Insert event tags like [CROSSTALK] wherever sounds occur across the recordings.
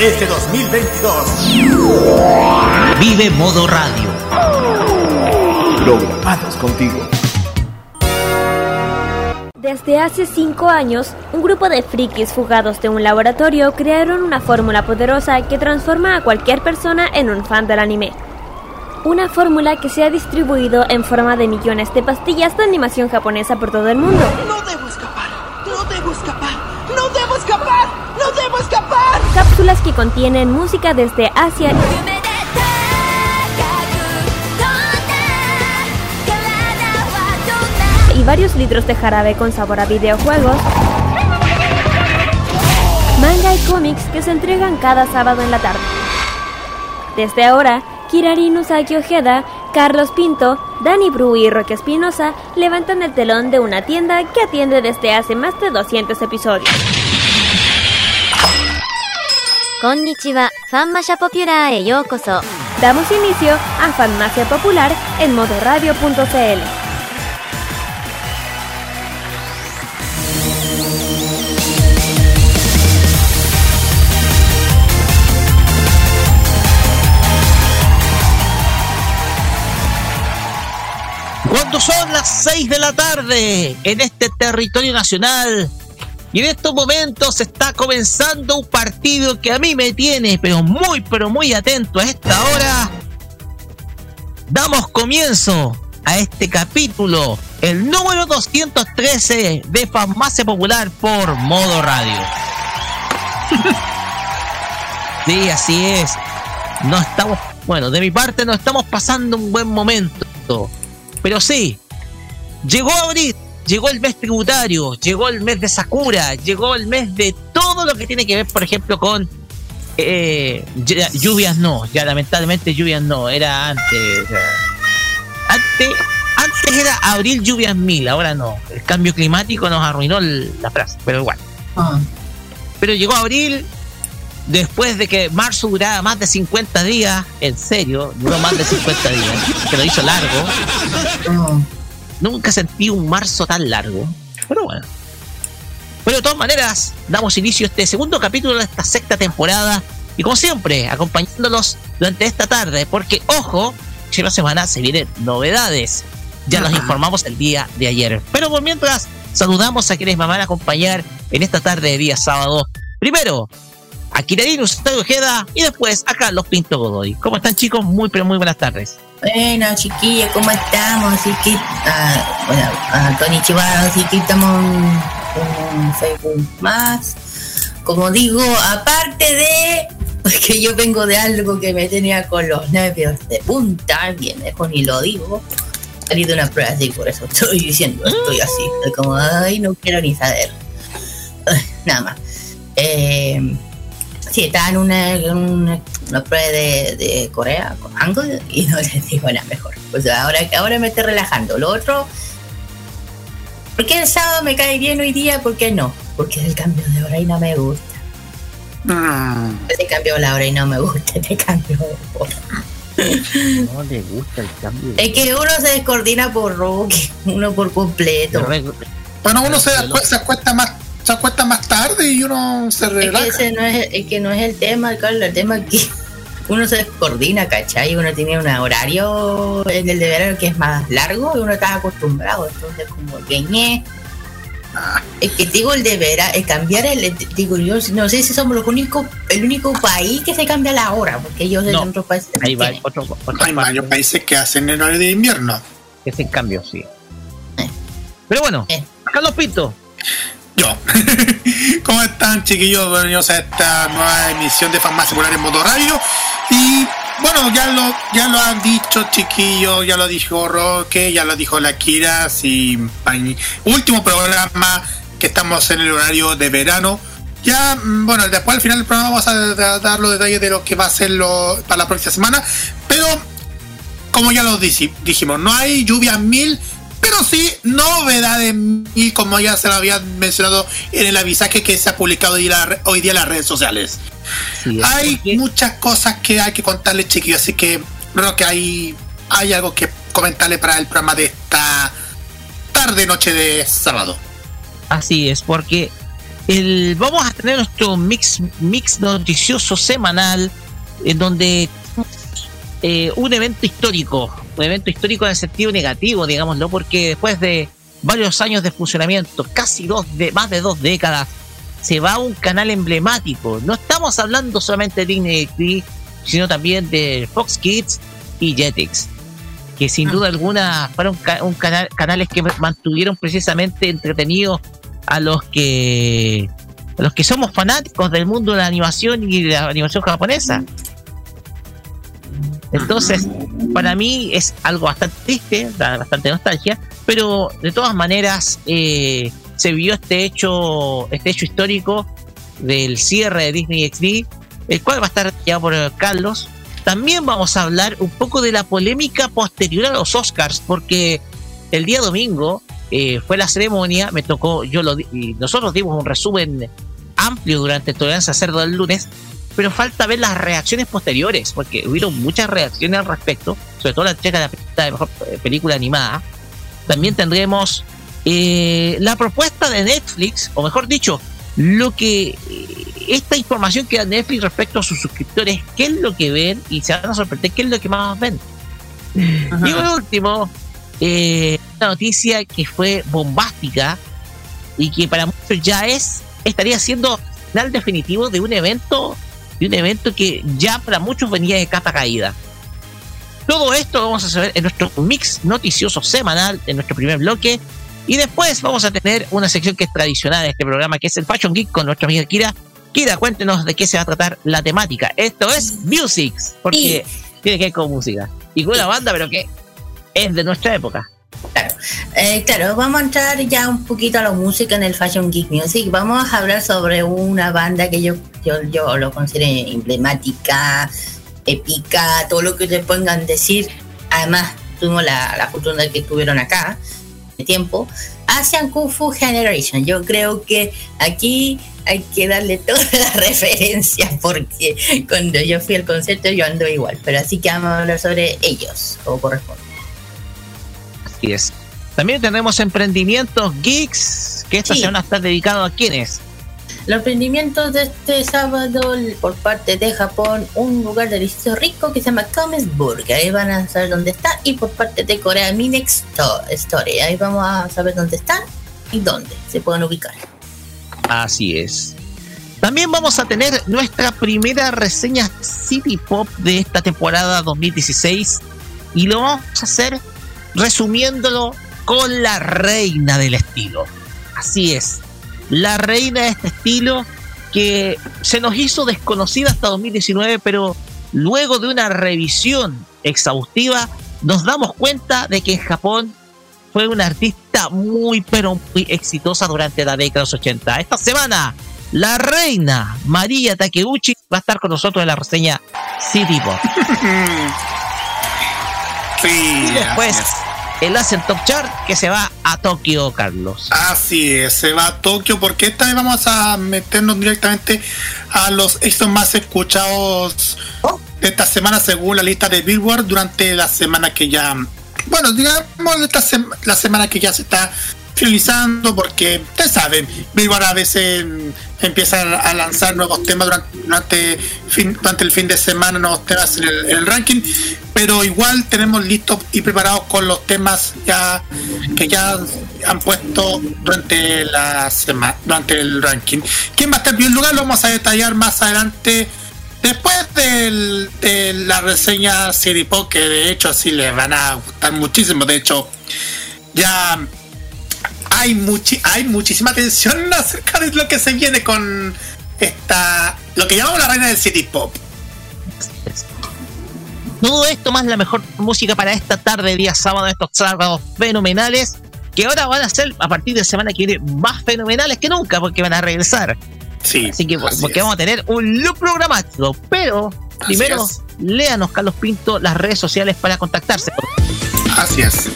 Este 2022. Vive Modo Radio. Programados contigo. Desde hace cinco años, un grupo de frikis fugados de un laboratorio crearon una fórmula poderosa que transforma a cualquier persona en un fan del anime. Una fórmula que se ha distribuido en forma de millones de pastillas de animación japonesa por todo el mundo. No que contienen música desde Asia y varios litros de jarabe con sabor a videojuegos. Manga y cómics que se entregan cada sábado en la tarde. Desde ahora, Kirari Nusaki Ojeda, Carlos Pinto, Dani Bru y Roque Espinosa levantan el telón de una tienda que atiende desde hace más de 200 episodios. Konnichiwa, Fanmasha Popular e yokoso. Damos inicio a Farmacia Popular en modoradio.cl. Cuando son las 6 de la tarde en este territorio nacional y en estos momentos está comenzando un partido que a mí me tiene pero muy pero muy atento a esta hora. Damos comienzo a este capítulo, el número 213 de Farmacia Popular por Modo Radio. [LAUGHS] sí, así es. No estamos, bueno, de mi parte no estamos pasando un buen momento. Pero sí, llegó abril, llegó el mes tributario, llegó el mes de Sakura, llegó el mes de todo lo que tiene que ver, por ejemplo, con eh, ya- lluvias no, ya lamentablemente lluvias no, era antes. o sea, antes, antes era abril lluvias mil, ahora no. El cambio climático nos arruinó el- la frase, pero igual. Pero llegó abril, después de que marzo duraba más de 50 días, en serio, duró más de 50 días, que lo hizo largo. Nunca sentí un marzo tan largo, pero bueno. Pero de todas maneras, damos inicio a este segundo capítulo de esta sexta temporada. Y como siempre, acompañándolos durante esta tarde, porque ojo, que la semana se vienen novedades. Ya los informamos el día de ayer. Pero por mientras, saludamos a quienes me van a acompañar en esta tarde de día sábado. Primero, a Kirarin Ustado Ojeda y después a Carlos Pinto Godoy. ¿Cómo están chicos? Muy pero muy buenas tardes. Bueno, chiquillos, ¿cómo estamos? Así que, ah, bueno, ah, konnichiwa, así que estamos en Facebook más. Como digo, aparte de [LAUGHS] que yo vengo de algo que me tenía con los nervios de punta, bien mejor ni lo digo. Salí de una prueba así, por eso estoy diciendo, estoy así, estoy como, ay, no quiero ni saber. [LAUGHS] Nada más. Eh, Sí, estaba en una, en una, una prueba de, de Corea con Hangul y no les digo nada mejor. Sea, ahora, ahora me estoy relajando. Lo otro, ¿por qué el sábado me cae bien hoy día? ¿Por qué no? Porque el cambio de hora y no me gusta. Te cambio la hora y no me gusta, te cambio de hora. No le gusta el cambio. Es que uno se descoordina por Rocky, uno por completo. Bueno, uno se, acue- se acuesta más se acuesta más tarde y uno se Es relaja. que ese no es, es que no es el tema, Carlos, el tema es que [LAUGHS] uno se descoordina, ¿cachai? Uno tiene un horario en el de verano que es más largo y uno está acostumbrado, entonces como que ñe. Es que digo el de verano, el cambiar el, digo yo, no sé si somos los únicos, el único país que se cambia la hora, porque ellos en No, otros países Hay, va- tienen. otro, otro Hay varios países que hacen el horario de invierno. que se cambio, sí. Pero bueno, Carlos Pinto. Yo. [LAUGHS] ¿Cómo están, chiquillos? Bienvenidos a esta nueva emisión de Farmacia Popular en Modo Radio. Y bueno, ya lo, ya lo han dicho, chiquillos, ya lo dijo Roque, ya lo dijo la Kira. Pañ- último programa que estamos en el horario de verano. Ya, mm, bueno, después al final del programa vamos a dar los detalles de lo que va a ser lo, para la próxima semana. Pero, como ya lo dijimos, no hay lluvias mil, pero sí novedades mil, como ya se lo había mencionado en el avisaje que se ha publicado hoy, día en las redes sociales. hay muchas cosas que hay que contarles, chiquillos, así que creo que hay, hay algo que comentarle para el programa de esta tarde, noche de sábado. Así es, porque el, vamos a tener nuestro mix, mix noticioso semanal en donde eh, un evento histórico, un evento histórico en el sentido negativo, digámoslo, porque después de varios años de funcionamiento, casi dos de más de dos décadas, se va a un canal emblemático. No estamos hablando solamente de Disney sino también de Fox Kids y Jetix que sin duda alguna fueron un canal, canales que mantuvieron precisamente entretenidos a los que a los que somos fanáticos del mundo de la animación y de la animación japonesa. Entonces, para mí es algo bastante triste, bastante nostalgia, pero de todas maneras eh, se vio este hecho, este hecho histórico del cierre de Disney XD, el cual va a estar ya por Carlos, también vamos a hablar un poco de la polémica posterior a los Oscars, porque el día domingo eh, fue la ceremonia, me tocó, yo y nosotros dimos un resumen amplio durante Tolerancia Cerdo del lunes, pero falta ver las reacciones posteriores, porque hubieron muchas reacciones al respecto, sobre todo la entrega de la mejor eh, película animada. También tendremos eh, la propuesta de Netflix, o mejor dicho, lo que esta información que da Netflix respecto a sus suscriptores, qué es lo que ven y se van a sorprender qué es lo que más ven. Y por último, eh, una noticia que fue bombástica y que para muchos ya es, estaría siendo el final definitivo de un evento, de un evento que ya para muchos venía de capa caída. Todo esto vamos a saber en nuestro mix noticioso semanal, en nuestro primer bloque. Y después vamos a tener una sección que es tradicional en este programa, que es el Fashion Geek con nuestra amiga Kira, Kira, cuéntenos de qué se va a tratar la temática. Esto es Musics, porque tiene que ver con música. Y con una banda, pero que es de nuestra época. Claro, eh, claro, vamos a entrar ya un poquito a la música en el Fashion Geek Music. Vamos a hablar sobre una banda que yo, yo, yo lo considero emblemática, épica, todo lo que te pongan decir. Además, tuvimos la, la fortuna que estuvieron acá de tiempo. Asian Kung Fu Generation. Yo creo que aquí hay que darle toda la [LAUGHS] referencia porque cuando yo fui al concierto yo ando igual, pero así que vamos a hablar sobre ellos, como corresponde. Así. También tenemos emprendimientos geeks, que esta semana está dedicado a quiénes. Los emprendimientos de este sábado por parte de Japón, un lugar delicioso rico que se llama Comesburg. Ahí van a saber dónde está. Y por parte de Corea, Minex Story. Ahí vamos a saber dónde están y dónde se pueden ubicar. Así es. También vamos a tener nuestra primera reseña City Pop de esta temporada 2016 y lo vamos a hacer resumiéndolo con la reina del estilo. Así es, la reina de este estilo que se nos hizo desconocida hasta 2019, pero luego de una revisión exhaustiva nos damos cuenta de que en Japón fue una artista muy, pero muy exitosa durante la década de los 80. Esta semana, la reina María Takeuchi va a estar con nosotros en la reseña City Pop. [LAUGHS] y después, el Ascent Top Chart que se va a Tokio, Carlos. Así es, se va a Tokio porque esta vez vamos a meternos directamente a los éxitos más escuchados de esta semana según la lista de Billboard durante la semana que ya bueno, digamos esta la semana que ya se está finalizando porque ustedes saben, Billboard a veces empieza a lanzar nuevos temas durante, durante, el fin de semana, nuevos temas en el, ranking, pero igual tenemos listos y preparados con los temas ya que ya han puesto durante la semana, durante el ranking. ¿Quién va a estar en primer lugar? Lo vamos a detallar más adelante Después de la reseña City Pop, que de hecho así les van a gustar muchísimo, de hecho ya hay, muchi hay muchísima atención [LAUGHS] acerca de lo que se viene con esta, lo que llamamos la reina del City Pop. Todo esto más la mejor música para esta tarde, día sábado, estos sábados fenomenales que ahora van a ser a partir de semana que viene más fenomenales que nunca porque van a regresar. Sí. Así que porque vamos a tener un loop programático. Pero primero, léanos, Carlos Pinto, las redes sociales para contactarse. Así es.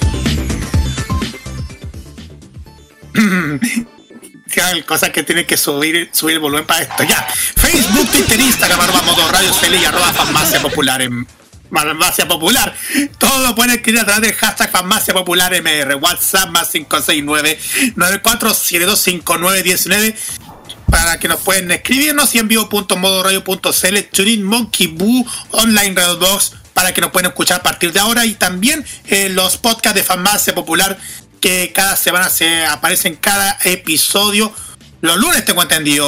[LAUGHS] cosas que tiene que subir, subir el volumen para esto. Ya. Facebook, Twitter, Instagram, arroba modo radio Celia, arroba farmacia popular en farmacia popular. Todo lo pueden escribir a través del hashtag farmacia popular MR. WhatsApp más 569 94725919 para que nos pueden escribirnos y en vivo.modoradio.cl, Turing Monkey Boo, Online Radio Box, para que nos puedan escuchar a partir de ahora y también eh, los podcasts de Farmacia Popular que cada semana se aparecen cada episodio. Los lunes tengo entendido,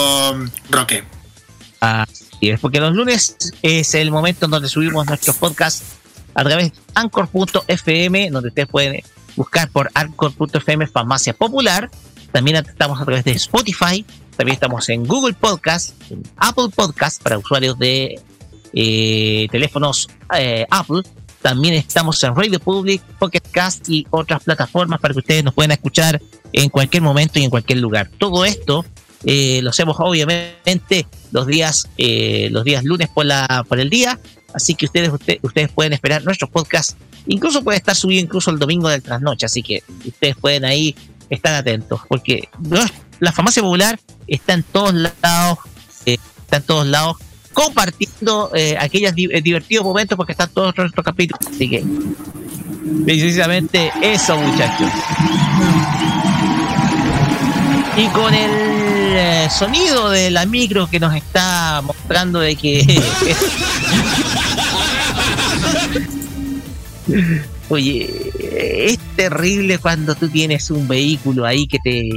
Roque. Así es, porque los lunes es el momento en donde subimos nuestros podcasts a través de anchor.fm, donde ustedes pueden buscar por anchor.fm Farmacia Popular. También estamos a través de Spotify, también estamos en Google Podcast, en Apple Podcast para usuarios de eh, teléfonos eh, Apple. También estamos en Radio Public, Pocket Cast y otras plataformas para que ustedes nos puedan escuchar en cualquier momento y en cualquier lugar. Todo esto eh, lo hacemos obviamente los días, los días lunes por, la, por el día. Así que ustedes, ustedes pueden esperar nuestros podcasts. Incluso puede estar subido incluso el domingo del trasnoche. Así que ustedes pueden ahí estar atentos. Porque la farmacia popular está en todos lados, eh, está en todos lados, compartiendo eh, aquellos eh, divertidos momentos porque están todos nuestros capítulos. Así que, precisamente eso, muchachos. Y con el sonido de la micro que nos está mostrando de que. [LAUGHS] Oye, es terrible cuando tú tienes un vehículo ahí que te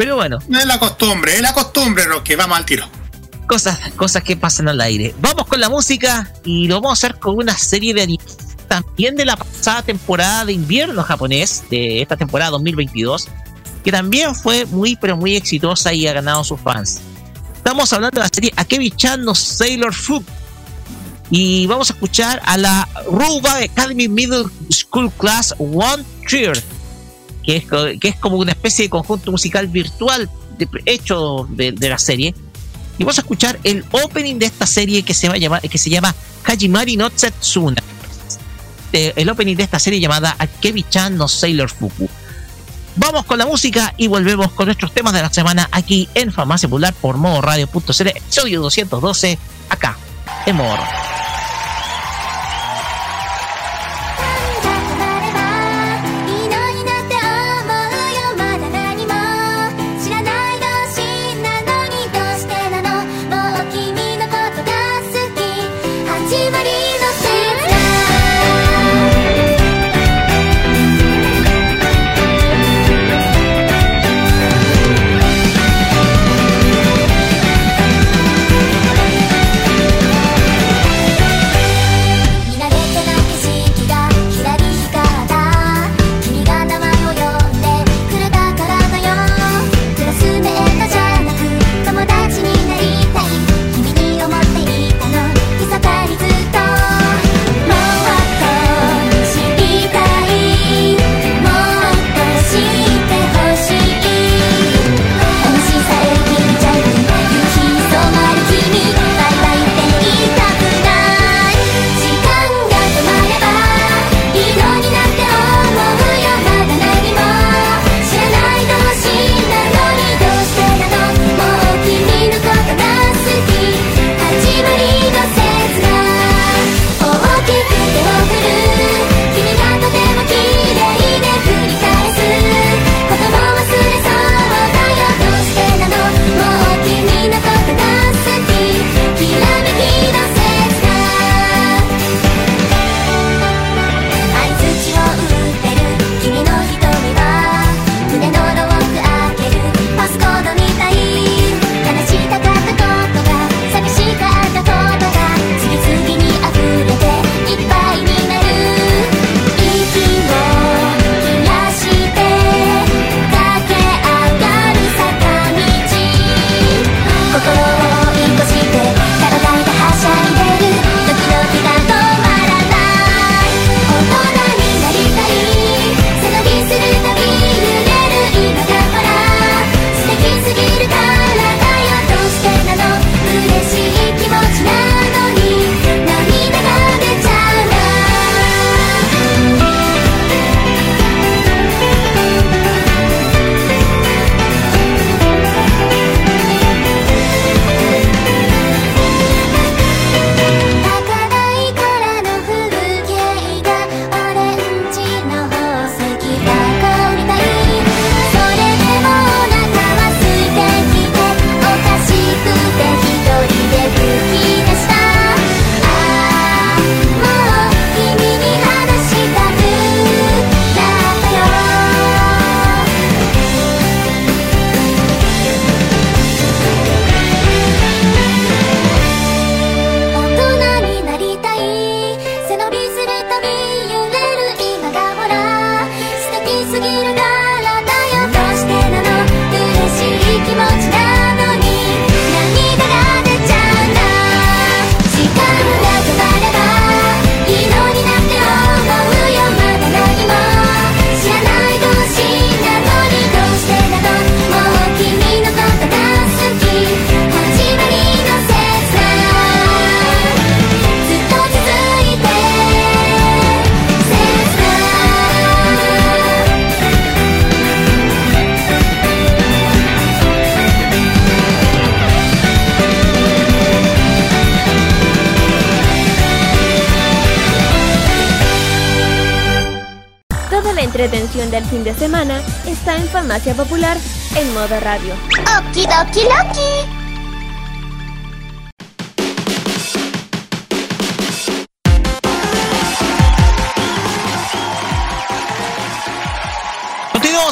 pero bueno. Es la costumbre, es la costumbre, que vamos al tiro. Cosas, cosas que pasan al aire. Vamos con la música y lo vamos a hacer con una serie de animes también de la pasada temporada de invierno japonés, de esta temporada 2022, que también fue muy, pero muy exitosa y ha ganado sus fans. Estamos hablando de la serie Akebi-chan no Sailor Food. Y vamos a escuchar a la Ruba Academy Middle School Class One Cheer que es, que es como una especie de conjunto musical virtual hecho de, la serie. Y vamos a escuchar el opening de esta serie que se, va a llamar, que se llama Hajimari no Setsuna. Eh, el opening de esta serie llamada Akebi-chan no Sailor Fuku. Vamos con la música y volvemos con nuestros temas de la semana aquí en Farmacia Popular por modo radio.cl, episodio 212, acá, en modo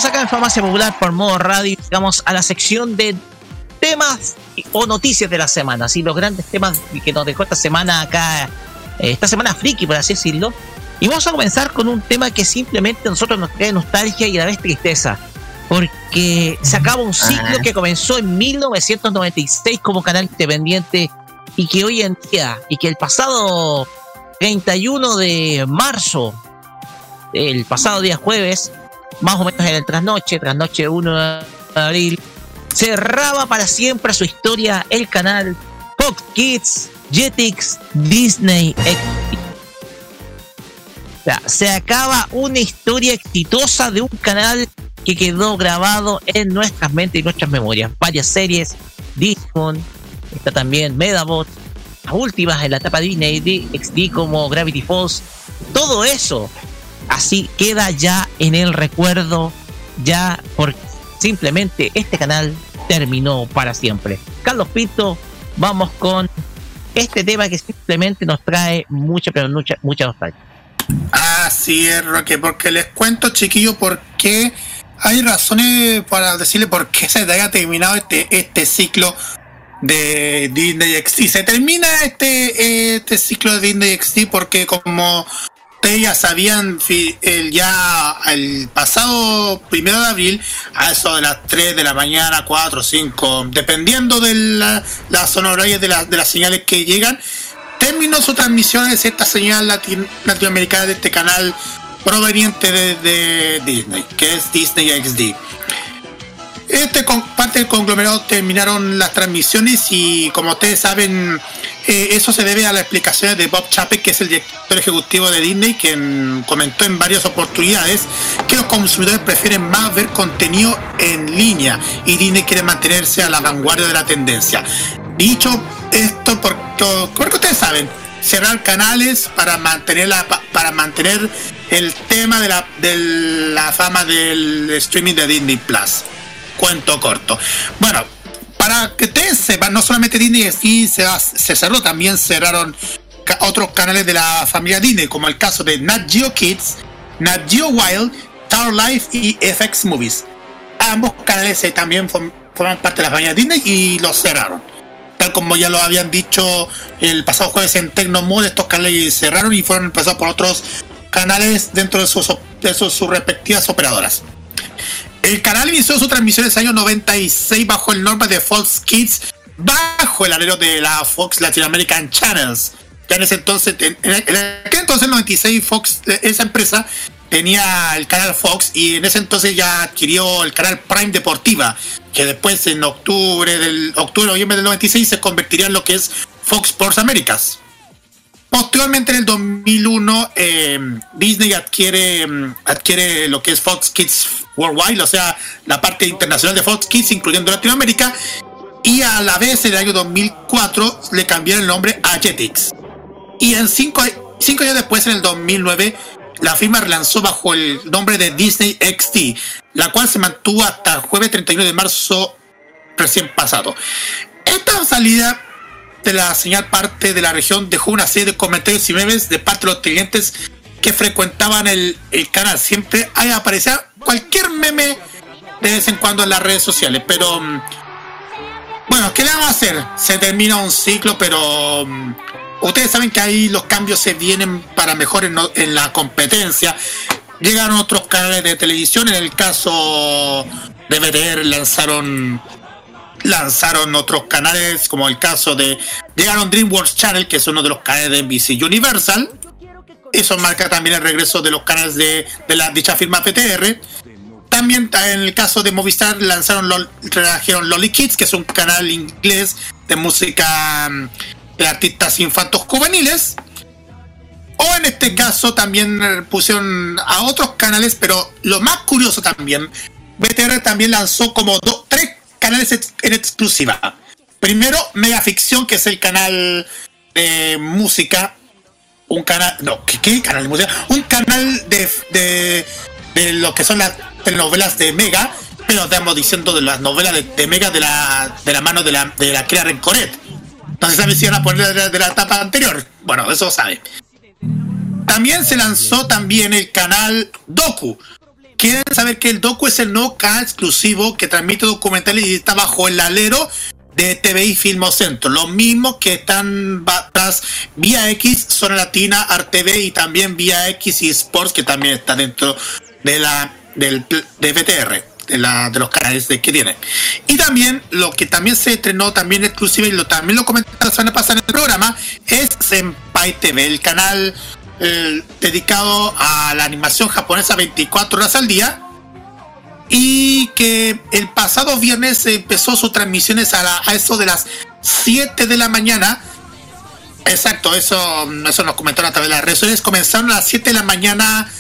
Acá en Farmacia Popular por modo radio. Llegamos a la sección de temas o noticias de la semana. Así los grandes temas que nos dejó esta semana acá, eh, esta semana friki, por así decirlo. Y vamos a comenzar con un tema que simplemente a nosotros nos trae nostalgia y a la vez tristeza. Porque se acaba un ciclo que comenzó en 1996 como canal independiente y que hoy en día, y que el pasado 31 de marzo, el pasado día jueves, más o menos en el trasnoche, trasnoche 1 de abril, cerraba para siempre su historia el canal Fox Kids Jetix Disney XD. Se acaba una historia exitosa de un canal que quedó grabado en nuestras mentes y nuestras memorias. Varias series, Digimon, está también Medabot, las últimas en la etapa Disney XD como Gravity Falls, todo eso así queda ya en el recuerdo, ya por simplemente este canal terminó para siempre. Carlos Pinto, vamos con este tema que simplemente nos trae mucha, pero mucha, nostalgia. Así es, Roque, porque les cuento, chiquillo, por qué hay razones para decirle por qué se haya terminado este, este ciclo de Disney XD. Se termina este, este ciclo de Disney XD porque como ya sabían el, ya el pasado primero de abril, a eso de las 3 de la mañana, 4, 5, dependiendo de la, las horarias de, de las señales que llegan, terminó su transmisión de esta señal latinoamericana de este canal proveniente de, de, Disney, que es Disney XD. Este parte del conglomerado terminaron las transmisiones y como ustedes saben, eh, eso se debe a las explicaciones de Bob Chapek, que es el director ejecutivo de Disney, quien comentó en varias oportunidades que los consumidores prefieren más ver contenido en línea y Disney quiere mantenerse a la vanguardia de la tendencia. Dicho esto, porque, que ustedes saben, cerrar canales para mantener la, para mantener el tema de la, de la fama del streaming de Disney Plus. Cuento corto. Bueno, para que ustedes sepan, no solamente Disney sí se, cerró, también cerraron otros canales de la familia Disney, como el caso de Nat Geo Kids, Nat Geo Wild, Tower Life y FX Movies. Ambos canales eh, también forman parte de la familia Disney y los cerraron. Tal como ya lo habían dicho el pasado jueves en Tecnomood, estos canales cerraron y fueron empezados por otros canales dentro de sus respectivas operadoras. El canal inició su transmisión en el año 96 bajo el nombre de Fox Kids, bajo el alero de la Fox Latin American Channels. Ya en ese entonces, en, aquel entonces, 96, Fox, esa empresa tenía el canal Fox y en ese entonces ya adquirió el canal Prime Deportiva, que después en octubre del octubre noviembre del 96 se convertiría en lo que es Fox Sports Américas. Posteriormente, en el 2001, eh, Disney adquiere, mm, adquiere lo que es Fox Kids Worldwide, o sea, la parte internacional de Fox Kids, incluyendo Latinoamérica, y a la vez, en el año 2004, le cambiaron el nombre a Jetix. Y en cinco, cinco años después, en el 2009, la firma relanzó bajo el nombre de Disney XD, la cual se mantuvo hasta el jueves 31 de marzo recién pasado. Esta salida de la señal parte de la región dejó una serie de comentarios y memes de parte de los clientes que frecuentaban el, canal. Siempre ahí aparecía cualquier meme de vez en cuando en las redes sociales. Pero mm, bueno, ¿qué le vamos a hacer? Se termina un ciclo, pero mm, ustedes saben que ahí los cambios se vienen para mejor en, en la competencia. Llegaron otros canales de televisión, en el caso de BTR lanzaron lanzaron otros canales, como el caso de. Llegaron DreamWorks Channel, que es uno de los canales de NBC Universal. Eso marca también el regreso de los canales de, la dicha firma PTR. También en el caso de Movistar lanzaron trajeron Lolly Kids, que es un canal inglés de música mm, de artistas infantos juveniles. O en este caso también pusieron a otros canales, pero lo más curioso también, BTR también lanzó como tres canales en exclusiva. Primero, Mega Ficción, que es el canal de música. Un canal. No, ¿qué, canal de música? Un canal de, de, de lo que son las telenovelas de Mega, pero estamos diciendo de las novelas de, Mega de la, de la mano de la, de la Crea Rencoret. No se sabe si van a poner de, la etapa anterior. Bueno, eso sabe. También se lanzó también el canal Doku. Quieren saber que el Doku es el nuevo canal exclusivo que transmite documentales y está bajo el alero de TVI Filmocentro. Los mismos que están tras Vía X, Zona Latina, RTV y también Vía X y Sports, que también está dentro de la del de VTR. De, la, de los canales de, que tiene. Y también lo que también se estrenó también exclusivo y lo también lo comenté la semana pasada en el programa es Senpai TV, el canal eh, dedicado a la animación japonesa 24 horas al día y que el pasado viernes empezó sus transmisiones a, eso de las 7 de la mañana. Exacto, eso, eso nos comentaron a través de las redes sociales. Comenzaron a las 7 de la mañana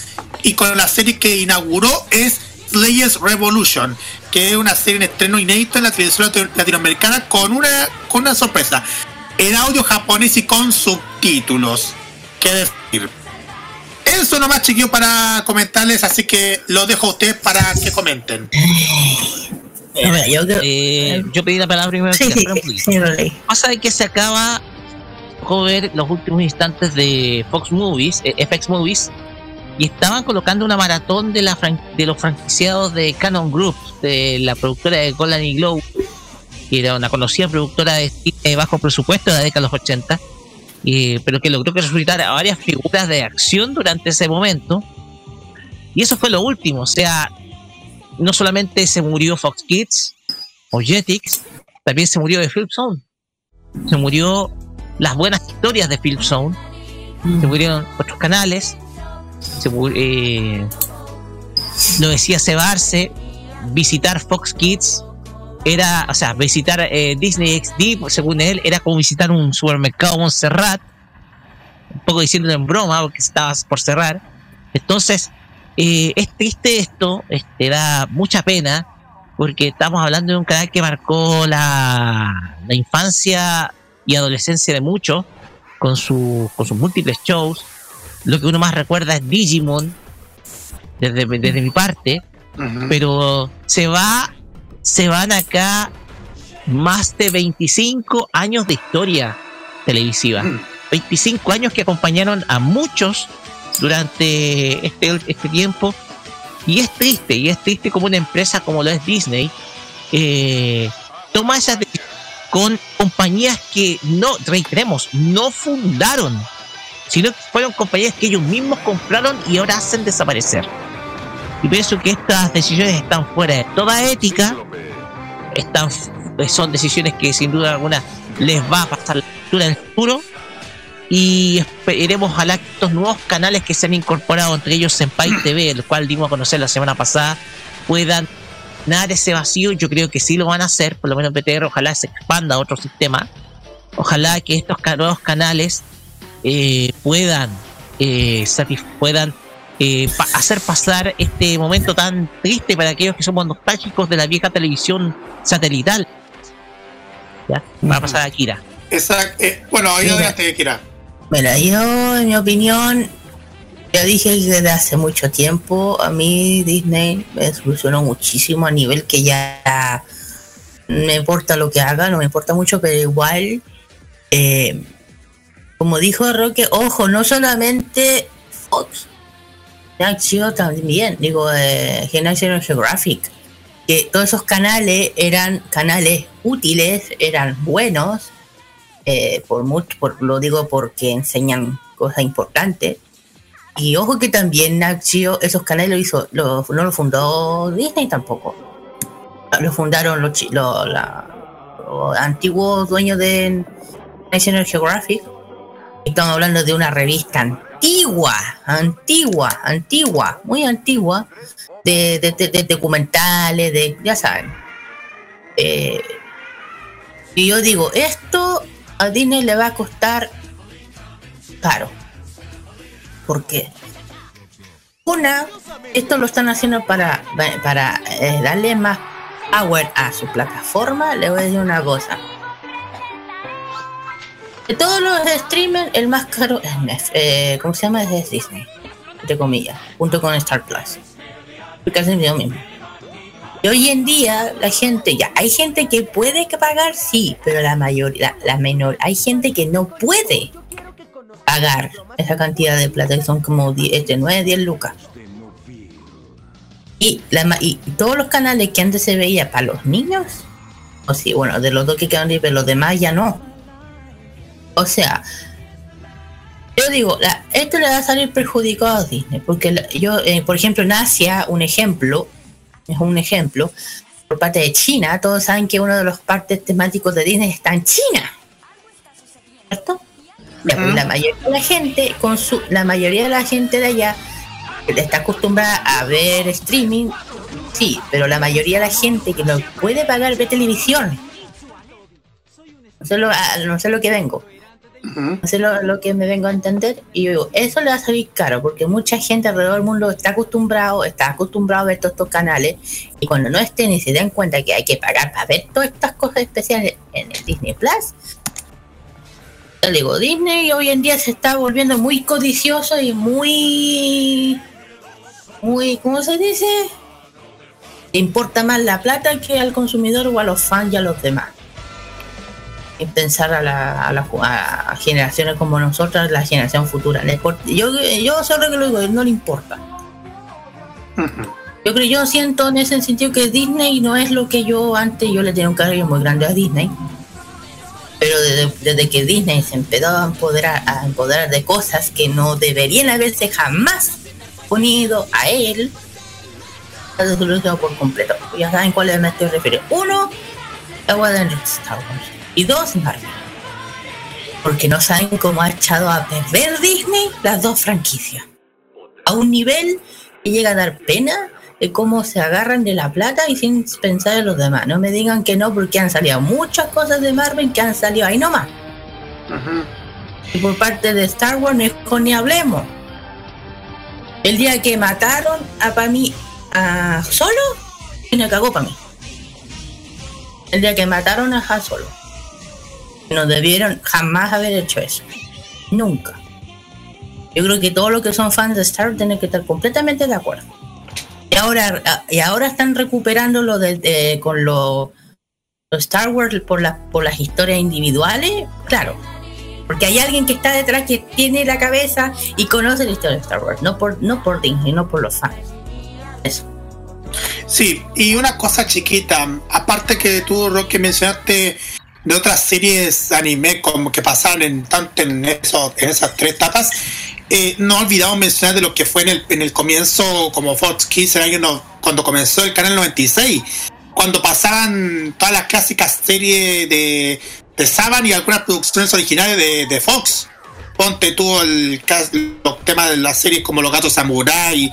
y con la serie que inauguró es Slayers Revolution, que es una serie en estreno inédito en la televisión latinoamericana con una, con una sorpresa. En audio japonés y con subtítulos. ¿Qué decir? Eso nomás, chiquillos, para comentarles, así que lo dejo a ustedes para que comenten. Eh, yo, pedí la palabra primero. Sí, Pasa de que se acaba de ver los últimos instantes de Fox Movies, eh, FX Movies, y estaban colocando una maratón de, la de los franquiciados de Canon Group, de la productora de Golden y Globe, que era una conocida productora de, bajo presupuesto de la década de los 80 pero que logró que resucitara varias figuras de acción durante ese momento. Y eso fue lo último, o sea, no solamente se murió Fox Kids o Jetix, también se murió de Philip Zone. Se murió las buenas historias de Philip Zone, se mm. murieron otros canales, se eh, lo decía cebarse, visitar Fox Kids era, o sea, visitar eh, Disney XD, según él, era como visitar un supermercado Montserrat, un poco diciéndolo en broma, porque estabas por cerrar. Entonces, eh, es triste esto, este, da mucha pena, porque estamos hablando de un canal que marcó la, la infancia y adolescencia de muchos, con, su, con sus múltiples shows. Lo que uno más recuerda es Digimon, desde, desde mi parte, pero se va se van acá más de 25 años de historia televisiva. 25 mm. años que acompañaron a muchos durante este, este tiempo. Y es triste, y es triste como una empresa como lo es Disney eh, toma esas decisiones con compañías que no, reiteremos, no fundaron, sino que fueron compañías que ellos mismos compraron y ahora hacen desaparecer. Y pienso que estas decisiones están fuera de toda ética, están, son decisiones que sin duda alguna les va a pasar la lectura en el futuro. Y esperemos ojalá que estos nuevos canales que se han incorporado, entre ellos Senpai [CLEARS THROAT] TV, el cual dimos a conocer la semana pasada, puedan dar ese vacío. Yo creo que sí lo van a hacer, por lo menos PTR, ojalá se expanda a otro sistema. Ojalá que estos nuevos canales eh, puedan, eh, puedan eh, hacer pasar este momento tan triste para aquellos que somos nostálgicos de la vieja televisión satelital. ¿Ya? Va a pasar a Kira. Exacto. Eh, bueno, ahí adelante, Kira. Bueno, yo, en mi opinión, ya dije desde hace mucho tiempo, a mí Disney me solucionó muchísimo a nivel que ya me importa lo que haga, no me importa mucho, pero igual, eh, como dijo Roque, ojo, no solamente Fox, Nacho también, digo, eh, National Geographic, que todos esos canales eran canales útiles, eran buenos, eh, por mucho, por, lo digo porque enseñan cosas importantes. Y ojo que también Nacho, esos canales lo hizo, no lo fundó Disney tampoco. Lo fundaron los, los antiguos dueños de National Geographic. Estamos hablando de una revista antigua, antigua, antigua, muy antigua, de, documentales, de, ya saben. Eh, y yo digo, esto a Disney le va a costar caro. ¿Por qué? Una, esto lo están haciendo para, para eh, darle más power a su plataforma. Le voy a decir una cosa de todos los streamers, el más caro es eh, ¿Cómo se llama? Es Disney, entre comillas, junto con Star Plus. Porque hacen lo mismo. Y hoy en día la gente, ya, hay gente que puede pagar, sí, pero la mayoría, la, menor, hay gente que no puede pagar esa cantidad de plata, que son como 10, 9, 10 lucas. Y, la, y todos los canales que antes se veía para los niños, o sí, bueno, de los dos que quedan libres, los demás ya no. O sea, yo digo, esto le va a salir perjudicado a Disney, porque yo, eh, por ejemplo, en Asia, un ejemplo, es un ejemplo, por parte de China, todos saben que uno de los partes temáticos de Disney está en China. ¿Cierto? La mayoría de la gente, con su, la mayoría de la gente de allá está acostumbrada a ver streaming, sí, pero la mayoría de la gente que no puede pagar ve televisión. No sé lo, no sé lo que vengo. Sé lo, que me vengo a entender. Y yo digo, eso le va a salir caro, porque mucha gente alrededor del mundo está acostumbrado, está acostumbrado a ver todos estos canales, y cuando no estén y se den cuenta que hay que pagar para ver todas estas cosas especiales en el Disney Plus, yo digo, Disney hoy en día se está volviendo muy codicioso y muy muy, ¿cómo se dice? importa más la plata que al consumidor o a los fans y a los demás. Y pensar a, la, a, generaciones como nosotras, la generación futura. Yo, yo solo que lo digo, no le importa. Yo creo, yo siento en ese sentido que Disney no es lo que yo antes, yo le tenía un cariño muy grande a Disney. Pero desde, que Disney se empezó a empoderar, a empoderar de cosas que no deberían haberse jamás unido a él, ha por completo. Ya saben cuál me estoy refiriendo. Uno, agua de Star Wars. Y dos, Marvel. Porque no saben cómo ha echado a perder Disney las dos franquicias. A un nivel que llega a dar pena de cómo se agarran de la plata y sin pensar en los demás. No me digan que no, porque han salido muchas cosas de Marvel que han salido ahí nomás. Y por parte de Star Wars, no ni hablemos. El día que mataron a para mí a Solo, me cagó para mí. El día que mataron a Han Solo. No debieron jamás haber hecho eso. Nunca. Yo creo que todos los que son fans de Star Wars tienen que estar completamente de acuerdo. Y ahora, y ahora están recuperando lo de, con los Star Wars por, por las historias individuales. Claro, porque hay alguien que está detrás que tiene la cabeza y conoce la historia de Star Wars, no por, no por Disney, no por los fans. Eso. Sí, y una cosa chiquita, aparte que tú, Rocky, mencionaste de otras series anime como que pasaron en tanto en, eso, esas tres etapas, eh, no olvidamos mencionar de lo que fue en el, en el comienzo como Fox Kids, el año cuando comenzó el canal 96, cuando pasaban todas las clásicas series de de Saban y algunas producciones originales de, Fox. Ponte tú el, los temas de las series como Los Gatos Samurai,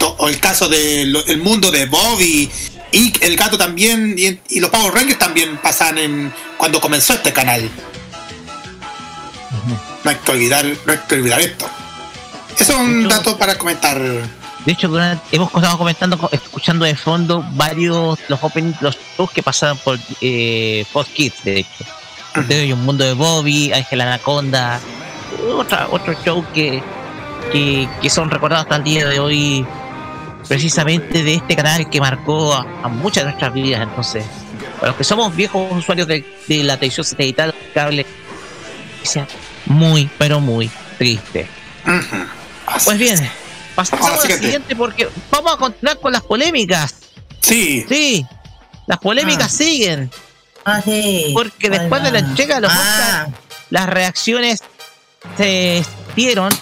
o el caso del mundo de Bobby, y el gato también, y, los Power Rangers también pasan en cuando comenzó este canal. No hay que olvidar, no hay que olvidar esto. Eso es un dato para comentar. De hecho, hemos estado comentando, escuchando de fondo varios los openings, los shows que pasaron por eh, Fox Kids, de hecho. Hay un mundo de Bobby, Ángel Anaconda, otra, otro show que, que, son recordados hasta el día de hoy, precisamente de este canal que marcó a, muchas de nuestras vidas. Entonces, para los que somos viejos usuarios de, la televisión satelital, cable, muy, pero muy triste. Pues bien Pasamos a la siguiente porque vamos a continuar con las polémicas. Sí. Sí. Las polémicas ah. siguen. Ah, sí. Porque después de la entrega de los ah. las reacciones se dieron,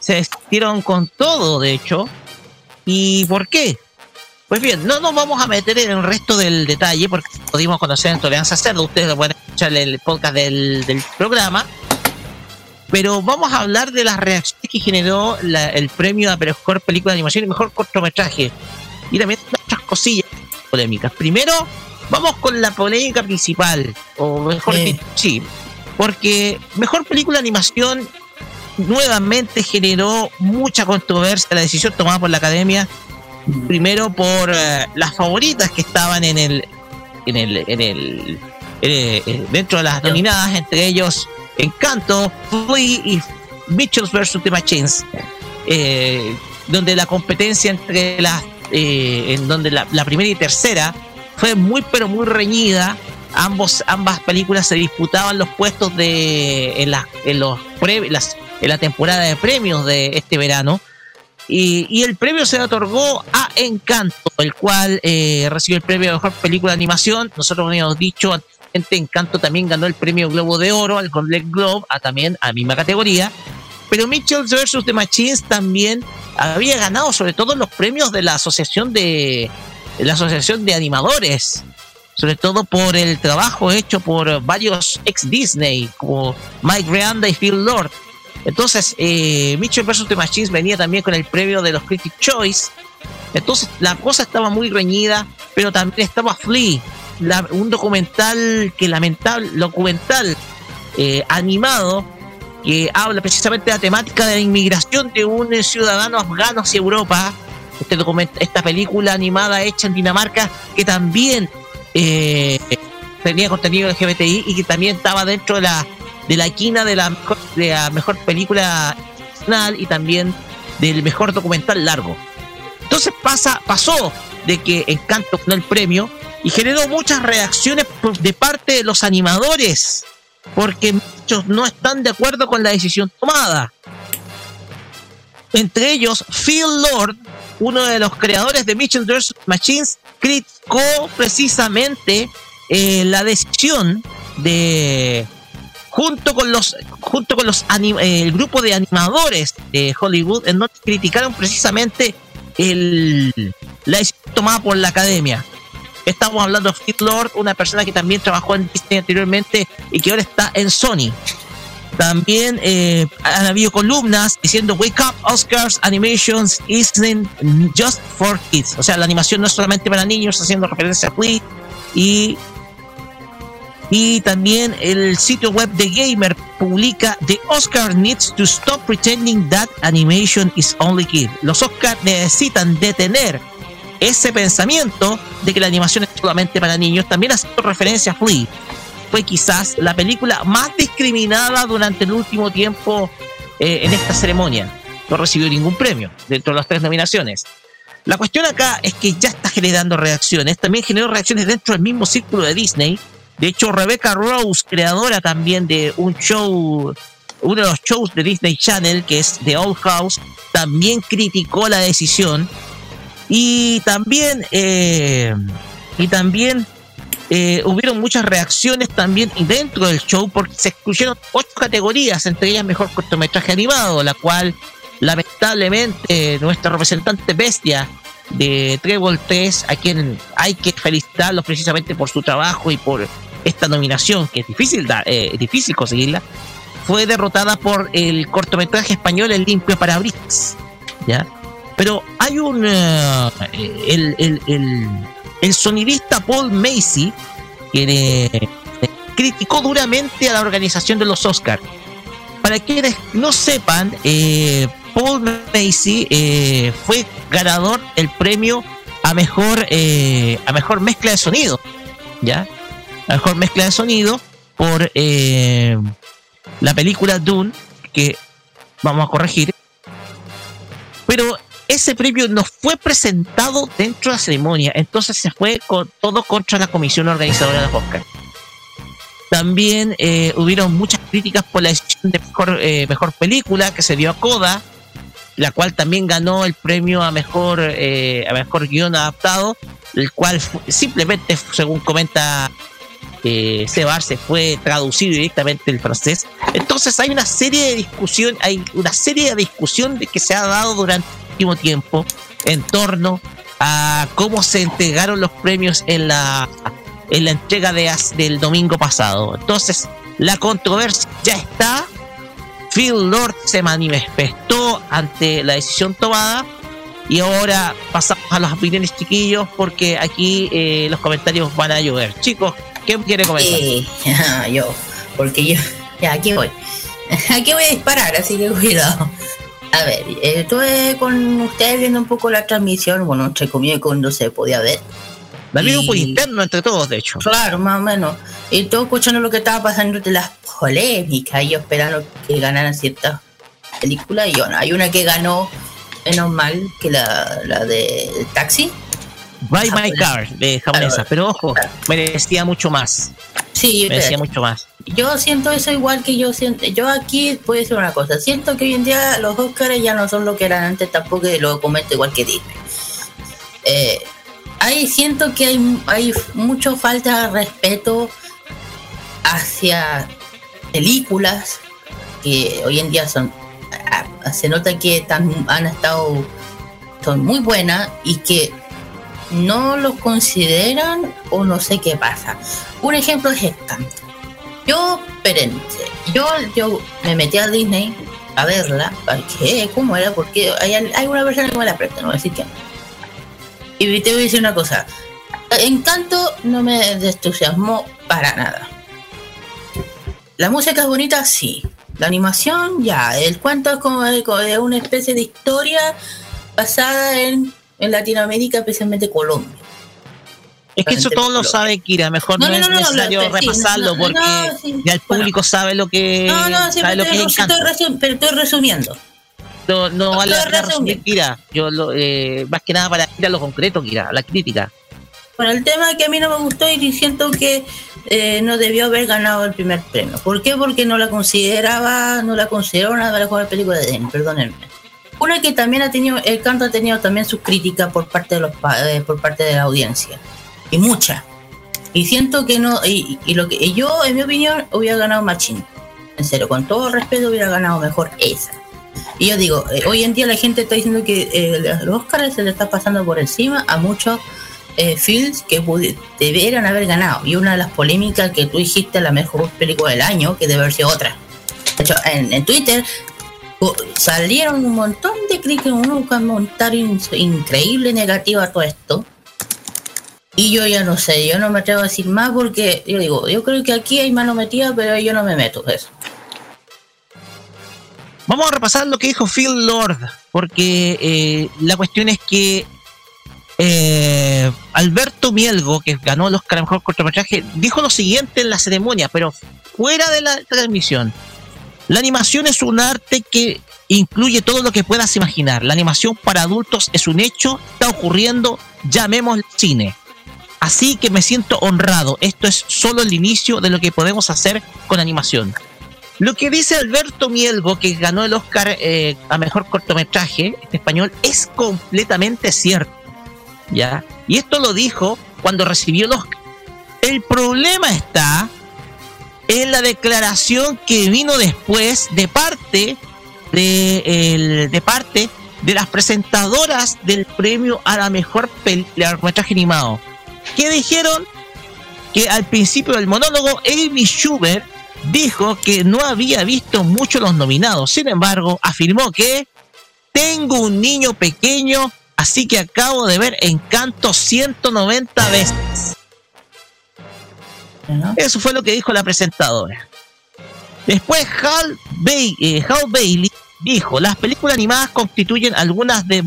se dieron con todo, de hecho. ¿Y por qué? Pues bien, no nos vamos a meter en el resto del detalle porque pudimos conocer en Tolerancia Cerdo. Ustedes pueden escuchar el podcast del, del programa pero vamos a hablar de las reacciones que generó el premio a mejor película de animación y mejor cortometraje. Y también otras cosillas polémicas. Primero, vamos con la polémica principal, o mejor sí, porque mejor película de animación nuevamente generó mucha controversia la decisión tomada por la academia. Primero por eh, las favoritas que estaban en el, en el, en el, eh, eh, dentro de las nominadas, entre ellos Encanto, Flea y Mitchells vs. The Machines. Eh, donde la competencia entre las, eh, en donde la, primera y tercera fue muy pero muy reñida. Ambos, ambas películas se disputaban los puestos de en, la, en los las, en la temporada de premios de este verano. Y, el premio se otorgó a Encanto, el cual eh, recibió el premio de mejor película de animación. Nosotros habíamos dicho Encanto también ganó el premio Globo de Oro, al Golden Globe, a también a misma categoría. Pero Mitchell vs. The Machines también había ganado sobre todo los premios de la asociación de, de la asociación de animadores sobre todo por el trabajo hecho por varios ex Disney como Mike Reanda y Phil Lord entonces, eh, Mitchell vs. The Machines venía también con el premio de los Critic Choice. Entonces, la cosa estaba muy reñida, pero también estaba Flea, un documental que lamentable, documental eh, animado que habla precisamente de la temática de la inmigración de un ciudadano afgano hacia Europa. Este esta película animada hecha en Dinamarca que también eh, tenía contenido LGBTI y que también estaba dentro de la de la quina de la mejor, de la mejor película nacional y también del mejor documental largo. Entonces pasa, pasó de que Encanto ganó el premio y generó muchas reacciones de parte de los animadores, porque muchos no están de acuerdo con la decisión tomada. Entre ellos, Phil Lord, uno de los creadores de Mitchell vs. Machines, criticó precisamente eh, la decisión de, junto con los junto con los eh, el grupo de animadores de Hollywood en donde criticaron precisamente el, la decisión tomada por la academia. Estamos hablando de Phil Lord, una persona que también trabajó en Disney anteriormente y que ahora está en Sony. También eh, han habido columnas diciendo Wake Up Oscars Animations isn't just for kids. O sea, la animación no es solamente para niños, haciendo referencia a Flea y y también el sitio web de Gamer publica The Oscar needs to stop pretending that animation is only kid. Los Oscars necesitan detener ese pensamiento de que la animación es solamente para niños. También haciendo referencia a Flea. Fue quizás la película más discriminada durante el último tiempo eh, en esta ceremonia. No recibió ningún premio dentro de las tres nominaciones. La cuestión acá es que ya está generando reacciones. También generó reacciones dentro del mismo círculo de Disney de hecho, Rebecca Rose, creadora también de un show, uno de los shows de Disney Channel, que es The Old House, también criticó la decisión. Y también, eh, y también eh, hubieron muchas reacciones también dentro del show porque se excluyeron ocho categorías, entre ellas mejor cortometraje animado, la cual lamentablemente nuestra representante bestia de Trevor 3, a quien hay que felicitarlo precisamente por su trabajo y por esta nominación, que es difícil, eh, difícil conseguirla, fue derrotada por el cortometraje español El Limpio Parabrisas. ¿ya? Pero hay un. Eh, el, el, el, sonidista Paul Macy, que eh, criticó duramente a la organización de los Oscars. Para quienes no sepan, Paul Macy fue ganador el premio a mejor, a mejor mezcla de sonido. ¿Ya? La mejor mezcla de sonido por eh, la película Dune, que vamos a corregir. Pero ese premio no fue presentado dentro de la ceremonia, entonces se fue con todo contra la comisión organizadora de los Oscars. También eh, hubieron muchas críticas por la decisión de mejor, eh, mejor película que se dio a Coda, la cual también ganó el premio a mejor, a mejor guion adaptado, el cual simplemente, según comenta eh, se fue traducido directamente el francés. Entonces hay una serie de discusión, hay una serie de discusión de que se ha dado durante el último tiempo en torno a cómo se entregaron los premios en la en la entrega de, del domingo pasado. Entonces, la controversia ya está. Phil Lord se manifestó ante la decisión tomada. Y ahora pasamos a las opiniones chiquillos porque aquí eh, los comentarios van a llover. Chicos, ¿Quién quiere comentar? Eh, [LAUGHS] yo, porque yo, ya, aquí voy. [LAUGHS] Aquí voy a disparar, así que cuidado. A ver, eh, estuve con ustedes viendo un poco la transmisión, bueno, entre comillas, cuando se podía ver. La vi por interno entre todos, de hecho. Claro, más o menos. Y todo escuchando lo que estaba pasando de las polémicas y yo esperando que ganaran ciertas películas. Y bueno, hay una que ganó menos mal que la, la de Taxi. Buy My Car, de japonesa. Pero ojo, merecía mucho más. Sí, merecía mucho más. Yo siento eso igual que yo siento. Yo aquí puedo decir una cosa. Siento que hoy en día los Oscars ya no son lo que eran antes, tampoco lo comento igual que Disney. Eh, ahí siento que hay, hay mucho falta de respeto hacia películas que hoy en día son se nota que han estado son muy buenas y que no los consideran o no sé qué pasa. Un ejemplo es esta. Yo, espérense, yo, yo me metí a Disney a verla, qué? ¿cómo era? Porque hay, hay una persona que me la presta, no voy a decir que Y te voy a decir una cosa. Encanto no me entusiasmó para nada. La música es bonita, sí. La animación, ya. El cuento es como de una especie de historia basada en en Latinoamérica, especialmente Colombia. Es que eso todo lo sabe Kira, mejor no, es necesario repasarlo porque ya el público sabe lo que no, no, sabe lo que estoy pero estoy resumiendo. No, no vale la resumir, Kira. Yo lo, eh, más que nada para ir a lo concreto, Kira, la crítica. Bueno, el tema que a mí no me gustó y siento que eh, no debió haber ganado el primer premio. ¿Por qué? Porque no la consideraba, no la consideró una de las mejores películas de Disney, perdónenme. Una que también ha tenido, el canto ha tenido también sus críticas por parte de los eh, por parte de la audiencia. Y muchas. Y siento que no, y, lo que yo, en mi opinión, hubiera ganado Machine. En serio, con todo respeto hubiera ganado mejor esa. Y yo digo, eh, hoy en día la gente está diciendo que eh, los Oscars se le está pasando por encima a muchos eh, films que debieran haber ganado. Y una de las polémicas que tú dijiste, la mejor película del año, que debe haber sido otra. De hecho, en Twitter salieron un montón de críticas, un comentario increíble negativo a todo esto. Y yo ya no sé, yo no me atrevo a decir más porque yo digo, yo creo que aquí hay mano metida, pero yo no me meto eso. Vamos a repasar lo que dijo Phil Lord, porque eh, la cuestión es que eh, Alberto Mielgo, que ganó el Oscar Mejor Cortometraje, dijo lo siguiente en la ceremonia, pero fuera de la transmisión. La animación es un arte que incluye todo lo que puedas imaginar. La animación para adultos es un hecho, está ocurriendo, llamemos cine. Así que me siento honrado. Esto es solo el inicio de lo que podemos hacer con animación. Lo que dice Alberto Mielgo, que ganó el Oscar eh, a mejor cortometraje en español, es completamente cierto. ¿Ya? Y esto lo dijo cuando recibió el Oscar. El problema está en la declaración que vino después de parte de, parte de las presentadoras del premio a la mejor largometraje animado. Que dijeron que al principio del monólogo Amy Schubert dijo que no había visto mucho los nominados. Sin embargo, afirmó que tengo un niño pequeño, así que acabo de ver Encanto 190 veces. Eso fue lo que dijo la presentadora. Después Hal, eh, Bailey dijo, las películas animadas constituyen algunas de,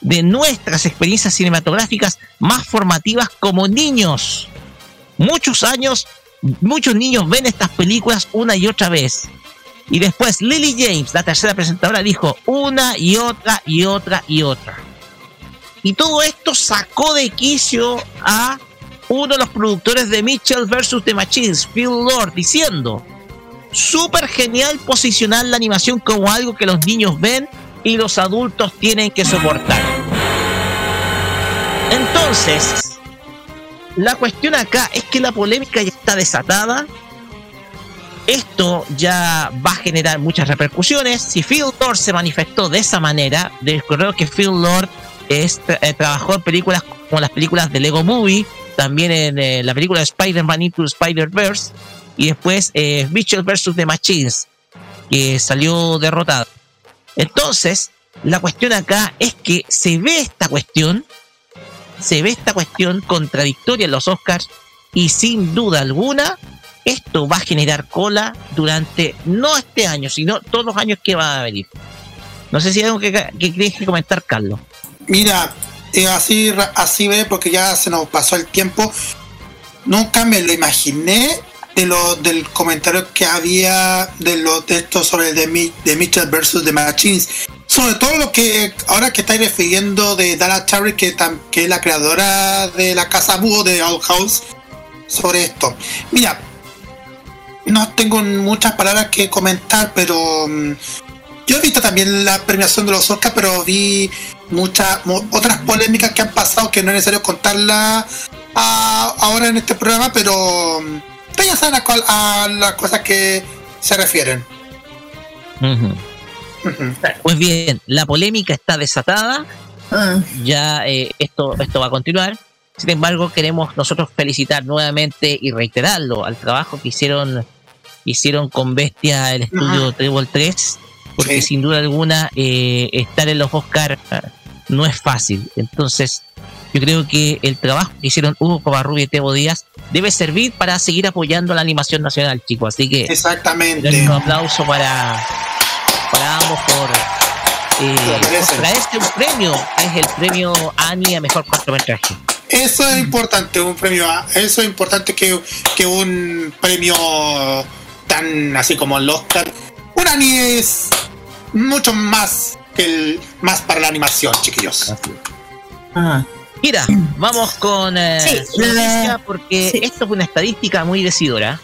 de nuestras experiencias cinematográficas más formativas como niños. Muchos años, muchos niños ven estas películas una y otra vez. Y después Lily James, la tercera presentadora, dijo una y otra y otra y otra. Y todo esto sacó de quicio a uno de los productores de Mitchell vs. The Machines, Phil Lord, diciendo, súper genial posicionar la animación como algo que los niños ven y los adultos tienen que soportar. Entonces, la cuestión acá es que la polémica ya está desatada. Esto ya va a generar muchas repercusiones. Si Phil Lord se manifestó de esa manera, creo que Phil Lord eh, trabajó en películas como las películas de Lego Movie, también en eh, la película Spider-Man Into Spider-Verse y después eh, Mitchell vs. The Machines, que salió derrotado. Entonces, la cuestión acá es que se ve esta cuestión, se ve esta cuestión contradictoria en los Oscars y sin duda alguna esto va a generar cola durante no este año, sino todos los años que van a venir. No sé si hay algo que, que que comentar, Carlos. Mira, así, así ve, porque ya se nos pasó el tiempo. Nunca me lo imaginé de lo, del comentario que había de los textos sobre de, de Mitchell versus The Machines. sobre todo lo que ahora que estáis refiriendo de Dana Cherry, que, que es la creadora de la casa búho de Old House, sobre esto. Mira, no tengo muchas palabras que comentar, pero mm, yo he visto también la premiación de los Oscars, pero vi muchas otras polémicas que han pasado que no es necesario contarlas ahora en este programa, pero mm, ya saben a, las cosas que se refieren. Pues bien, la polémica está desatada. Ah. Ya eh, esto, esto va a continuar. Sin embargo, queremos nosotros felicitar nuevamente y reiterarlo al trabajo que hicieron hicieron con Bestia el estudio Treble 3, porque sin duda alguna eh, estar en los Oscars no es fácil. Entonces, yo creo que el trabajo que hicieron Hugo Covarrubia y Tebo Díaz debe servir para seguir apoyando la animación nacional, chicos. Así que exactamente un aplauso para, para ambos por eh, traerse un premio, es el premio ANI a mejor cortometraje. Eso es importante, un premio, eso es importante que, que un premio tan así como el Oscar. Un ANI es mucho más el más para la animación, chiquillos. Ah. Mira, vamos con eh, porque esto fue una estadística muy decidora.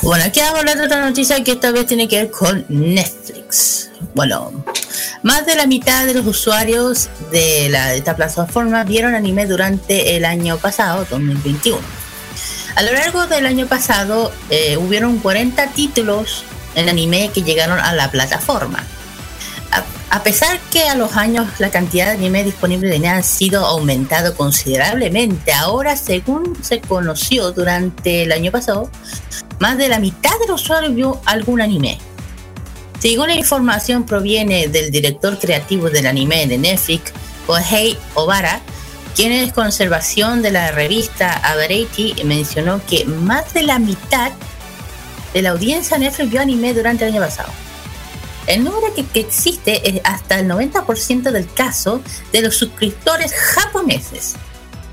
Bueno, aquí vamos a hablar de otra noticia que esta vez tiene que ver con Netflix. Bueno, más de la mitad de los usuarios de, la, esta plataforma vieron anime durante el año pasado, 2021. A lo largo del año pasado eh, hubieron 40 títulos en anime que llegaron a la plataforma. A pesar que a los años la cantidad de anime disponible en ha sido aumentado considerablemente, ahora según se conoció durante el año pasado, más de la mitad de los usuarios vio algún anime. Según la información proviene del director creativo del anime de Netflix, Kohei Obara, quien es conservación de la revista Variety, mencionó que más de la mitad de la audiencia Netflix vio anime durante el año pasado. El número que, existe es hasta el 90% del caso de los suscriptores japoneses.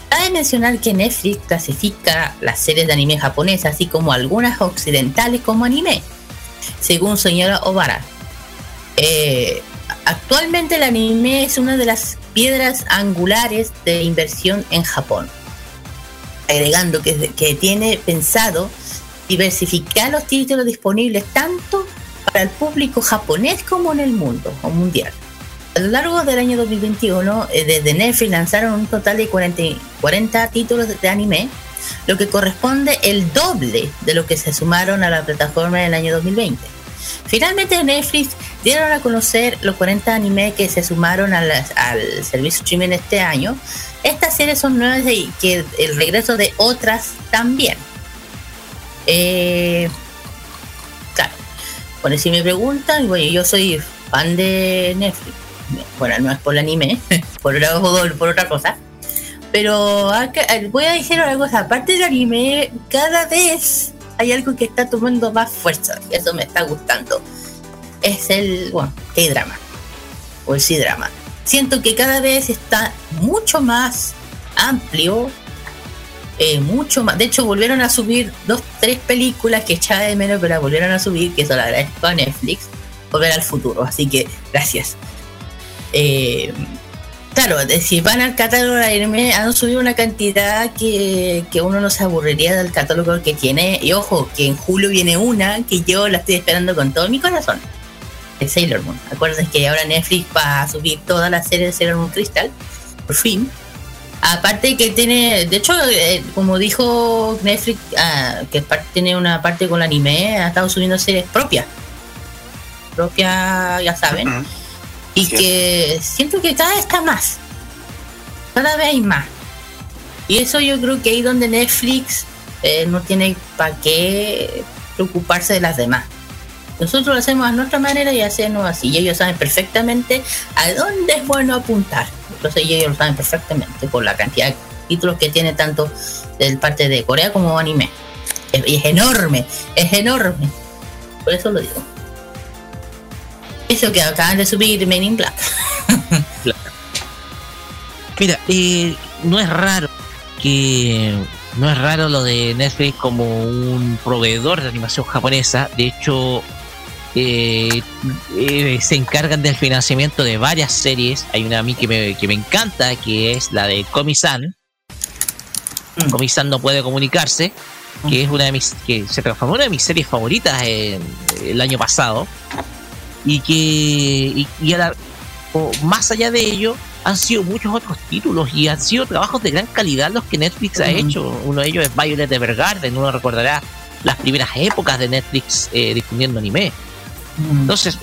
Cabe mencionar que Netflix clasifica las series de anime japonesas, así como algunas occidentales, como anime, según señora Obara. Eh, actualmente el anime es una de las piedras angulares de inversión en Japón, agregando que, que tiene pensado diversificar los títulos disponibles tanto para el público japonés como en el mundo o mundial. A lo largo del año 2021, eh, desde Netflix lanzaron un total de 40, 40 títulos de anime, lo que corresponde el doble de lo que se sumaron a la plataforma en el año 2020. Finalmente Netflix dieron a conocer los 40 animes que se sumaron al servicio streaming este año. Estas series son nuevas y que el regreso de otras también. Eh, bueno, si me preguntan, bueno, yo soy fan de Netflix. Bueno, no es por el anime, [LAUGHS] por, por otra cosa. Pero voy a decir una cosa, aparte del anime, cada vez hay algo que está tomando más fuerza. Y eso me está gustando. Es el, bueno, K-drama. O el C-drama. Siento que cada vez está mucho más amplio eh, mucho más. De hecho, volvieron a subir dos, tres películas que echaba de menos, pero volvieron a subir, que eso lo agradezco a Netflix. Volver al futuro, así que gracias. Eh, claro, si van al catálogo de anime, han subido una cantidad que, que, uno no se aburriría del catálogo que tiene. Y ojo, que en julio viene una que yo la estoy esperando con todo mi corazón. El Sailor Moon. Acuérdense que ahora Netflix va a subir toda la serie de Sailor Moon Crystal. Por fin. Aparte que tiene, de hecho, eh, como dijo Netflix, ah, que tiene una parte con el anime, ha estado subiendo series propias. Propias, ya saben. Y que siento que cada vez está más. Cada vez hay más. Y eso yo creo que ahí donde Netflix eh, no tiene para qué preocuparse de las demás. Nosotros lo hacemos a nuestra manera y hacemos así. Y ellos saben perfectamente a dónde es bueno apuntar. Entonces ellos lo saben perfectamente por la cantidad de títulos que tiene tanto del parte de Corea como anime. y es enorme, es enorme. Por eso lo digo. Eso que acaban de subir Men in Black. [LAUGHS] Mira, eh, no es raro que no es raro lo de Netflix como un proveedor de animación japonesa. De hecho, eh, eh, se encargan del financiamiento de varias series. Hay una a mí que me, que me encanta, que es la de Comisan. Mm. Comisan no puede comunicarse, que es una de mis que se transformó en una de mis series favoritas en- el año pasado y que y, y a la- o más allá de ello han sido muchos otros títulos y han sido trabajos de gran calidad los que Netflix ha Ujú. hecho. Uno de ellos es Violet Evergarden, uno recordará las primeras épocas de Netflix eh, difundiendo anime. Entonces,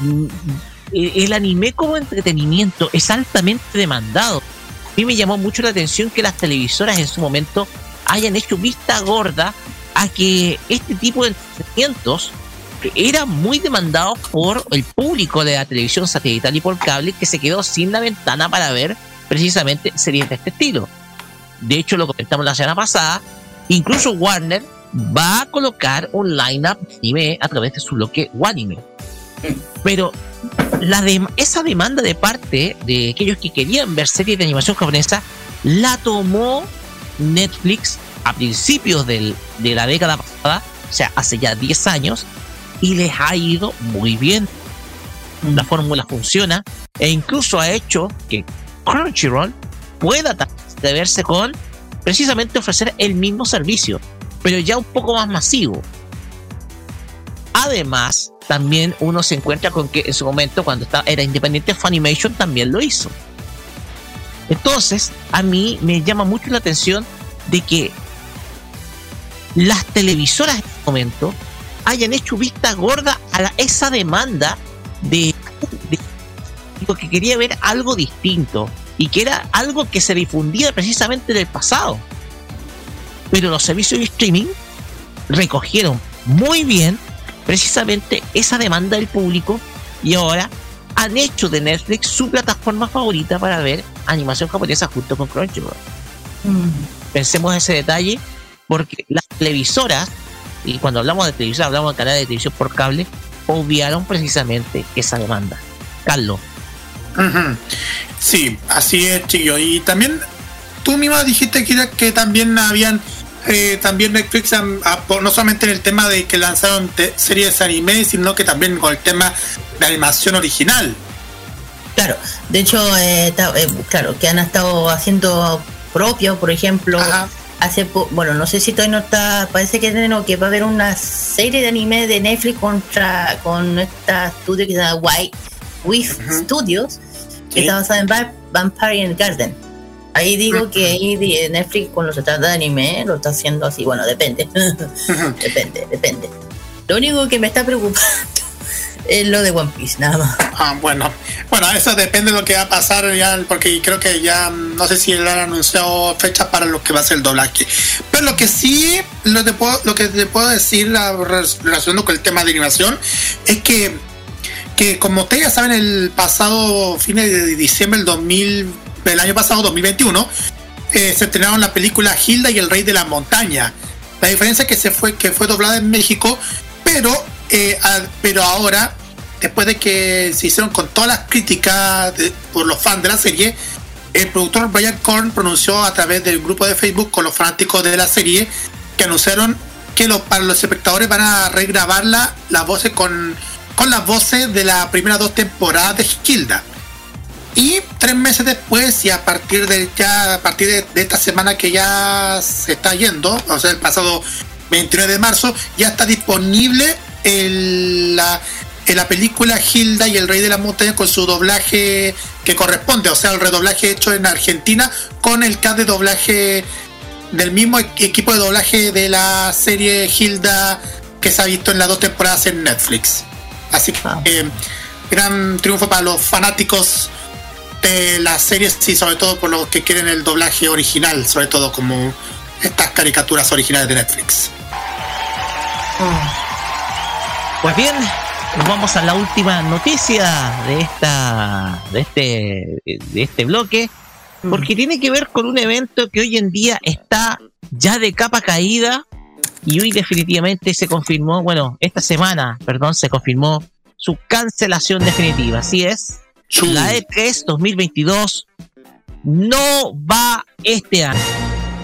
mm, el anime como entretenimiento es altamente demandado. A mí me llamó mucho la atención que las televisoras en su momento hayan hecho vista gorda a que este tipo de entretenimientos eran muy demandados por el público de la televisión satelital y por cable que se quedó sin la ventana para ver precisamente series de este estilo. De hecho, lo comentamos la semana pasada, incluso Warner va a colocar un lineup de anime a través de su bloque Wanime. Pero la dem- esa demanda de parte de aquellos que querían ver series de animación japonesa la tomó Netflix a principios del- de la década pasada, o sea, hace ya 10 años, y les ha ido muy bien. La fórmula funciona e incluso ha hecho que Crunchyroll pueda verse con precisamente ofrecer el mismo servicio, pero ya un poco más masivo. Además, también uno se encuentra con que en su momento, cuando estaba, era independiente, Funimation también lo hizo. Entonces, a mí me llama mucho la atención de que las televisoras en este momento hayan hecho vista gorda a la- esa demanda de, de- digo, que quería ver algo distinto y que era algo que se difundía precisamente en el pasado. Pero los servicios de streaming recogieron muy bien precisamente esa demanda del público y ahora han hecho de Netflix su plataforma favorita para ver animación japonesa junto con Crunchyroll. Pensemos ese detalle porque las televisoras, y cuando hablamos de televisión, hablamos de canales de televisión por cable, obviaron precisamente esa demanda. Carlos. Sí, así es, chiquillo. Y también tú misma dijiste Kira, que también habían eh, también Netflix por- no solamente en el tema de que lanzaron te- series anime, sino que también con el tema de animación original. Claro, de hecho, eh, ta- eh, claro, que han estado haciendo propio, por ejemplo, Ajá. hace po- bueno, no sé si todavía no está, parece que, no, que va a haber una serie de anime de Netflix contra con esta estudio que se llama White With Studios, que Sí. está basada en Va- Vampire Garden. Ahí digo que ahí Netflix cuando se trata de anime lo está haciendo así, bueno, depende, [LAUGHS] depende, depende. Lo único que me está preocupando [LAUGHS] es lo de One Piece, nada más. Ah, bueno, bueno, eso depende de lo que va a pasar ya, porque creo que ya mm, no sé si él han anunciado fechas para lo que va a ser el doblaje. Pero lo que sí, lo, te puedo, lo que te puedo decir la- relacionando con el tema de animación es que, que como ustedes ya saben, el pasado fin de diciembre del 2000, del año pasado, 2021, eh, se estrenaron la película Hilda y el Rey de la Montaña. La diferencia es que se fue, que fue doblada en México, pero, eh, pero ahora, después de que se hicieron con todas las críticas por los fans de la serie, el productor Brian Korn pronunció a través del grupo de Facebook con los fanáticos de la serie que anunciaron que los, para los espectadores van a regrabarla las voces con, con las voces de las primeras dos temporadas de Hilda. Y tres meses después, y a partir de ya, a partir de, de esta semana que ya se está yendo, o sea, el pasado 29 de marzo, ya está disponible el- la, en la película Hilda y el Rey de la Montaña con su doblaje que corresponde, o sea, el redoblaje hecho en Argentina con el cast de doblaje del mismo e- equipo de doblaje de la serie Hilda que se ha visto en las dos temporadas en Netflix. Así que Ah. eh, gran triunfo para los fanáticos de las series y sobre todo por los que quieren el doblaje original, sobre todo como estas caricaturas originales de Netflix. Pues bien, nos vamos a la última noticia de esta de este de este bloque porque tiene que ver con un evento que hoy en día está ya de capa caída y hoy definitivamente se confirmó, bueno, esta semana, perdón, se confirmó su cancelación definitiva. Así es, La E E3 2022 no va este año,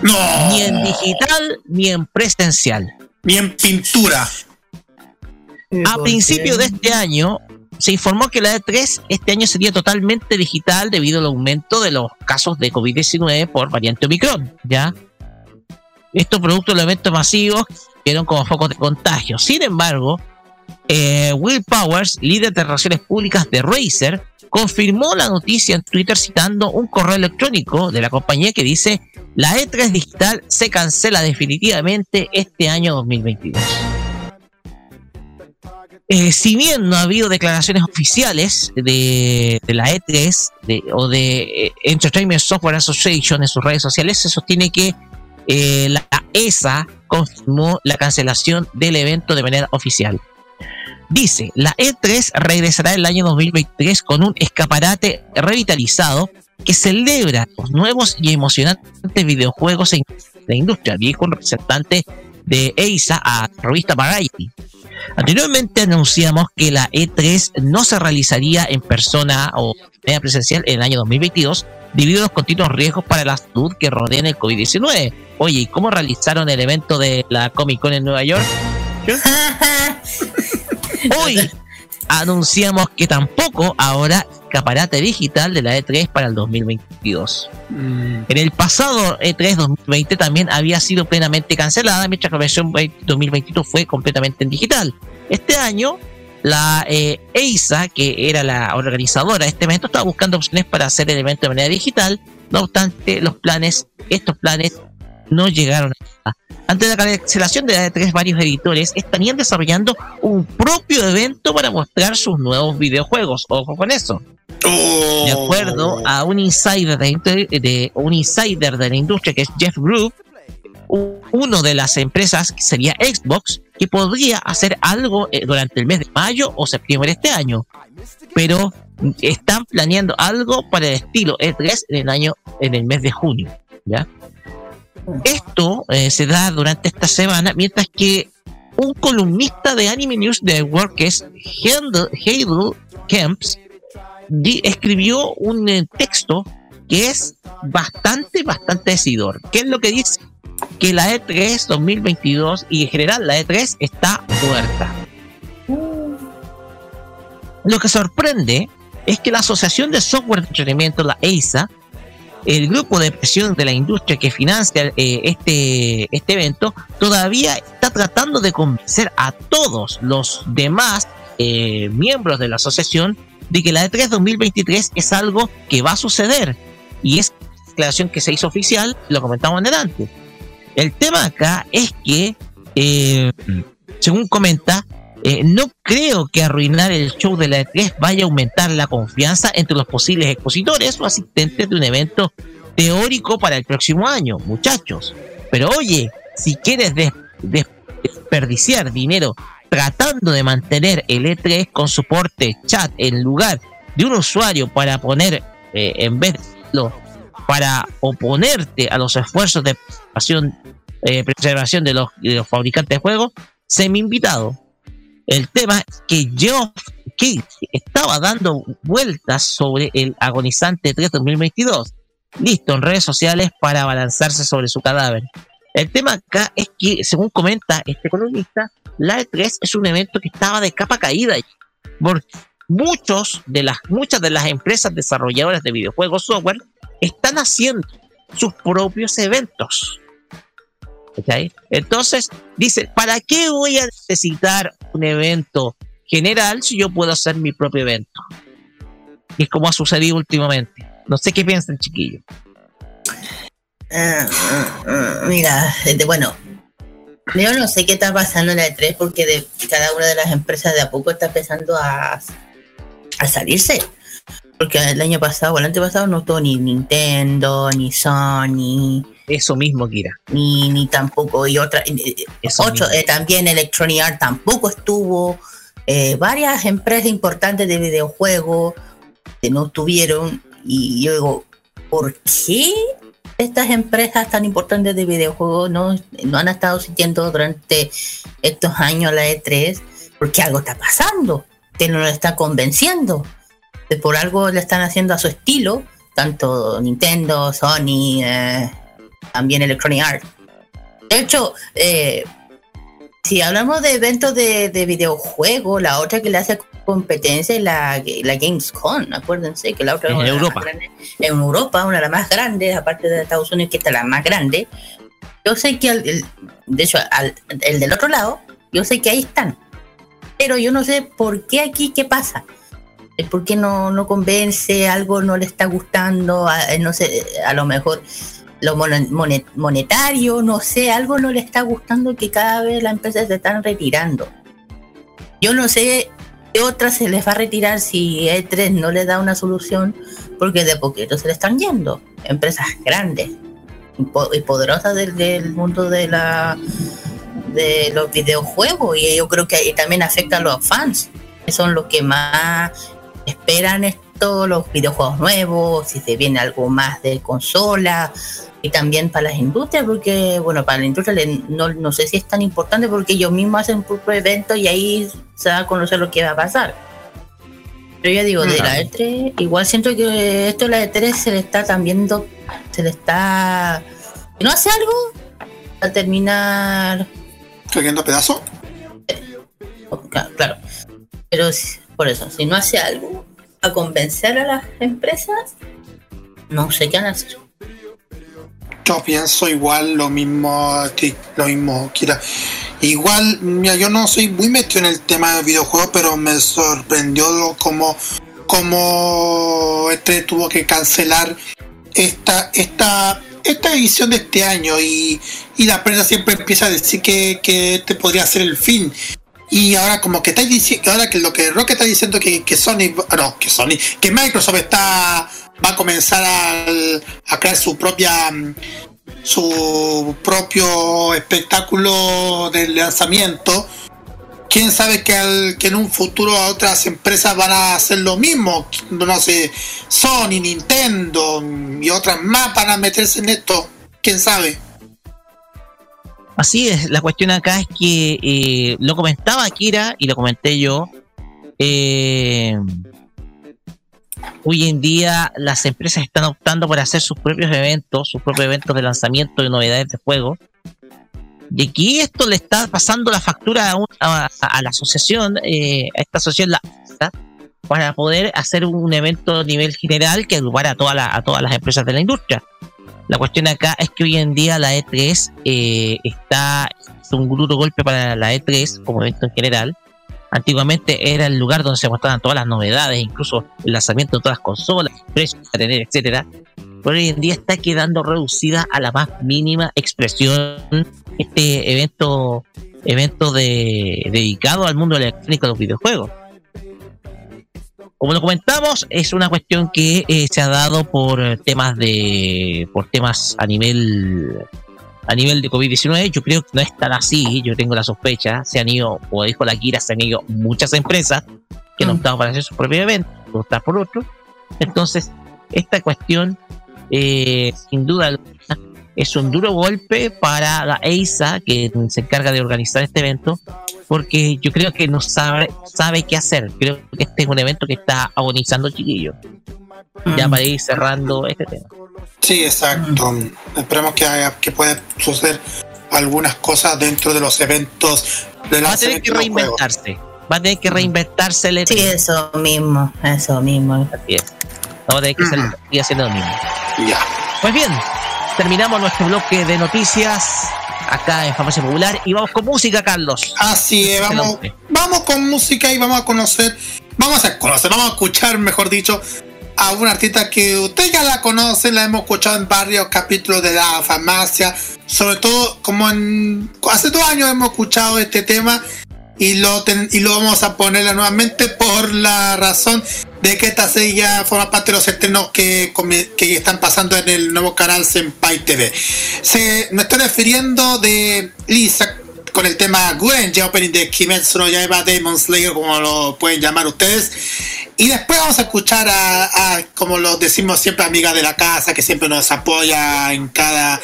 No, ni en digital ni en presencial. ni en pintura. A principios de este año se informó que la E3 este año sería totalmente digital debido al aumento de los casos de COVID-19 por variante Omicron, ¿ya? Estos productos de eventos masivos vieron como focos de contagio. Sin embargo, eh, Will Powers, líder de relaciones públicas de Razer, confirmó la noticia en Twitter citando un correo electrónico de la compañía que dice la E3 digital se cancela definitivamente este año 2022. Eh, si bien no ha habido declaraciones oficiales de, la E3 o de eh, Entertainment Software Association en sus redes sociales, se sostiene que eh, la ESA confirmó la cancelación del evento de manera oficial. Dice, la E3 regresará el año 2023 con un escaparate revitalizado que celebra los nuevos y emocionantes videojuegos en la industria. Vi con representante de ESA a revista Variety. Anteriormente anunciamos que la E3 no se realizaría en persona o manera presencial en el año 2022 debido a los continuos riesgos para la salud que rodean el COVID-19. Oye, ¿y cómo realizaron el evento de la Comic Con en Nueva York? [LAUGHS] Hoy anunciamos que tampoco ahora escaparate digital de la E3 para el 2022. Mm. En el pasado E3 2020 también había sido plenamente cancelada, mientras que la versión 2022 fue completamente en digital. Este año, la eh, EISA, que era la organizadora de este evento, estaba buscando opciones para hacer el evento de manera digital. No obstante, los planes, estos planes no llegaron a ante la cancelación de la E3, varios editores estarían desarrollando un propio evento para mostrar sus nuevos videojuegos. Ojo con eso. De acuerdo a un insider de, un insider de la industria que es Jeff Group, uno de las empresas que sería Xbox, que podría hacer algo eh, durante el mes de mayo o septiembre de este año. Pero están planeando algo para el estilo E3 en el año, en el mes de junio. ¿ya? Esto eh, se da durante esta semana, mientras que un columnista de Anime News Network, que es Heidel Kemps, escribió un eh, texto que es bastante, bastante decidor. ¿Qué es lo que dice? Que la E3 2022 y en general la E3 está muerta. Lo que sorprende es que la Asociación de Software de Entretenimiento, la EISA, el grupo de presión de la industria que financia eh, este, este evento todavía está tratando de convencer a todos los demás eh, miembros de la asociación de que la E3 2023 es algo que va a suceder. Y es declaración que se hizo oficial, lo comentamos adelante. El tema acá es que, eh, según comenta, eh, no creo que arruinar el show de la E3 vaya a aumentar la confianza entre los posibles expositores o asistentes de un evento teórico para el próximo año, muchachos. Pero oye, si quieres desperdiciar dinero tratando de mantener el E3 con soporte chat en lugar de un usuario para poner, eh, en vez de para oponerte a los esfuerzos de preservación, eh, preservación de, los, de los fabricantes de juegos, semi invitado el tema es que Geoff Keighley estaba dando vueltas sobre el agonizante 3 2022, listo en redes sociales para abalanzarse sobre su cadáver. El tema acá es que, según comenta este columnista, la E3 es un evento que estaba de capa caída. Porque muchos de las, muchas de las empresas desarrolladoras de videojuegos software están haciendo sus propios eventos. Entonces, dice, ¿para qué voy a necesitar un evento general si yo puedo hacer mi propio evento? Y es como ha sucedido últimamente. No sé qué piensan, chiquillos. Ah, ah, ah, mira, bueno, yo no sé qué está pasando en la E3 porque de cada una de las empresas de a poco está empezando a, a salirse. Porque el año pasado o el antepasado no estuvo ni Nintendo, ni Sony, eso mismo, Kira. Ni, ni tampoco, y otra, ocho, eh, también Electronic Arts tampoco estuvo. Eh, varias empresas importantes de videojuegos que no estuvieron. Y yo digo, ¿por qué estas empresas tan importantes de videojuegos no, no han estado sintiendo durante estos años la E3? Porque algo está pasando, que no lo está convenciendo. Por algo le están haciendo a su estilo, tanto Nintendo, Sony, eh, también Electronic Arts. De hecho, eh, Si hablamos de eventos de, de videojuegos, la otra que le hace competencia es la, la Gamescom, acuérdense que la otra En Europa. en Europa, una de las más grandes, aparte de Estados Unidos, que esta es la más grande. Yo sé que, el- de hecho, al- el del otro lado, yo sé que ahí están. Pero yo no sé por qué aquí, qué pasa. ¿Por qué no, no convence? Algo no le está gustando, a- no sé, a lo mejor lo monetario, no sé, algo no le está gustando que cada vez las empresas se están retirando. Yo no sé qué otra se les va a retirar si E3 no le da una solución, porque de poquito se le están yendo. Empresas grandes y poderosas del, del mundo de la de los videojuegos y yo creo que ahí también afecta a los fans que son los que más esperan esto los videojuegos nuevos si se viene algo más de consola y también para las industrias porque bueno para la industria le- no, no sé si es tan importante porque ellos mismos hacen propio evento y ahí se va a conocer lo que va a pasar pero yo digo de la E3 igual siento que esto de la E3 se le está también se le está si no hace algo va a terminar Cayendo a pedazos. Claro. Pero por eso, si no hace algo a convencer a las empresas, no sé qué van a hacer. Yo pienso igual lo mismo, lo mismo, Kira. Igual, mira, yo no soy muy metido en el tema de videojuegos, pero me sorprendió lo como, como este tuvo que cancelar esta, esta, esta edición de este año y, y la prensa siempre empieza a decir que, que este podría ser el fin. Y ahora como que está diciendo, ahora que lo que Rocket está diciendo que, que Sony, no, que Sony, que Microsoft está va a comenzar al- a crear su propia mm, su propio espectáculo de lanzamiento. Quién sabe que, que en un futuro otras empresas van a hacer lo mismo. No sé, Sony, Nintendo mm, y otras más van a meterse en esto. Quién sabe. Así es, la cuestión acá es que eh, lo comentaba Akira y lo comenté yo. eh, hoy en día las empresas están optando por hacer sus propios eventos, sus propios eventos de lanzamiento de novedades de juego. Y aquí esto le está pasando la factura a, un- a- la asociación, eh, a esta asociación, la para poder hacer un evento a nivel general que agrupara a todas las empresas de la industria. La cuestión acá es que hoy en día la E3 eh, está es un duro golpe para la E3 como evento en general. Antiguamente era el lugar donde se mostraban todas las novedades, incluso el lanzamiento de todas las consolas, precios a tener, etcétera. Pero hoy en día está quedando reducida a la más mínima expresión este evento evento de, dedicado al mundo electrónico de los videojuegos. Como lo comentamos, es una cuestión que eh, se ha dado por eh, temas de por temas a nivel a nivel de COVID-19. Yo creo que no es tan así. Yo tengo la sospecha. Se han ido, como dijo la Kira, se han ido muchas empresas que han Mm. optado para hacer su propio evento, optar por otro. Entonces, esta cuestión, eh, sin duda, alguna, es un duro golpe para la EISA, que se encarga de organizar este evento, porque yo creo que no sabe, sabe qué hacer. Creo que este es un evento que está agonizando chiquillos. Ya Mm. para ir cerrando este tema. Sí, exacto. Esperemos que, haya- que pueda suceder algunas cosas dentro de los eventos de Va a tener que reinventarse. Va a tener que reinventarse el Sí, eso mismo, eso mismo. Así es. Vamos a tener que seguir haciendo lo mismo. Ya. Pues bien, terminamos nuestro bloque de noticias acá en Farmacia Popular y vamos con música, Carlos. Así es, vamos, vamos con música y vamos a conocer, vamos a conocer, vamos a escuchar, mejor dicho, a una artista que usted ya la conoce, la hemos escuchado en varios capítulos de la farmacia, sobre todo como en hace dos años hemos escuchado este tema y lo ten- y lo vamos a ponerla nuevamente por la razón de que esta serie ya forma parte de los estrenos que, que están pasando en el nuevo canal Senpai TV. Se, me estoy refiriendo de Lisa con el tema Gurenja Opening de Kimetsu no Yaiba Demon Slayer, como lo pueden llamar ustedes. Y después vamos a escuchar a, a, como lo decimos siempre, amiga de la casa, que siempre nos apoya en cada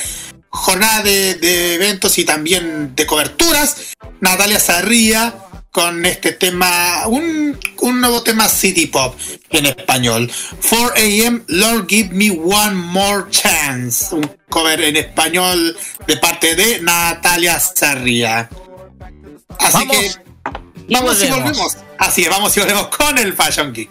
jornada de, de eventos y también de coberturas. Natalia Sarria con este tema, un, un nuevo tema City Pop en español. 4 AM, Lord Give Me One More Chance. Un cover en español de parte de Natalia Sarria. Así Vamos que y vamos y volvemos. volvemos. Así es, vamos y volvemos con el Fashion Geek.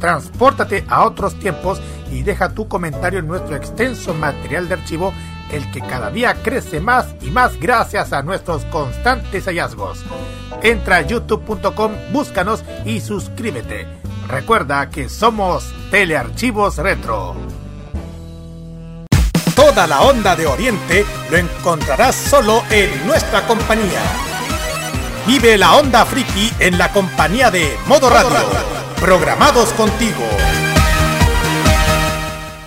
Transpórtate a otros tiempos y deja tu comentario en nuestro extenso material de archivo, el que cada día crece más y más gracias a nuestros constantes hallazgos. Entra a youtube.com, búscanos y suscríbete. Recuerda que somos Telearchivos Retro. Toda la onda de Oriente lo encontrarás solo en nuestra compañía. Vive la onda friki en la compañía de Modo Radio. Programados contigo.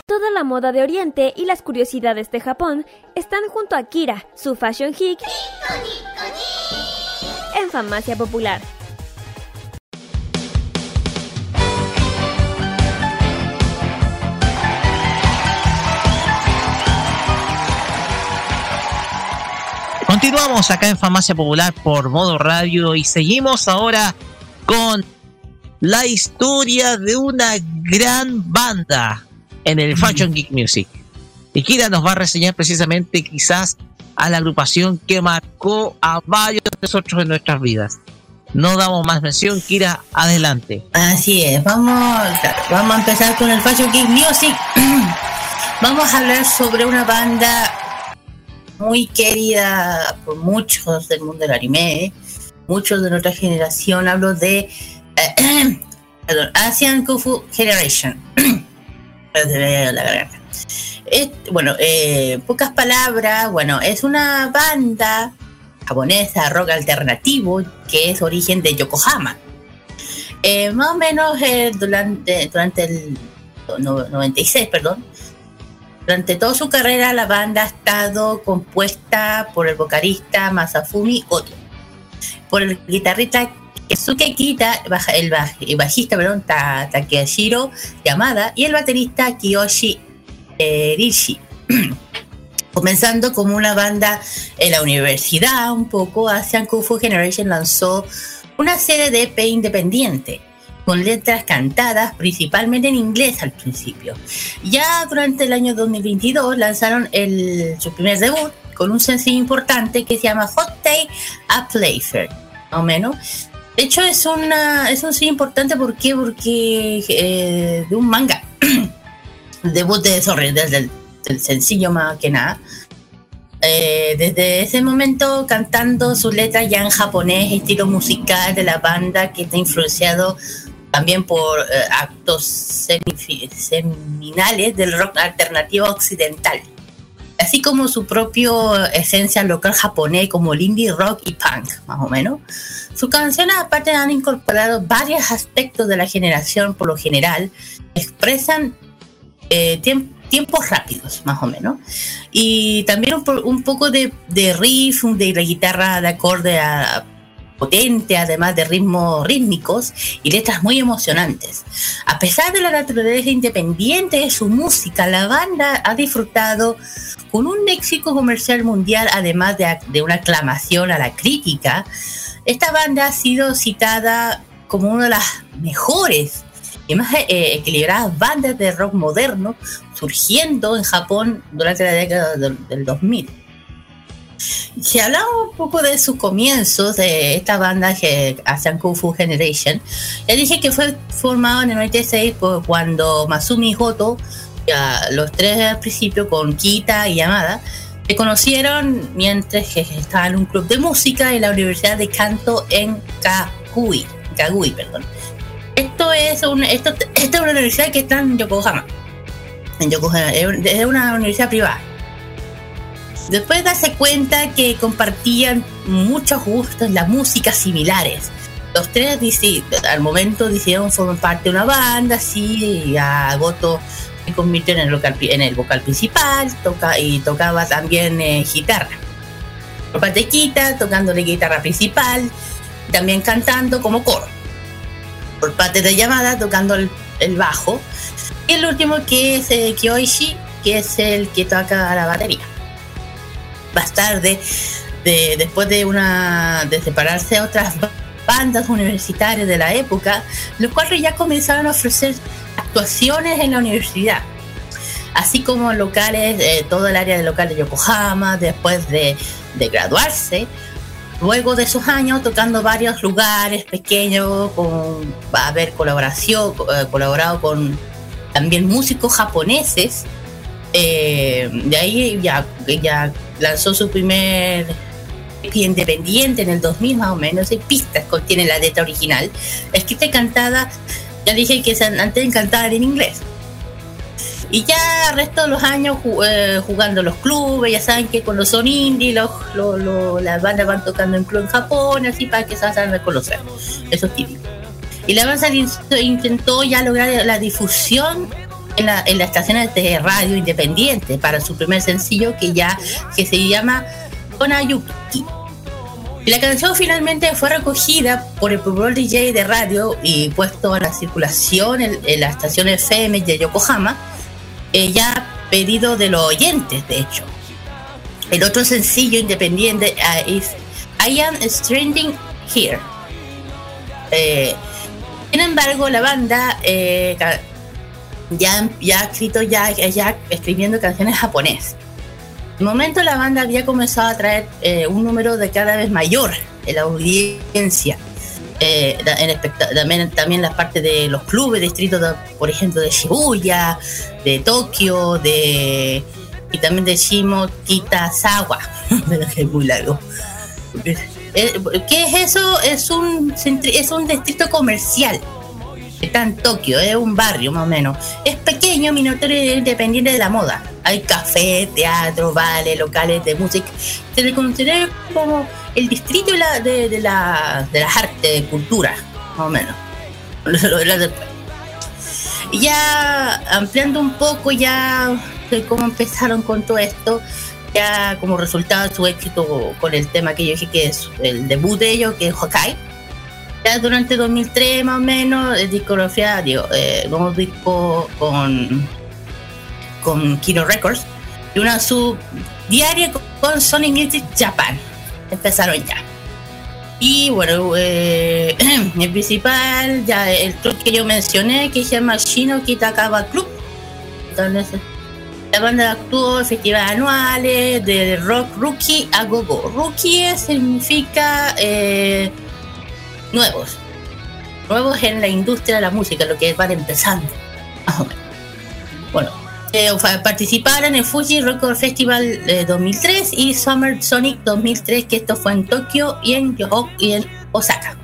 Toda la moda de Oriente y las curiosidades de Japón están junto a Kira, su fashion geek, en Farmacia Popular. Continuamos acá en Farmacia Popular por modo radio y seguimos ahora con la historia de una gran banda en el Fashion Geek Music. Y Kira nos va a reseñar precisamente quizás a la agrupación que marcó a varios de nosotros en nuestras vidas. No damos más mención, Kira, adelante. Así es, vamos, vamos a empezar con el Fashion Geek Music. [CLEARS THROAT] vamos a hablar sobre una banda muy querida por muchos del mundo del anime, muchos de nuestra generación. Hablo de eh, [COUGHS] Asian Kung Fu Generation. [COUGHS] Bueno, eh, pocas palabras. Bueno, es una banda japonesa, rock alternativo, que es origen de Yokohama. Eh, más o menos eh, durante, durante el no- 96, perdón, durante toda su carrera la banda ha estado compuesta por el vocalista Masafumi Oto, por el guitarrista Keisuke Kita, el, baj- el bajista perdón, Ta- Takehiro Yamada y el baterista Kiyoshi eh, Rishi. [CLEARS THROAT] Comenzando como una banda en la universidad, un poco, Asian Kung Fu Generation lanzó una serie de EP independiente, con letras cantadas principalmente en inglés al principio. Ya durante el año 2022 lanzaron el, su primer debut con un sencillo importante que se llama Hot Day a Playfair, más o menos. De hecho es, una, es un sencillo importante ¿por porque eh, de un manga. [CLEARS THROAT] debut de Sorry, desde el del sencillo más que nada. Eh, desde ese momento cantando sus letras ya en japonés, estilo musical de la banda que está influenciado también por eh, actos seminales del rock alternativo occidental, así como su propia esencia local japonés como el indie rock y punk, más o menos. Sus canciones aparte han incorporado varios aspectos de la generación, por lo general, expresan eh, tiemp- tiempos rápidos, más o menos. Y también un poco de, de riff, de la guitarra de acorde a- potente, además de ritmos rítmicos y letras muy emocionantes. A pesar de la naturaleza independiente de su música, la banda ha disfrutado con un éxito comercial mundial, además de, de una aclamación a la crítica. Esta banda ha sido citada como una de las mejores y más eh, equilibradas bandas de rock moderno surgiendo en Japón durante la década del, del 2000. Si hablamos un poco de sus comienzos de esta banda que Asian Kung Fu Generation, ya dije que fue formado en el 96 por cuando Masumi Hoto, ya los tres al principio con Kita y Yamada, se conocieron mientras que estaban en un club de música en la Universidad de Canto en Kagui, Kagui perdón. Esto es, un, esto, esta es una universidad que está en Yokohama. En Yokohama, es una universidad privada. Después darse cuenta que compartían muchos gustos, la música similares. Los tres dice, al momento decidieron formar parte de una banda, así, y a Goto se convirtió en el vocal, en el vocal principal toca, y tocaba también eh, guitarra. Por parte Kita, tocando la guitarra principal, también cantando como coro. Por parte de Yamada, tocando el, el bajo. Y el último que es eh, Kyoishi, que es el que toca la batería. Más tarde, de, después de una de separarse a otras ba- bandas universitarias de la época, los cuales ya comenzaron a ofrecer actuaciones en la universidad, así como locales, eh, todo el área de local de Yokohama, después de, de graduarse, luego de esos años tocando varios lugares pequeños, con va a haber colaboración, eh, colaborado con también músicos japoneses. Eh, de ahí ya, ya lanzó su primer EP independiente en el 2000 más o menos, y pistas contiene la letra original, escrita y cantada, ya dije que es antes de cantar en inglés. Y ya el resto de los años eh, jugando los clubes, ya saben que cuando son indie, los, lo- lo- las bandas van tocando en club en Japón, así para que se hagan reconocer. Eso es típico. Y la banda in- intentó ya lograr la difusión en, la- en las estaciones de radio independiente para su primer sencillo que ya que se llama Konayuki. La canción finalmente fue recogida por el popular DJ de radio y puesto a la circulación en, en la estación FM de Yokohama, eh, ya pedido de los oyentes, de hecho. El otro sencillo independiente ah, es I Am Stranding Here. Eh, sin embargo, la banda eh, ya, ya escrito, ya, ya escribiendo canciones japonés. De momento la banda había comenzado a traer eh, un número de cada vez mayor en la audiencia. Eh, también, también la parte de los clubes, distritos, por ejemplo, de Shibuya, de Tokio, de y también de Shimo Kitazawa. [LAUGHS] Eh, ¿Qué es eso? Es un, es un distrito comercial. Está en Tokio, es un barrio más o menos. Es pequeño, minoritario e independiente de la moda. Hay café, teatro, bares, locales de música. Se le considera como el distrito de, la, de, de la, de las artes, de cultura, más o menos. Ya ampliando un poco ya de cómo empezaron con todo esto, ya como resultado de su éxito con el tema que yo dije que es el debut de ellos, que es Hokai. Ya durante 2003 más o menos, eh, discografía, digo, eh, como disco con, con Kino Records y una subdiaria con, con Sony Music Japan. Empezaron ya. Y bueno, eh, [CLEARS THROAT] el principal, ya el club que yo mencioné, que se llama Shino Kitakawa Club. Entonces, la banda actuó en festivales anuales de rock rookie a gogo. Rookie significa eh, nuevos. Nuevos en la industria de la música, lo que van empezando. Bueno, eh, participaron en Fuji Record Festival eh, 2003 y Summer Sonic 2003, que esto fue en Tokio y en, y en Osaka.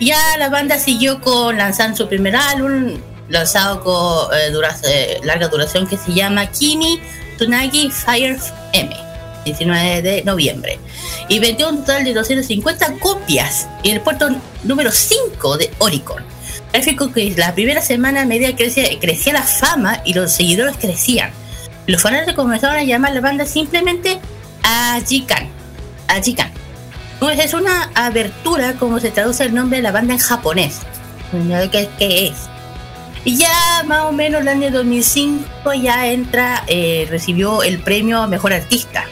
Ya la banda siguió con lanzando su primer álbum, lanzado con eh, eh, larga duración, que se llama Kimi Tsunagi Fire M, 19 de noviembre. Y vendió un total de 250 copias y el puerto número 5 de Oricon. Gráfico que la primera semana a medida que crecía, crecía la fama y los seguidores crecían. Los fanáticos comenzaron a llamar a la banda simplemente Ajikan. Ajikan. Pues es una abertura como se traduce el nombre de la banda en japonés. ¿Qué, qué es? Y ya más o menos el año 2005 ya entra, eh, recibió el premio a Mejor Artista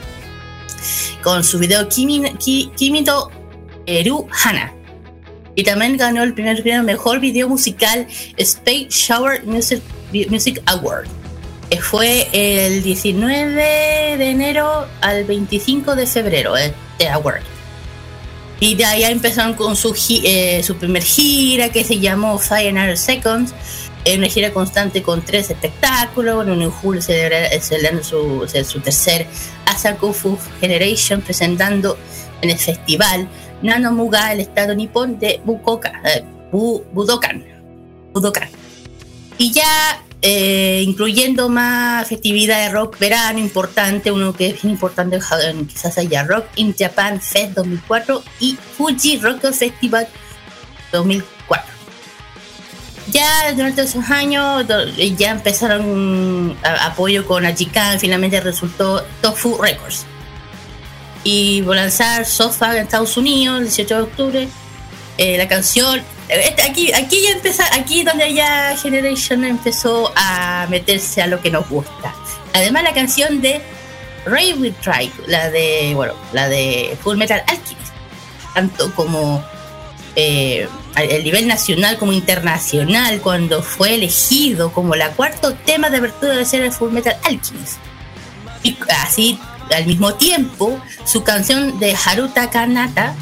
con su video Kimi, Ki- Kimito Eru Hana. Y también ganó el primer premio Mejor Video Musical Space Shower Music, Award. que fue el 19 de enero al 25 de febrero, este award. Y de ahí empezaron con su, eh, su primer gira que se llamó Five Another Seconds. Es una gira constante con tres espectáculos. Bueno, en julio celebra- celebrando su, su tercer Asakufu Generation, presentando en el festival Nanomuga, el estado nipón de Bukoka, eh, Bu- Budokan. Budokan. Y ya eh, incluyendo más festividades de rock verano importante, uno que es importante en- quizás haya Rock in Japan Fest 2004 y Fuji Rock Festival 2004. Ya durante esos años ya empezaron a- apoyo con Ajikan, finalmente resultó Tofu Records. Y por lanzar Sofa en Estados Unidos el 18 de octubre. Eh, la canción, este- aquí, aquí ya empezó, aquí donde ya Generation empezó a meterse a lo que nos gusta. Además la canción de Ray Will Try, la de, bueno, la de Full Metal Alchemist, tanto como eh, a a nivel nacional como internacional, cuando fue elegido como la cuarto tema de apertura de la serie Full Metal Alchemist. Y así, al mismo tiempo, su canción de Haruta Kanata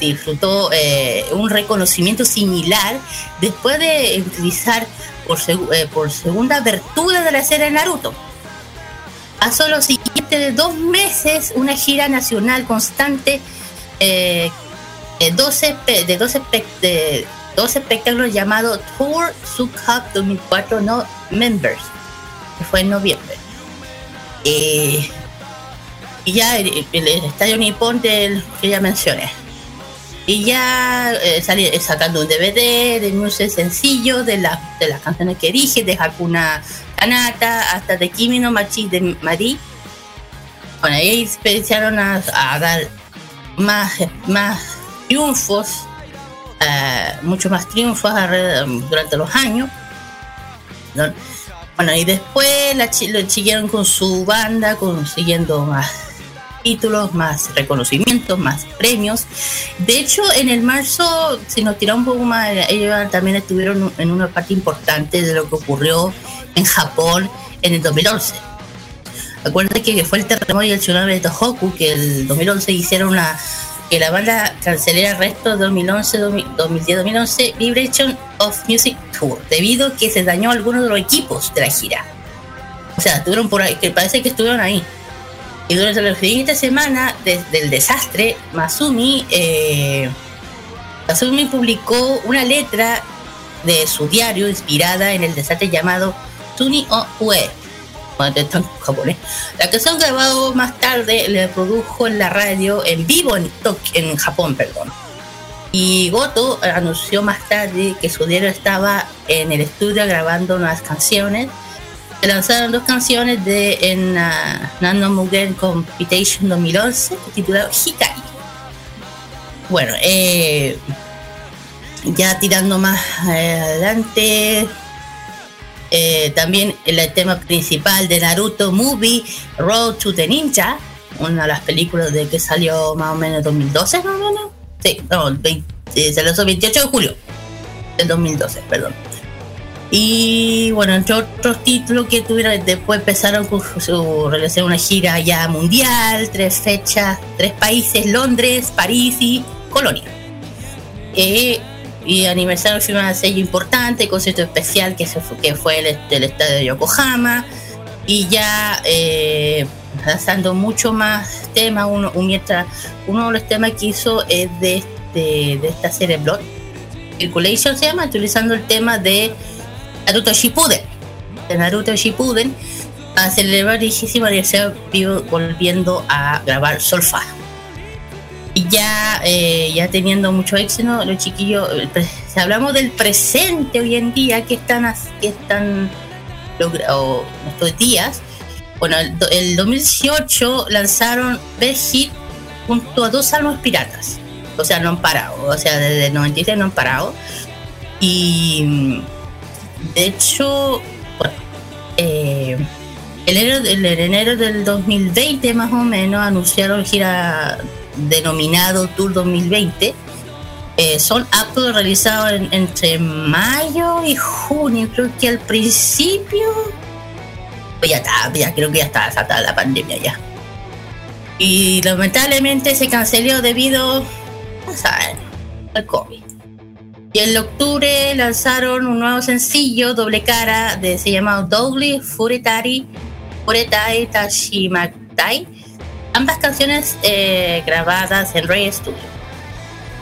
disfrutó eh, un reconocimiento similar después de utilizar por, segu- eh, por segunda apertura de la serie Naruto. Pasó los siguientes dos meses una gira nacional constante eh, de 12, espe- de 12, espe- de 12 espectáculos llamado Tour Sub Cup 2004 No Members, que fue en noviembre. Eh, y ya el, el- el estadio Nippon del que ya mencioné. Y ya eh, salí eh, sacando un DVD de music sencillo de, la- de las canciones que dije, de Hakuna Kanata hasta de Kimi no Machi de Mari. Bueno, ahí empezaron a, a dar más, más triunfos, eh, mucho más triunfos alrededor- durante los años. ¿no? Bueno, y después la, lo siguieron con su banda, consiguiendo más títulos, más reconocimientos, más premios. De hecho, en el marzo, si nos tiramos un poco más, ellos también estuvieron en una parte importante de lo que ocurrió en Japón en el 2011. Acuérdate que fue el terremoto y el tsunami de Tohoku, que el 2011 hicieron una que la banda cancelera el resto de 2011, 2010-2011 Vibration of Music Tour, debido a que se dañó algunos de los equipos de la gira. O sea, estuvieron por ahí, que parece que estuvieron ahí. Y durante la siguiente semana desde el desastre, Masumi, eh, Masumi publicó una letra de su diario inspirada en el desastre llamado Tuni o Ue. Bueno, está en japonés. La canción grabado más tarde le produjo en la radio en vivo en, en Japón, perdón. Y Goto anunció más tarde que su diario estaba en el estudio grabando unas canciones. Se lanzaron dos canciones de en uh, Nano Mugen Competition 2011 titulado Hikari. Bueno, eh, ya tirando más eh, adelante, eh, también el tema principal de Naruto Movie, Road to the Ninja, una de las películas de que salió más o menos en 2012, más o menos. Sí, no, el 20 eh, se lanzó el 28 de julio del 2012, perdón. Y bueno, entre otros títulos que tuvieron, después empezaron con su realizar una gira ya mundial, tres fechas, tres países, Londres, París y Colonia. Eh, y aniversario fue una sello importante, concierto especial que, se fue, que fue el, el estadio de Yokohama. Y ya eh, lanzando mucho más temas, uno, un- mientras uno de los temas que hizo es de, este, de esta serie Blood. Circulation se llama, utilizando el tema de Naruto Shippuden. De Naruto Shippuden, a celebrar el vigésimo aniversario volviendo a grabar Solfa. Ya, eh, ya teniendo mucho éxito, los chiquillos, pre- si hablamos del presente hoy en día, que están, que están días, bueno, el, do- el 2018 lanzaron Best Hit junto a dos almas piratas. O sea, no han parado. O sea, desde el 96 no han parado. Y de hecho, bueno, eh, el enero, el enero del 2020 más o menos anunciaron gira denominado Tour 2020. Eh, son actos realizados en- entre mayo y junio. Creo que al principio pues ya está, ya creo que ya está desatada la pandemia ya. Y lamentablemente se canceló debido a saben, al COVID. Y en octubre lanzaron un nuevo sencillo, doble cara, de, se llama Doble Furetari, Furetai Tashimatai. Ambas canciones eh, grabadas en Ray Studio.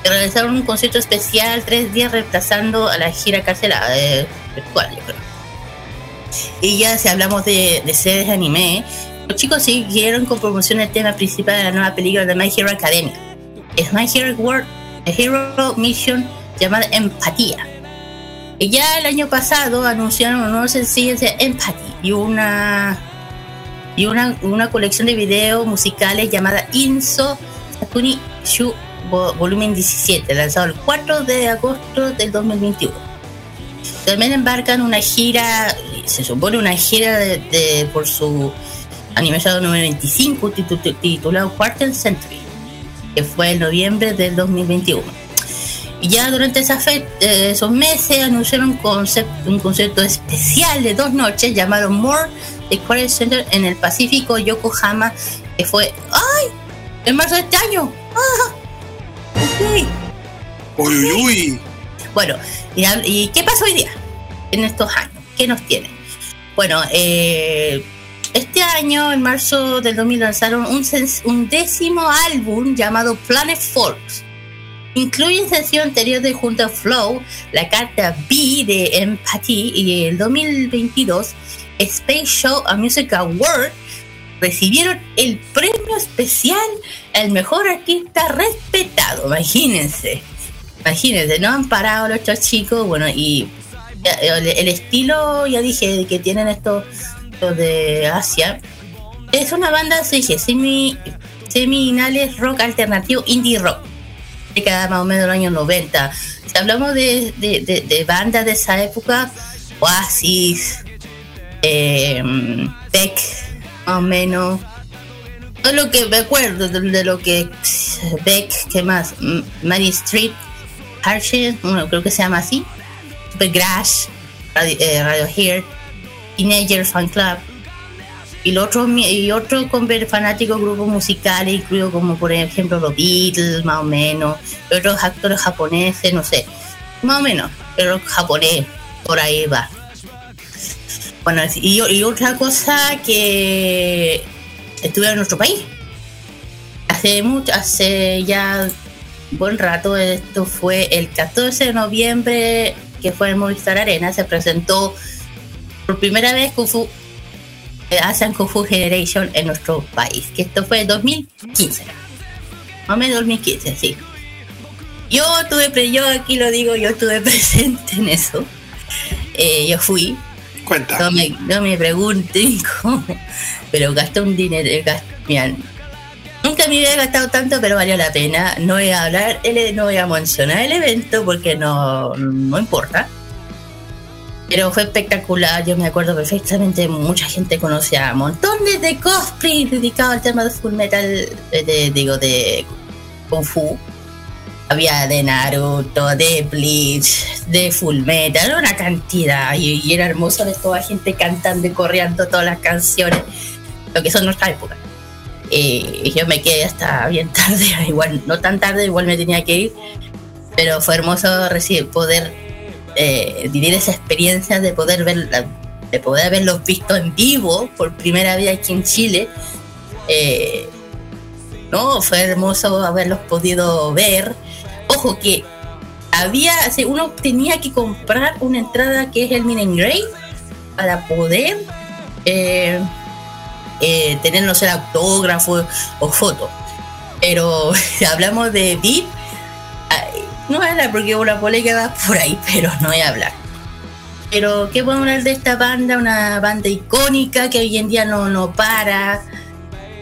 Realizaron un concierto especial tres días reemplazando a la gira cancelada, eh, virtual, yo creo. Y ya si hablamos de, de series de anime, los chicos siguieron con promoción el tema principal de la nueva película de My Hero Academia. Es My Hero World, Hero Mission llamada Empatía. Y ya el año pasado anunciaron un nuevo sencillo de Empathy y una y una, una colección de videos musicales llamada Inso Sakuni Shu vo- volumen 17, lanzado el 4 de agosto del 2021. También embarcan una gira, se supone una gira de, por su aniversario número 25 titu- titulado Quarter Century, que fue en noviembre del 2021. Y ya durante esa fe- eh, esos meses anunciaron concep- un concierto especial de dos noches llamado More Quarter Center en el Pacífico Yokohama, que fue ¡ay! en marzo de este año. ¡Ah! Ok. Uy, uy, uy. Bueno, y, hab- ¿y qué pasó hoy día? En estos años, ¿qué nos tiene? Bueno, eh, este año, en marzo del 2000, lanzaron un, décimo álbum llamado Planet Folks. Incluye en sesión anterior de Junto a Flow, la carta B de Empathy y el 2022 Space Show a Music Award recibieron el premio especial al mejor artista respetado, imagínense. Imagínense, no han parado los chicos, bueno, y el, estilo, ya dije, que tienen estos, de Asia, es una banda, dije, semi, seminales rock alternativo, indie rock, de cada más o menos los años 90. Si hablamos de, de, de- de bandas de esa época, Oasis, eh, Beck, más o menos. Todo lo que me acuerdo de, lo que Beck, ¿qué más? Mary Street, Hershey, bueno, creo que se llama así. Supergrass, Radio, eh, Radio Here, Teenager Fan Club. Y, otro, y otro con fanáticos grupos musicales, incluido como por ejemplo los Beatles, más o menos, otros actores japoneses, no sé, más o menos, pero japonés, por ahí va. Bueno, y, y otra cosa que estuve en nuestro país. Hace mucho, hace ya buen rato, esto fue el 14 de noviembre que fue en Movistar Arena, se presentó por primera vez Kung Fu, eh, Asian Kung Fu Generation en nuestro país, que esto fue en 2015. Más o menos 2015, sí. Yo tuve, pre- yo aquí lo digo, yo estuve [LAUGHS] presente en eso. Eh, yo fui. Cuenta. No me, no me pregunten [LAUGHS] pero gasté un dinero. eh, gas- mira, nunca me había gastado tanto, pero valió la pena. No voy a hablar, no voy a mencionar el evento porque no, no importa. Pero fue espectacular, yo me acuerdo perfectamente, mucha gente conocía montones de cosplay dedicados al tema de Full Metal, eh, de, digo, de Kung Fu. Había de Naruto, de Bleach, de Full Metal, una cantidad. Y, era hermoso ver toda la gente cantando y corriendo todas las canciones, lo que son nuestra época. Eh, y yo me quedé hasta bien [LAUGHS] tarde, igual, no tan tarde, igual me tenía que ir. Pero fue hermoso recibir, poder eh, vivir esa experiencia de poder ver de poder haberlos visto en vivo por primera vez aquí en Chile. Eh, no, fue hermoso haberlos podido ver. Ojo que había, uno tenía que comprar una entrada que es el Minen Grey para poder eh, eh, tener, no sé, autógrafo o foto. Pero [LAUGHS] hablamos de VIP, no voy a hablar porque una polémica va por ahí, pero no voy a hablar. Pero qué bueno hablar de esta banda, una banda icónica que hoy en día no, no para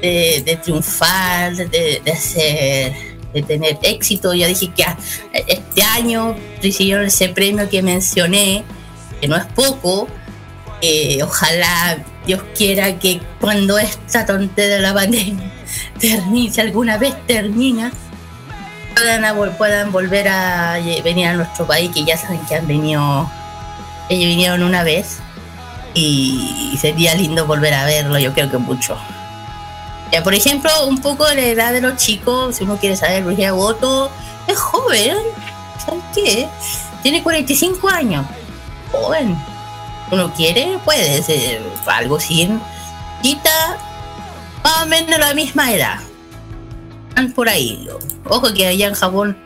de, triunfar, de hacer, de tener éxito. Ya dije que este año recibieron ese premio que mencioné, que no es poco. Eh, ojalá Dios quiera que cuando esta tontería de la pandemia [LAUGHS] termine, si alguna vez termina, puedan, puedan volver a venir a nuestro país, que ya saben que han venido, ellos vinieron una vez y sería lindo volver a verlo, yo creo que mucho. Por ejemplo, un poco de la edad de los chicos, si uno quiere saber, Luis Agoto es joven, ¿sabes qué? Tiene 45 años, joven. Uno quiere, puede ser algo sin quita más o menos la misma edad. Están por ahí. Ojo que allá en Japón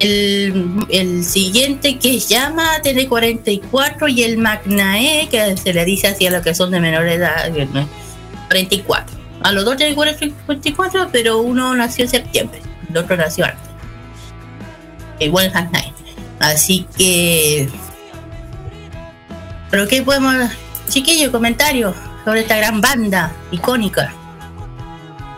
el, siguiente que es Llama tiene 44 y el Magnae, que se le dice así a los que son de menor edad, que no es 44. A los dos tienen 44, pero uno nació en septiembre, el otro nació antes. Igual el Magnae. Así que. ¿Pero qué podemos.? Chiquillo, comentarios sobre esta gran banda icónica.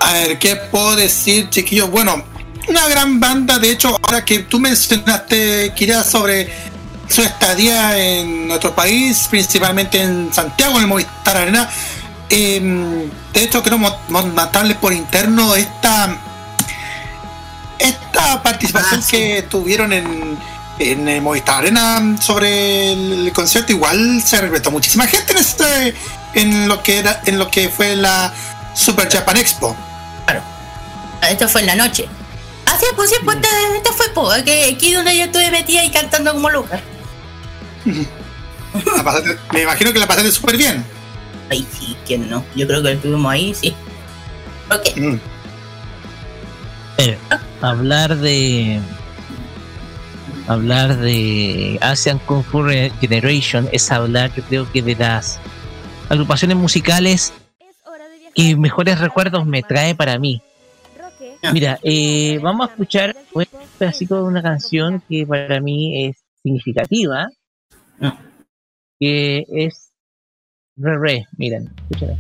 A ver, ¿qué puedo decir, chiquillos? Bueno, una gran banda, de hecho, ahora que tú mencionaste, Kira, sobre su estadía en nuestro país, principalmente en Santiago, en el Movistar Arena, em, de hecho, queremos matarles por interno esta esta participación Ah, sí. que tuvieron en, en el Movistar Arena sobre el, concierto, igual se regresó muchísima gente en este en lo que era en lo que fue la Super Japan Expo. Esto fue en la noche. Ah, sí, pues sí, pues esto, esto fue po, que aquí donde yo estuve metida y cantando como [LAUGHS] pasaste- me imagino que la pasaste súper bien. Ay, sí, ¿quién no? Yo creo que estuvimos ahí, sí. Ok. Mm. Eh, hablar de hablar de Asian Kung Fu Generation es hablar yo creo que de las agrupaciones musicales que mejores recuerdos me trae para mí mira eh, vamos a escuchar un pedacito de una canción que para mí es significativa que es Re Re miren escúchala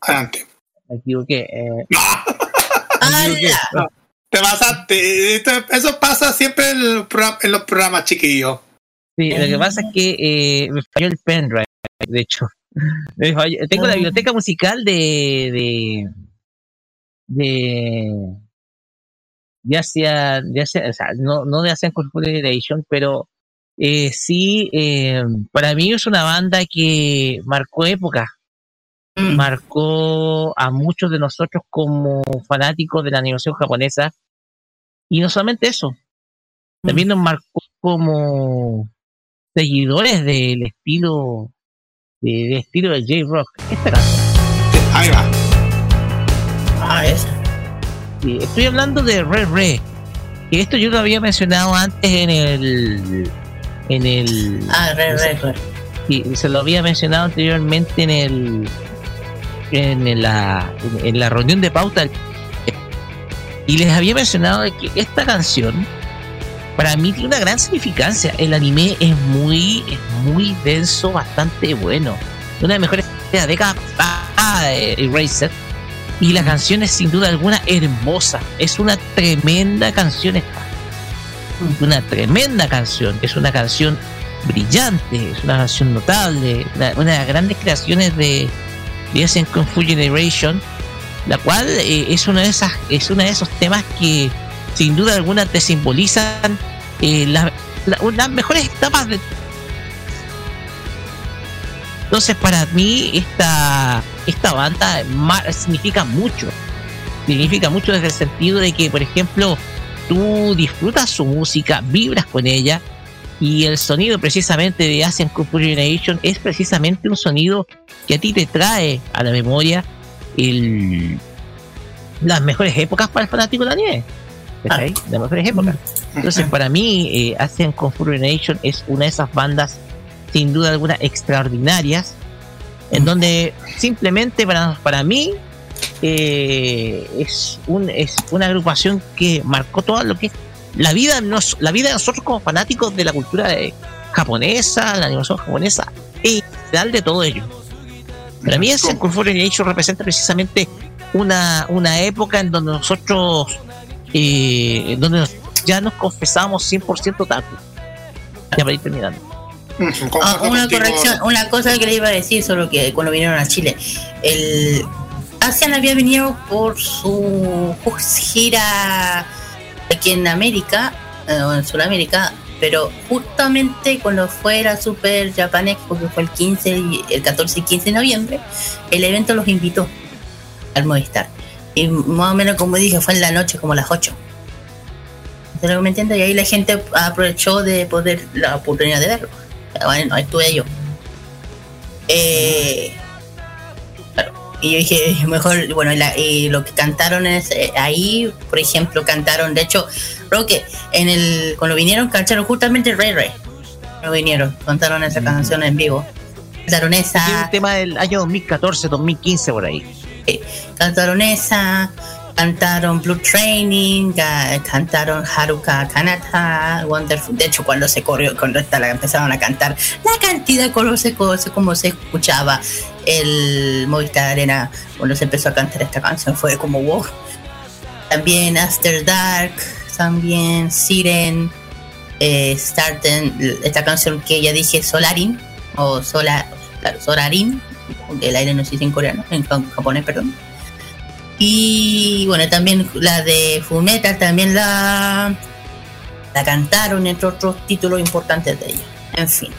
Adelante. me equivoqué eh, [LAUGHS] No, te pasaste. Esto- Eso pasa siempre en los, en los programas chiquillos. Sí, lo que pasa es que eh, me falló el pendrive, de hecho. [LAUGHS] Me falló- Tengo la biblioteca musical de. de. de. de Asia, de Asia- o sea, no, no de Asian Culture Generation, pero eh, sí, eh, para mí es una banda que marcó época. Marcó a muchos de nosotros como fanáticos de la animación japonesa. Y no solamente eso, también nos marcó como seguidores del estilo de- del estilo de J-Rock. Esta canción. Ahí va. Ah, esa. Sí, estoy hablando de Re Re. Que esto yo lo había mencionado antes en el. En el. Ah, re, re, re. Sí, se lo había mencionado anteriormente en el. En la, en la reunión de pauta. Y les había mencionado de que esta canción. Para mí tiene una gran significancia. El anime es muy, es muy denso, bastante bueno. Una de las mejores de la década pasada de Eraser. Y la canción es sin duda alguna hermosa. Es una tremenda canción esta. Una tremenda canción. Es una canción brillante. Es una canción notable. Una, una de las grandes creaciones de, Asian Kung Fu Generation. La cual eh, es una de esas, es uno de esos temas que sin duda alguna te simbolizan eh, la- la- las mejores etapas de entonces para mí esta, esta banda significa mucho. Significa mucho desde el sentido de que, por ejemplo, tú disfrutas su música, vibras con ella y el sonido precisamente de Asian Fu Generation es precisamente un sonido que a ti te trae a la memoria el, las mejores épocas para el fanático de anime. ¿cachai? Las mejores épocas. Entonces, para mí, eh, Asian Fu Generation es una de esas bandas, sin duda alguna, extraordinarias, en donde simplemente para, para mí eh, es, un, es una agrupación que marcó todo lo que es la vida, nos, la vida de nosotros como fanáticos de la cultura de- japonesa, la animación japonesa, e general de todo ello. Para mí, Kung Fu Generation representa precisamente una, una época en donde nosotros eh, donde nos- ya nos confesamos 100% otaku. Ya para ir terminando. Ah, una corrección, una cosa que le iba a decir sobre que cuando vinieron a Chile. El Asian había venido por su gira aquí en América, eh, en Sudamérica, pero justamente cuando fue la Super Japan Expo, que fue el 15, y- el 14 y 15 de noviembre, el evento los invitó al Movistar. Y más o menos como dije, fue en la noche, como las 8. ¿Se lo que me entiendes? Y ahí la gente aprovechó de poder la oportunidad de verlo. Bueno, estuve yo. Eh. Y yo dije, mejor, bueno, y la- y lo que cantaron es eh, ahí, por ejemplo, cantaron, de hecho, creo que en el, cuando vinieron, cantaron justamente Ray Ray. Cuando vinieron, cantaron esa canción en vivo. Cantaron Es esa, un tema del año 2014, 2015 por ahí. cantaron esa, cantaron Blue Training, ca- cantaron Haruka Kanata, Wonderful. De hecho, cuando se corrió, cuando la empezaron a cantar, la cantidad como se, como se escuchaba el Movistar Arena cuando se empezó a cantar esta canción fue como wow. También After Dark, también Siren, eh, Starten, esta canción que ya dije, Solarin, o Sola, Solarin, el aire no dice en coreano, en ja- japonés, perdón. Y bueno, también la de Fullmetal también la, la cantaron, entre otros títulos importantes de ella. En fin.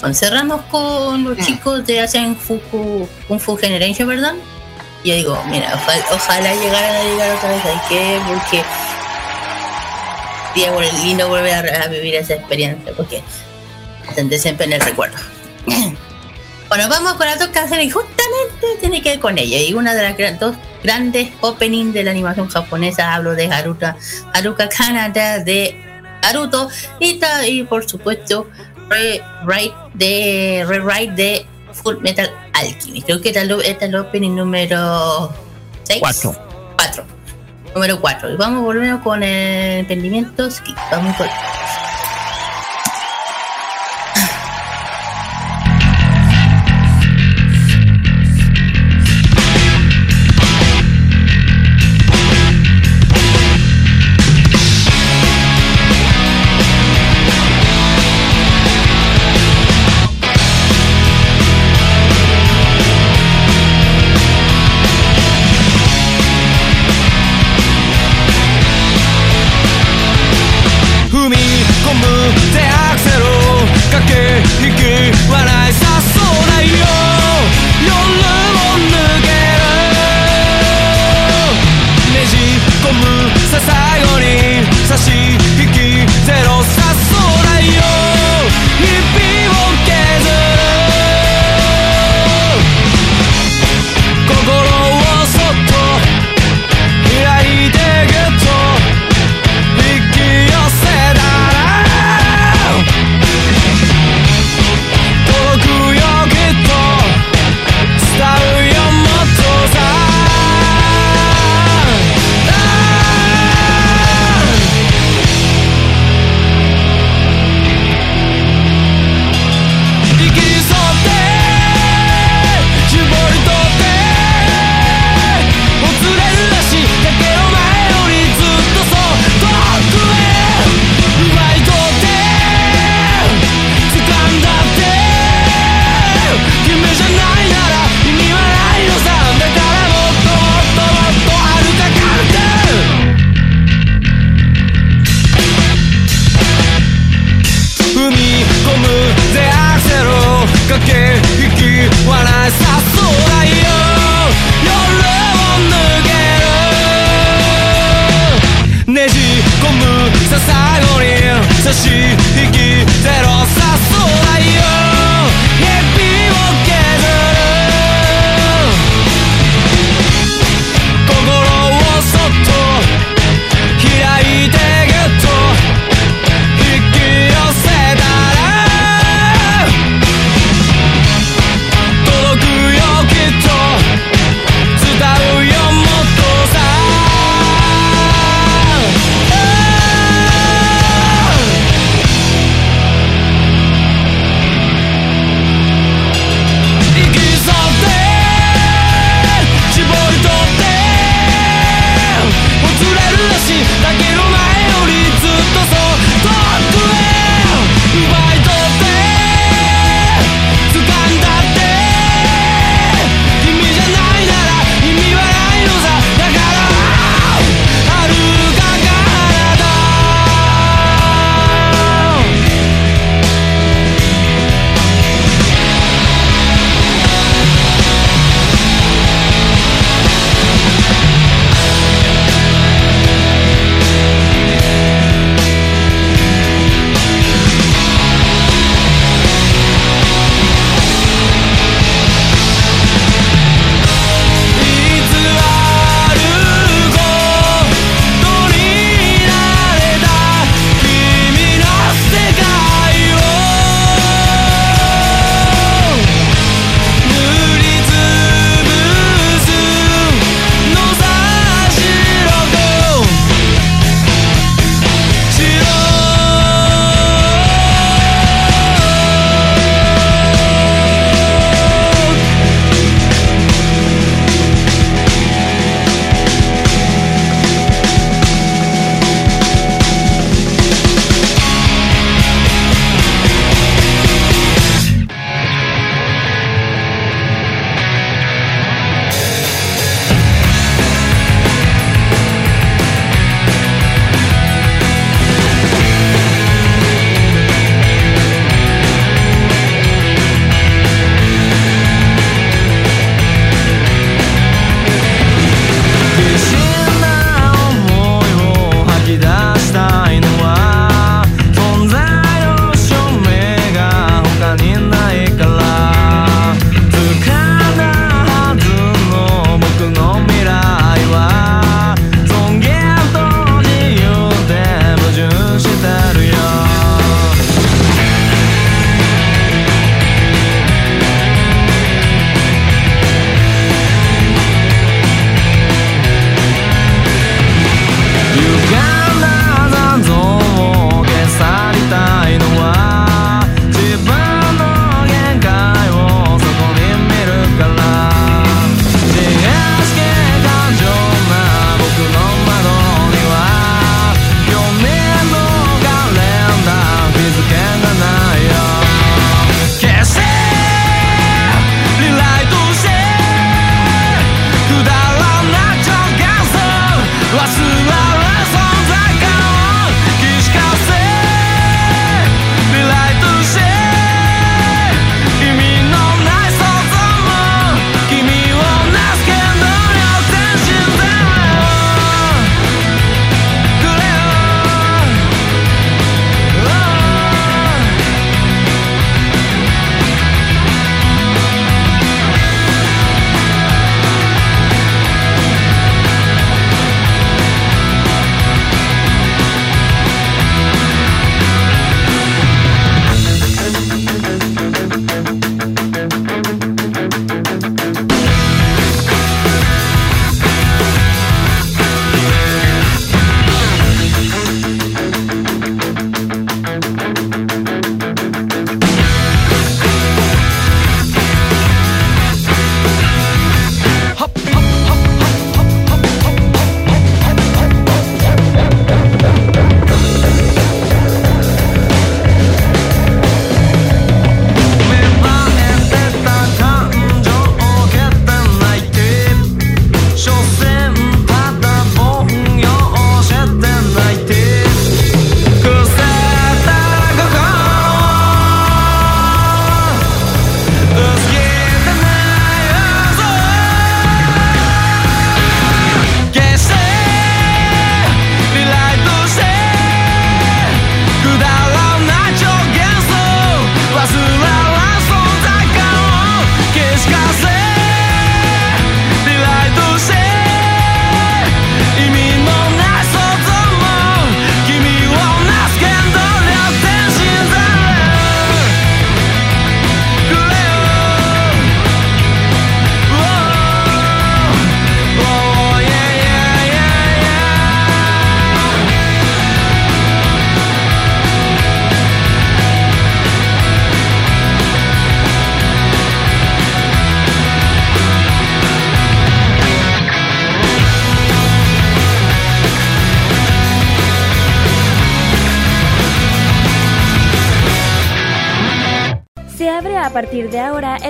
Bueno, cerramos con los chicos de Asian Fuku, Kung Fu Generation, ¿verdad? Y yo digo, mira, ojalá, ojalá llegaran a llegar otra vez ¿sabes qué? Porque bueno, lindo volver a, a vivir esa experiencia, porque tendré siempre en el recuerdo. [CLEARS THROAT] Bueno, vamos con las dos canciones y justamente tiene que ver con ella. Y una de las gran- dos grandes openings de la animación japonesa, hablo de Haruka, Haruka Kanata de Naruto y, por supuesto rewrite de, rewrite de Full Metal Alchemist. Creo que esta es el opening número 6. Cuatro. 4. Número 4. Y vamos volviendo con el emprendimiento. Skip. Vamos con.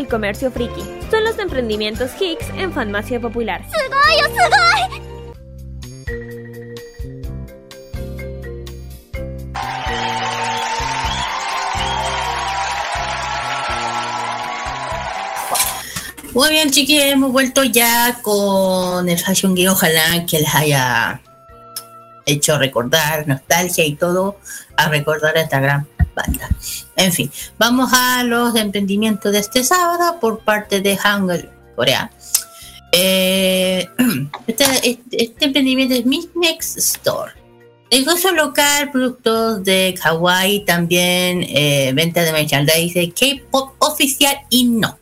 Comercio friki. Son los emprendimientos Hicks en Farmacia Popular. Muy bien, chiquillos, hemos vuelto ya con el Fashion Geek. Ojalá que les haya hecho recordar nostalgia y todo a recordar a esta gran banda. En fin, vamos a los emprendimientos de este sábado por parte de Hangul Corea. Eh, [CLEARS THROAT] este, este- este emprendimiento es Miss Next Store. Negocio local, productos de kawaii, también eh, venta de merchandise, K-pop oficial y no.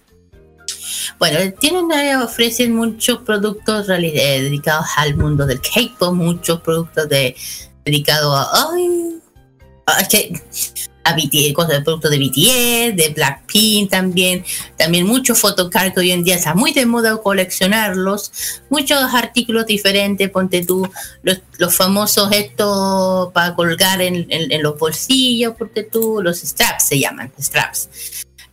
Bueno, tienen, ofrecen muchos productos eh, dedicados al mundo del K-pop, muchos productos de, dedicados a, ay, a cosas de productos de BTS, de Blackpink también, también muchos photocards que hoy en día está muy de moda coleccionarlos, muchos artículos diferentes, ponte tú los, los famosos estos para colgar en, en- los bolsillos, ponte tú, los straps se llaman, straps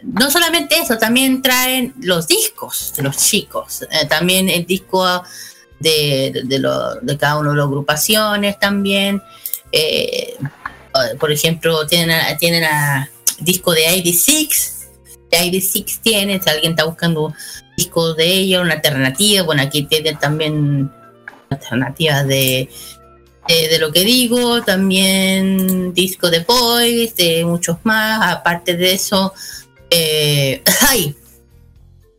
no solamente eso, también traen los discos de los chicos. Eh, también el disco de, de, de de cada una de las agrupaciones también. Eh, por ejemplo, tienen, a- tienen a disco de 86. De 86 tiene, si alguien está buscando discos de ellos, una alternativa. Bueno, aquí tienen también alternativas de, de, de lo que digo, también disco de Boys, de muchos más. Aparte de eso, eh, [LAUGHS] ay,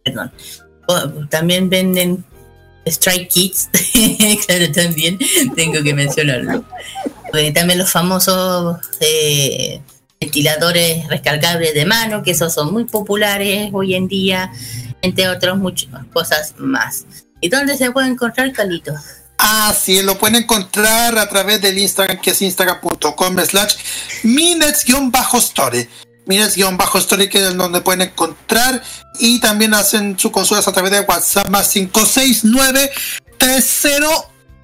perdón. Oh, también venden Strike Kids, [LAUGHS] claro, también tengo que mencionarlo también los famosos eh, ventiladores recargables de mano, que esos son muy populares hoy en día, entre otras muchas cosas más. ¿Y dónde se puede encontrar Calito? Ah, sí, lo pueden encontrar a través del Instagram, que es instagram.com slash minutes-story. Minutes-story, que es donde pueden encontrar. Y también hacen sus consultas a través de WhatsApp más 569 30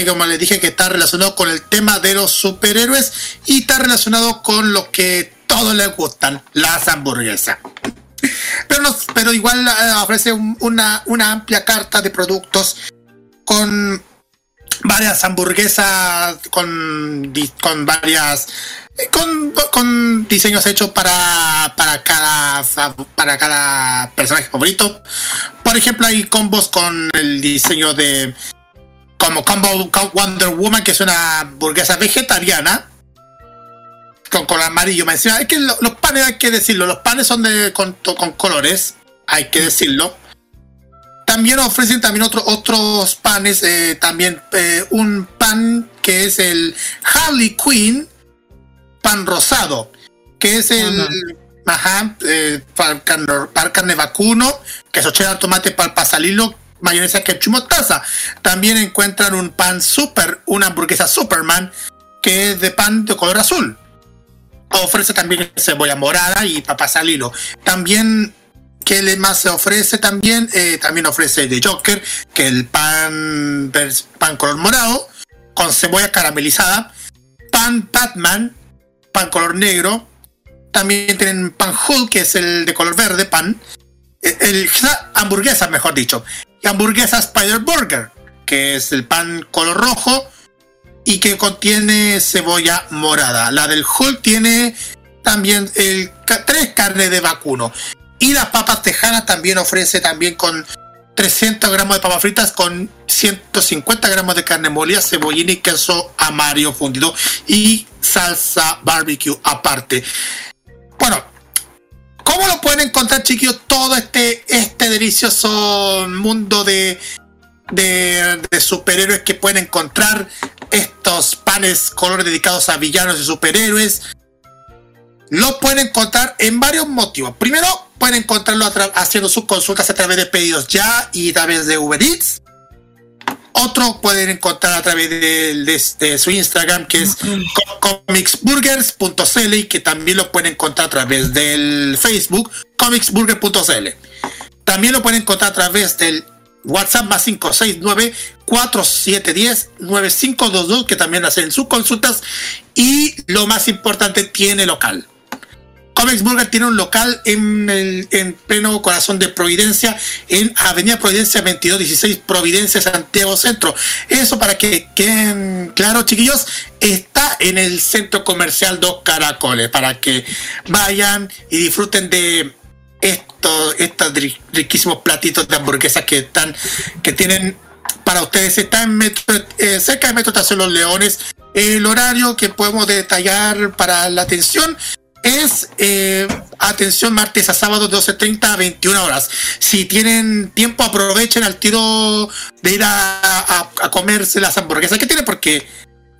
que como les dije, que está relacionado con el tema de los superhéroes y está relacionado con lo que todos les gustan, las hamburguesas. Pero, pero igual eh, ofrece un- una, una amplia carta de productos con varias hamburguesas, con, con varias eh, con, con diseños hechos para, para cada para cada personaje favorito. Por ejemplo, hay combos con el diseño de como combo Wonder Woman, que es una hamburguesa vegetariana con color amarillo. Me encima. Es que lo- los panes hay que decirlo, los panes son de con, con colores, hay que decirlo. También ofrecen también otro- otros panes, eh, también eh, un pan que es el Harley Quinn, pan rosado, que es el, ajá, eh, para, carne, para carne vacuno, queso cheddar, tomate, para pasalilo, mayonesa, ketchup, mostaza. También encuentran un pan super, una hamburguesa Superman, que es de pan de color azul. Ofrece también cebolla morada y papas al hilo. También, ¿qué más se ofrece también? Eh, también ofrece de Joker, que el pan, pan color morado, con cebolla caramelizada. Pan Batman, pan color negro. También tienen pan Hulk, que es el de color verde, pan. Eh, El, hamburguesa, mejor dicho. Hamburguesa Spider Burger, que es el pan color rojo y que contiene cebolla morada. La del Hulk tiene también el, tres carnes de vacuno. Y las papas tejanas también ofrece también con 300 gramos de papas fritas con 150 gramos de carne molida, cebollín y queso amarillo fundido y salsa barbecue aparte. Bueno, ¿cómo lo pueden encontrar, chiquillos? Todo este, este delicioso mundo de, de, de superhéroes que pueden encontrar estos panes colores dedicados a villanos y superhéroes. lo pueden encontrar en varios motivos. Primero, pueden encontrarlo haciendo sus consultas a través de pedidos ya y a través de Uber Eats. Otro pueden encontrar a través de, su Instagram, que es comicsburgers.cl y que también lo pueden encontrar a través del Facebook, comicsburger.cl. También lo pueden encontrar a través del WhatsApp más 569-4710-9522, que también hacen sus consultas. Y lo más importante, tiene local. Comics tiene un local en, el, en pleno corazón de Providencia, en Avenida Providencia 2216, Providencia, Santiago Centro. Eso para que queden claros, chiquillos, está en el centro comercial Dos Caracoles, para que vayan y disfruten de estos, estos riquísimos platitos de hamburguesas que están, que tienen para ustedes. Está en eh, cerca de Metro Estación Los Leones. El horario que podemos detallar para la atención es eh, atención martes a sábado 12.30 a 21 horas. Si tienen tiempo, aprovechen al tiro de ir a, comerse las hamburguesas que tienen porque,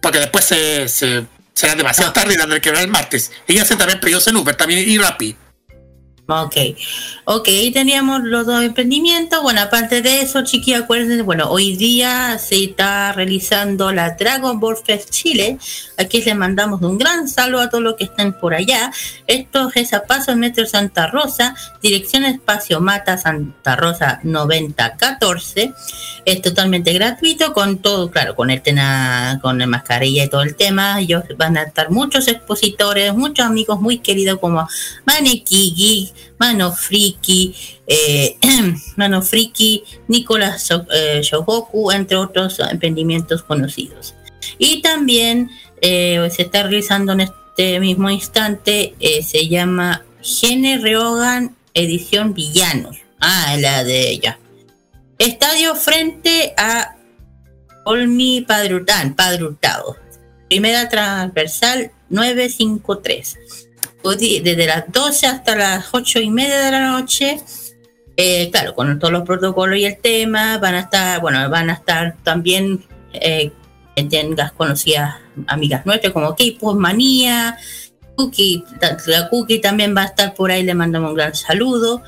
porque después se, será demasiado tarde y tendrán que ver el martes. Y hacen también pedidos en Uber también y Rappi. Ok, ok, teníamos los dos emprendimientos. Bueno, aparte de eso, chiqui, acuérdense, bueno, hoy día se está realizando la Dragon Ball Fest Chile. Aquí les mandamos un gran saludo a todos los que estén por allá. Esto es a paso en Metro Santa Rosa, dirección Espacio Mata Santa Rosa 9014. Es totalmente gratuito, con todo, claro, con el tena, con el mascarilla y todo el tema. Ellos van a estar muchos expositores, muchos amigos muy queridos como Maneki, Mano Friki, eh, [CLEARS THROAT] Mano Friki, Nicolás eh, Shogoku, entre otros emprendimientos conocidos. Y también eh, se está realizando en este mismo instante, se llama Gene Reogan Edición Villanos. Ah, la de ella. Estadio frente a Olmi Padre Hurtado. Primera transversal 953 desde las 12 hasta las 8 y media de la noche. Eh, claro, con todos los protocolos y el tema, van a estar, bueno, van a estar también, eh, tengas conocidas amigas nuestras como K-Pop Manía, Cookie, la Cookie también va a estar por ahí, le mandamos un gran saludo.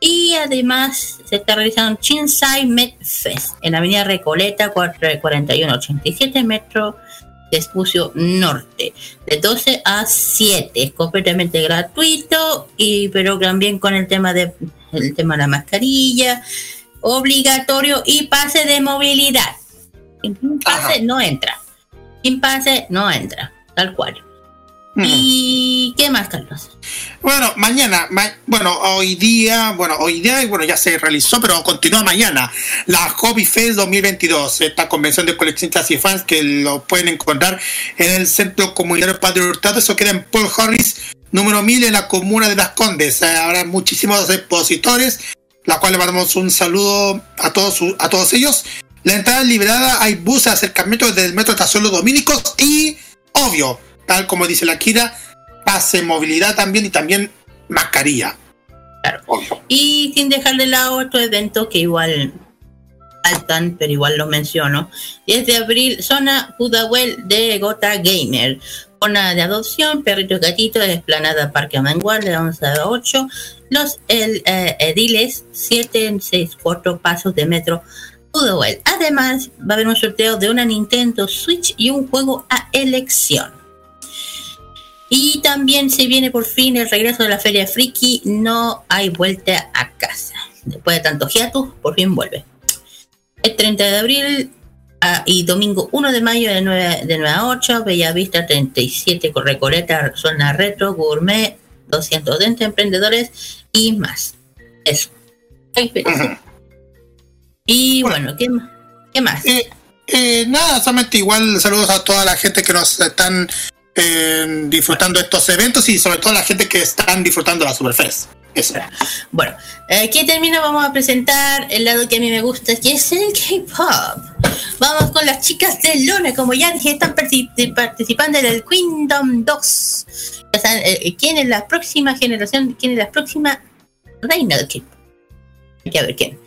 Y además se está realizando Chinsai Med Fest en la avenida Recoleta, 4187 metro Espucio Norte, de 12 a 7, es completamente gratuito, y pero también con el tema de el tema de la mascarilla, obligatorio y pase de movilidad. Sin pase no entra. Sin pase no entra, tal cual. ¿Y qué más, Carlos? Bueno, mañana, bueno, hoy día, bueno, hoy día, bueno, ya se realizó, pero continúa mañana, la Hobby Fest 2022, esta convención de coleccionistas y fans que lo pueden encontrar en el Centro Comunitario Padre Hurtado, eso queda en Paul Harris, número 1000 en la comuna de Las Condes. Eh, habrá muchísimos expositores, la cual le mandamos un saludo a todos, a todos ellos. La entrada es liberada, hay buses de acercamiento desde el Metro Estación Los Dominicos y, obvio, tal como dice la Kira, pase movilidad también y también mascarilla. Claro. Y sin dejar de lado otro evento que igual faltan, pero igual lo menciono. 10 de abril, zona Pudahuel de Gota Gamer. Zona de adopción, perritos gatitos, esplanada Parque Amengual de 11 a 8. Los el, eh, ediles, 7 en 6, 4 pasos de metro Pudahuel. Además, va a haber un sorteo de una Nintendo Switch y un juego a elección. Y también se viene por fin el regreso de la Feria Friki. No hay vuelta a casa. Después de tanto hiatus, por fin vuelve. El 30 de abril ah, y domingo 1 de mayo de 9, de a 8. Bellavista 37 con Recoleta, zona retro, gourmet, 200 dentes emprendedores y más. Eso. Y bueno, ¿qué, qué más? Eh, eh, nada, solamente igual saludos a toda la gente que nos están disfrutando estos eventos y sobre todo la gente que están disfrutando la Superfest. Eso. Bueno, aquí termino, vamos a presentar el lado que a mí me gusta, que es el K-Pop. Vamos con las chicas de Luna, como ya dije, están participando en el Kingdom 2. Eh, ¿Quién es la próxima generación? ¿Quién es la próxima reina del K-Pop? Hay que ver quién.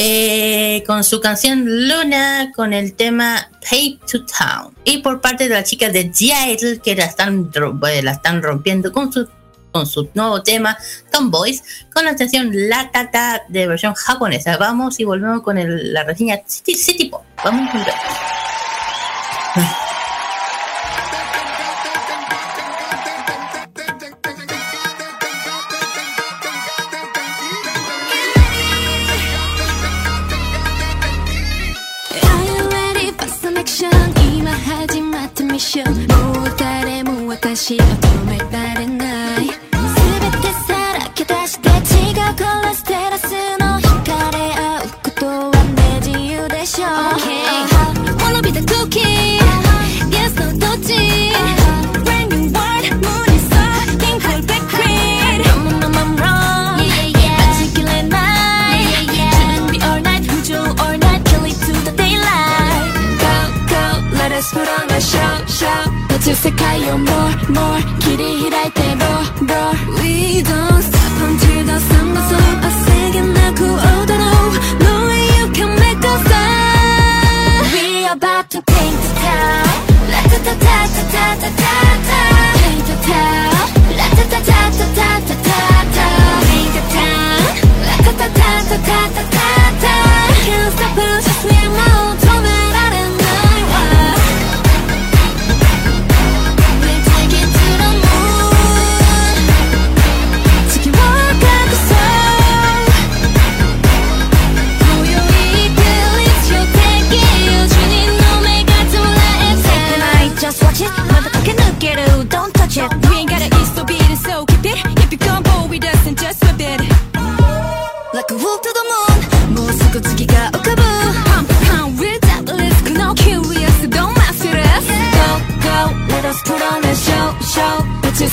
Eh, con su canción Luna con el tema Pay to Town. Y por parte de las chicas de Seattle que la están, la están rompiendo con su, con su nuevo tema Tomboys con la canción La Tata de versión japonesa. Vamos y volvemos con la reseña City, City Pop. Vamos a 一瞬もう誰も私を止められshow 宇宙世界を more more 切り開いて roll roll We don't stop until the sun goes up 焦げなく踊ろう No way you can make us stop We about to paint the town La ta ta ta ta ta ta ta ta Paint the town La ta ta ta ta ta ta ta ta Paint the town La ta ta ta ta ta ta ta ta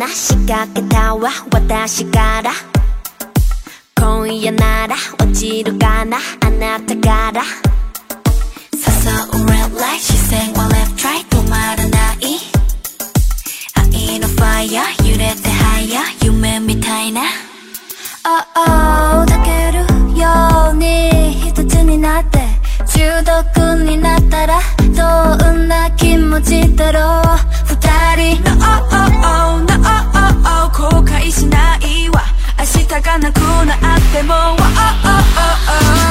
恋の罠仕掛けたわ。私から。今夜なら落ちるかな。あなたから。誘う red light 視線は left right 止まらない。愛の fire 揺れて higher 夢みたいな。Oh oh 抱けるように一つになって。中毒になったらどんな気持ちだろう。二人 No oh oh oh oh 後悔しないわ。明日がなくなっても。Oh oh.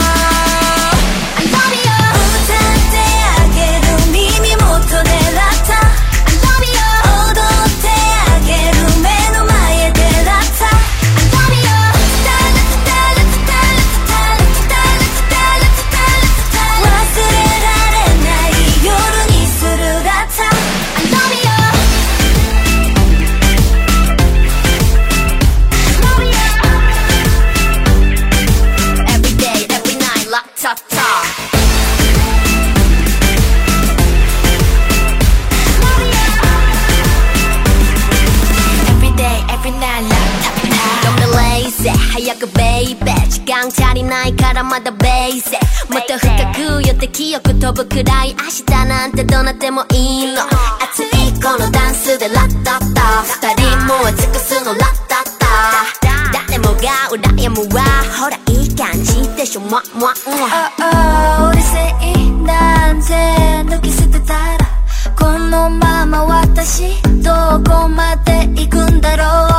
からまだベースもっと深く寄って記憶飛ぶくらい明日なんてどうなってもいいの。熱いこのダンスでラッタッタ。二人もう尽くすのラッタッタ。誰もが羨むわ。ほらいい感じでしょ。もわもわああうるせいなんて抜き捨てたら。このまま私どこまで行くんだろう。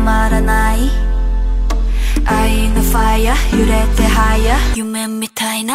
まらない。愛のファイヤー揺れてはや夢みたいな。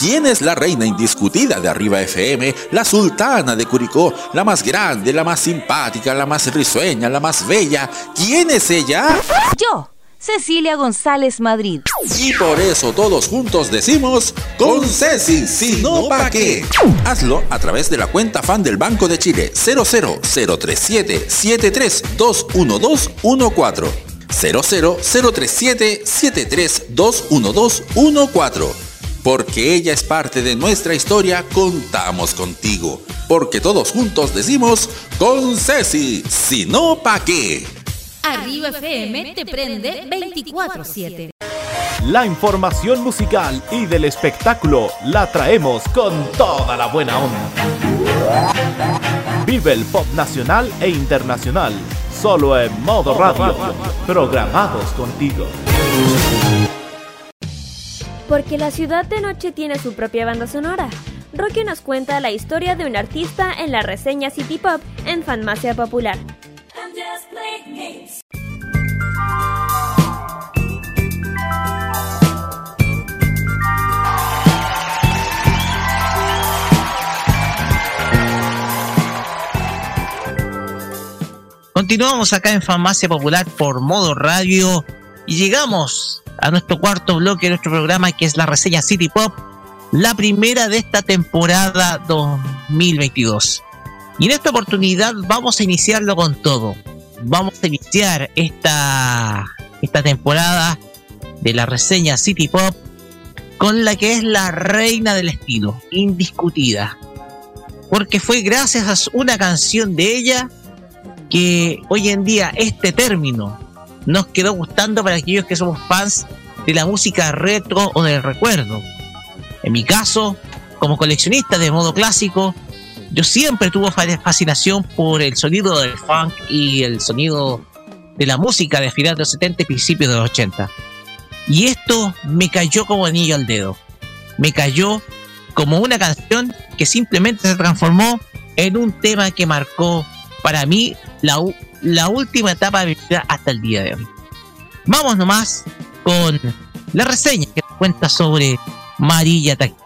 ¿Quién es la reina indiscutida de Arriba FM? La sultana de Curicó, la más grande, la más simpática, la más risueña, la más bella. ¿Quién es ella? Yo, Cecilia González Madrid. Y por eso todos juntos decimos con Ceci, si no pa' qué. Hazlo a través de la cuenta fan del Banco de Chile 00037 7321214 00037 7321214 porque ella es parte de nuestra historia, contamos contigo. Porque todos juntos decimos con Ceci, si no pa' qué. Arriba FM te prende 24-7. La información musical y del espectáculo la traemos con toda la buena onda. Vive el pop nacional e internacional, solo en modo radio, programados contigo. Porque la ciudad de noche tiene su propia banda sonora. Rocky nos cuenta la historia de un artista en la reseña City Pop en Fanmacia Popular. Continuamos acá en Farmacia Popular por modo radio y llegamos a nuestro cuarto bloque de nuestro programa que es la reseña City Pop, la primera de esta temporada 2022. Y en esta oportunidad vamos a iniciarlo con todo. Vamos a iniciar esta, esta temporada de la reseña City Pop con la que es la reina del estilo, indiscutida. Porque fue gracias a una canción de ella que hoy en día este término nos quedó gustando para aquellos que somos fans de la música retro o del recuerdo. En mi caso, como coleccionista de modo clásico, yo siempre tuve fascinación por el sonido del funk y el sonido de la música de finales de los 70 y principios de los 80. Y esto me cayó como anillo al dedo. Me cayó como una canción que simplemente se transformó en un tema que marcó para mí la, la última etapa de mi vida hasta el día de hoy. Vamos nomás con la reseña que cuenta sobre Marilla Takechi.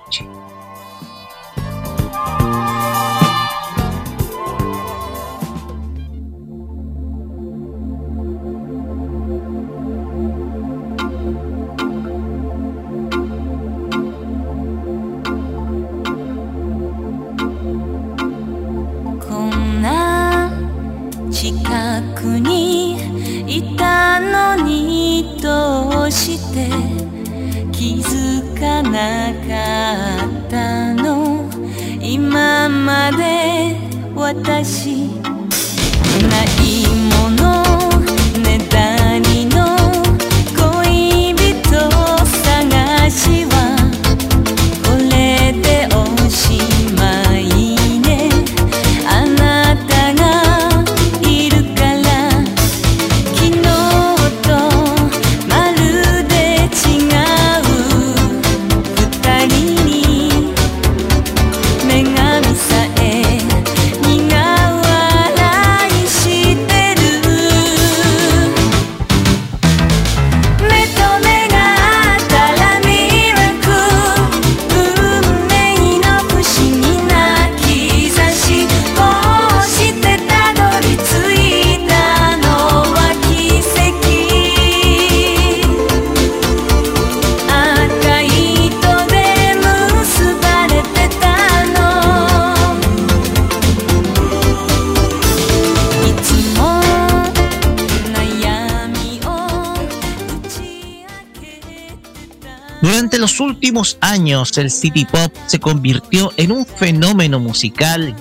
El City Pop se convirtió en un fenómeno musical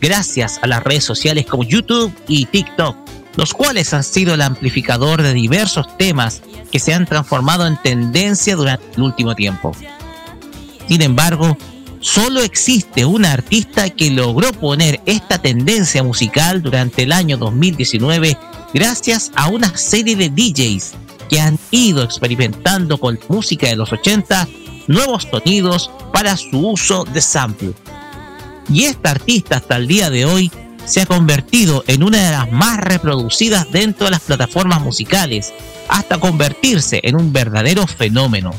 gracias a las redes sociales como YouTube y TikTok, los cuales han sido el amplificador de diversos temas que se han transformado en tendencia durante el último tiempo. Sin embargo, solo existe una artista que logró poner esta tendencia musical durante el año 2019 gracias a una serie de DJs que han ido experimentando con música de los 80 nuevos sonidos para su uso de sample. Y esta artista hasta el día de hoy se ha convertido en una de las más reproducidas dentro de las plataformas musicales, hasta convertirse en un verdadero fenómeno.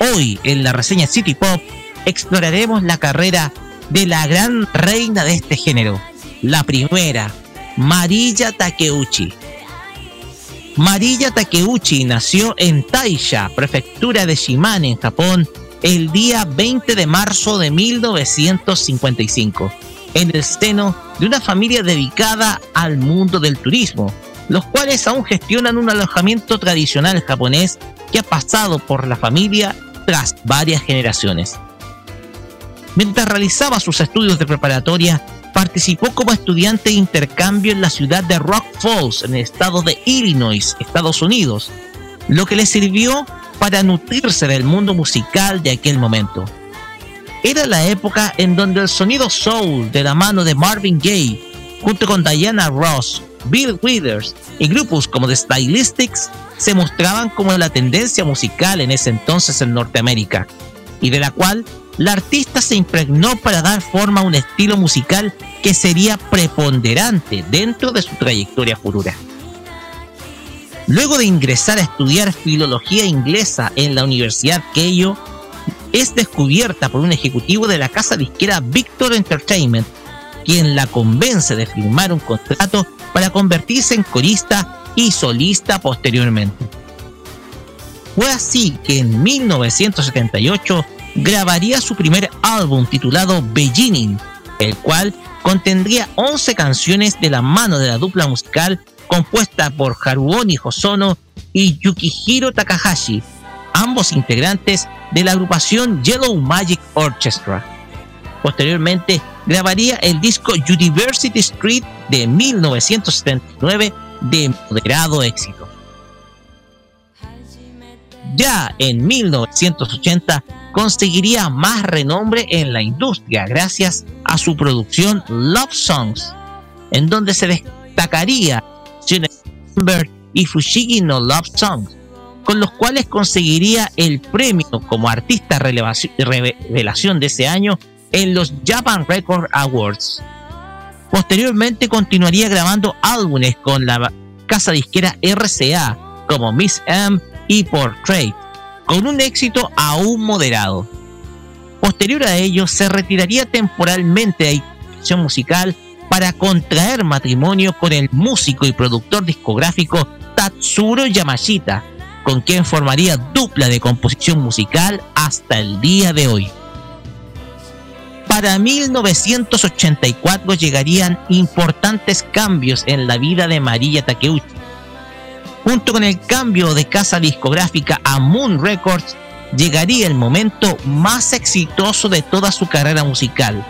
Hoy en la reseña City Pop exploraremos la carrera de la gran reina de este género, la primera, Marilla Takeuchi. Marilla Takeuchi nació en Taisha, prefectura de Shimane, en Japón, el día 20 de marzo de 1955, en el seno de una familia dedicada al mundo del turismo, los cuales aún gestionan un alojamiento tradicional japonés que ha pasado por la familia tras varias generaciones. Mientras realizaba sus estudios de preparatoria, participó como estudiante de intercambio en la ciudad de Rock Falls, en el estado de Illinois, Estados Unidos, lo que le sirvió para nutrirse del mundo musical de aquel momento. Era la época en donde el sonido soul de la mano de Marvin Gaye, junto con Diana Ross, Bill Withers y grupos como The Stylistics, se mostraban como la tendencia musical en ese entonces en Norteamérica, y de la cual la artista se impregnó para dar forma a un estilo musical que sería preponderante dentro de su trayectoria futura. Luego de ingresar a estudiar filología inglesa en la Universidad Keio, es descubierta por un ejecutivo de la casa disquera Victor Entertainment, quien la convence de firmar un contrato para convertirse en corista y solista posteriormente. Fue así que en 1978 grabaría su primer álbum titulado Beginning, el cual contendría 11 canciones de la mano de la dupla musical compuesta por Haruoni Hosono y Yukihiro Takahashi, ambos integrantes de la agrupación Yellow Magic Orchestra. Posteriormente grabaría el disco University Street de 1979 de moderado éxito. Ya en 1980 conseguiría más renombre en la industria gracias a su producción Love Songs, en donde se destacaría Number y Fushigi no Love Songs, con los cuales conseguiría el premio como artista revelación de ese año en los Japan Record Awards. Posteriormente continuaría grabando álbumes con la casa disquera RCA como Miss M y Portrait, con un éxito aún moderado. Posterior a ello, se retiraría temporalmente de la musical para contraer matrimonio con el músico y productor discográfico Tatsuro Yamashita, con quien formaría dupla de composición musical hasta el día de hoy. Para 1984 llegarían importantes cambios en la vida de María Takeuchi, Junto con el cambio de casa discográfica a Moon Records, llegaría el momento más exitoso de toda su carrera musical.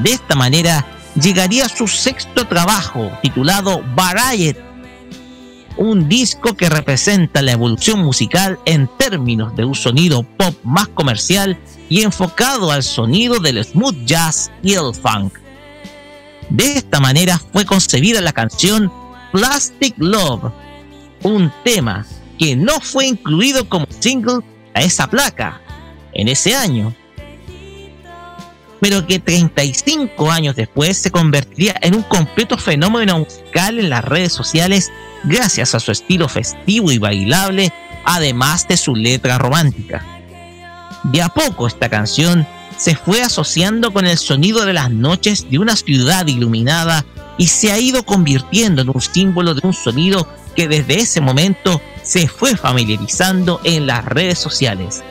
De esta manera, llegaría su sexto trabajo, titulado Variety, un disco que representa la evolución musical en términos de un sonido pop más comercial y enfocado al sonido del smooth jazz y el funk. De esta manera fue concebida la canción Plastic Love, un tema que no fue incluido como single a esa placa en ese año, pero que 35 años después se convertiría en un completo fenómeno musical en las redes sociales gracias a su estilo festivo y bailable, además de su letra romántica. De a poco esta canción se fue asociando con el sonido de las noches de una ciudad iluminada y se ha ido convirtiendo en un símbolo de un sonido que desde ese momento se fue familiarizando en las redes sociales,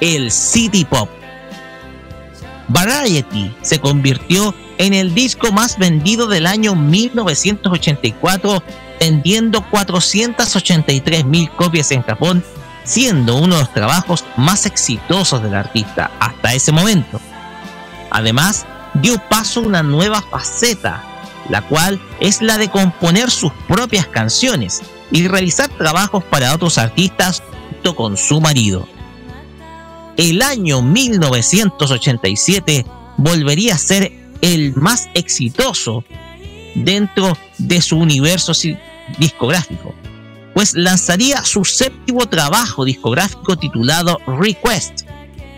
el City Pop. Variety se convirtió en el disco más vendido del año 1984 vendiendo 483 mil copias en Japón, siendo uno de los trabajos más exitosos del artista hasta ese momento. Además, dio paso a una nueva faceta, la cual es la de componer sus propias canciones y realizar trabajos para otros artistas junto con su marido. El año 1987 volvería a ser el más exitoso dentro de su universo discográfico, pues lanzaría su séptimo trabajo discográfico titulado Request,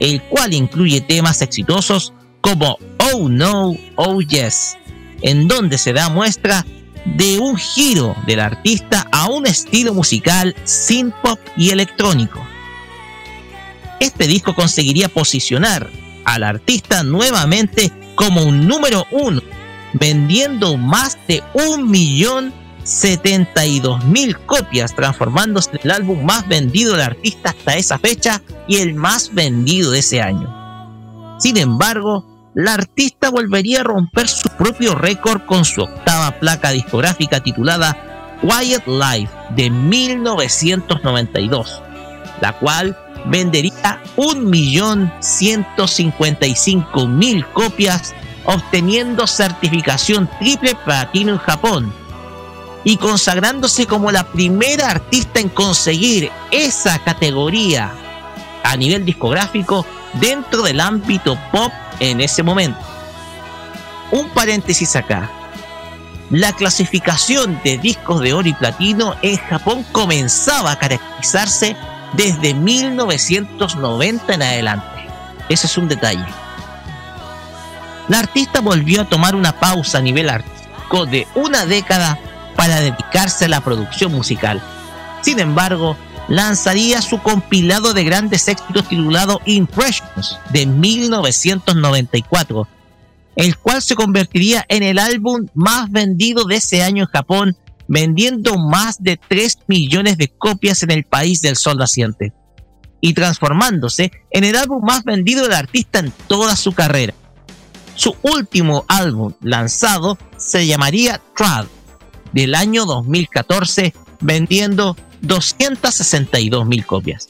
el cual incluye temas exitosos como Oh No, Oh Yes, en donde se da muestra de un giro del artista a un estilo musical synth pop y electrónico. Este disco conseguiría posicionar al artista nuevamente como un número uno vendiendo más de un millón mil copias, transformándose en el álbum más vendido del artista hasta esa fecha y el más vendido de ese año. Sin embargo, la artista volvería a romper su propio récord con su octava placa discográfica titulada Quiet Life de 1992, la cual vendería 1.155.000 copias obteniendo certificación triple platino en Japón y consagrándose como la primera artista en conseguir esa categoría a nivel discográfico dentro del ámbito pop en ese momento. Un paréntesis acá. La clasificación de discos de oro y platino en Japón comenzaba a caracterizarse desde 1990 en adelante. Ese es un detalle la artista volvió a tomar una pausa a nivel artístico de una década para dedicarse a la producción musical. Sin embargo, lanzaría su compilado de grandes éxitos titulado Impressions de 1994, el cual se convertiría en el álbum más vendido de ese año en Japón, vendiendo más de 3 millones de copias en el país del sol naciente, y transformándose en el álbum más vendido del artista en toda su carrera. Su último álbum lanzado se llamaría Trad, del año 2014, vendiendo 262 mil copias.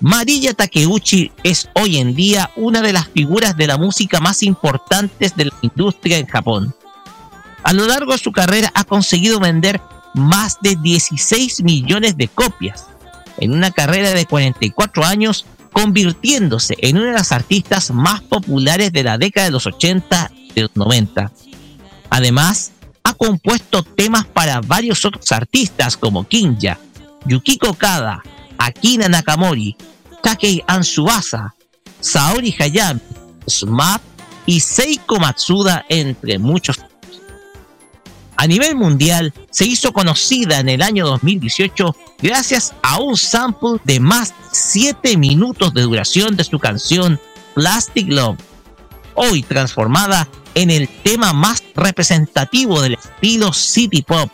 Marilla Takeuchi es hoy en día una de las figuras de la música más importantes de la industria en Japón. A lo largo de su carrera ha conseguido vender más de 16 millones de copias. En una carrera de 44 años convirtiéndose en una de las artistas más populares de la década de los 80 y los 90. Además, ha compuesto temas para varios otros artistas como Kinja, Yukiko Kada, Akina Nakamori, Takei Ansubasa, Saori Hayami, SMAP y Seiko Matsuda, entre muchos. A nivel mundial se hizo conocida en el año 2018 gracias a un sample de más de 7 minutos de duración de su canción Plastic Love, hoy transformada en el tema más representativo del estilo City Pop,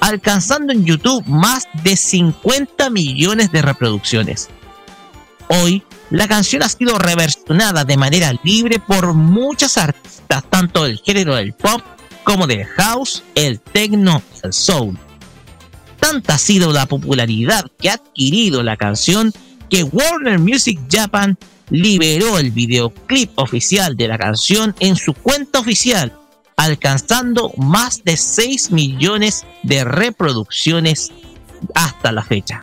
alcanzando en YouTube más de 50 millones de reproducciones. Hoy, la canción ha sido reversionada de manera libre por muchas artistas, tanto del género del pop como del house, el techno, el soul. Tanta ha sido la popularidad que ha adquirido la canción que Warner Music Japan liberó el videoclip oficial de la canción en su cuenta oficial, alcanzando más de 6 millones de reproducciones hasta la fecha.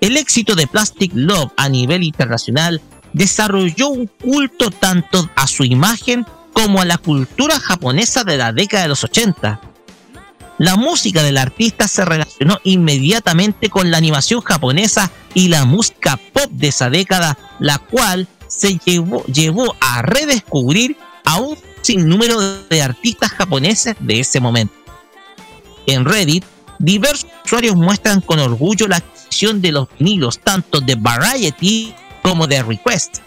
El éxito de Plastic Love a nivel internacional desarrolló un culto tanto a su imagen como a la cultura japonesa de la década de los 80. La música del artista se relacionó inmediatamente con la animación japonesa y la música pop de esa década, la cual se llevó, a redescubrir a un sinnúmero de artistas japoneses de ese momento. En Reddit, diversos usuarios muestran con orgullo la adquisición de los vinilos tanto de Variety como de Request.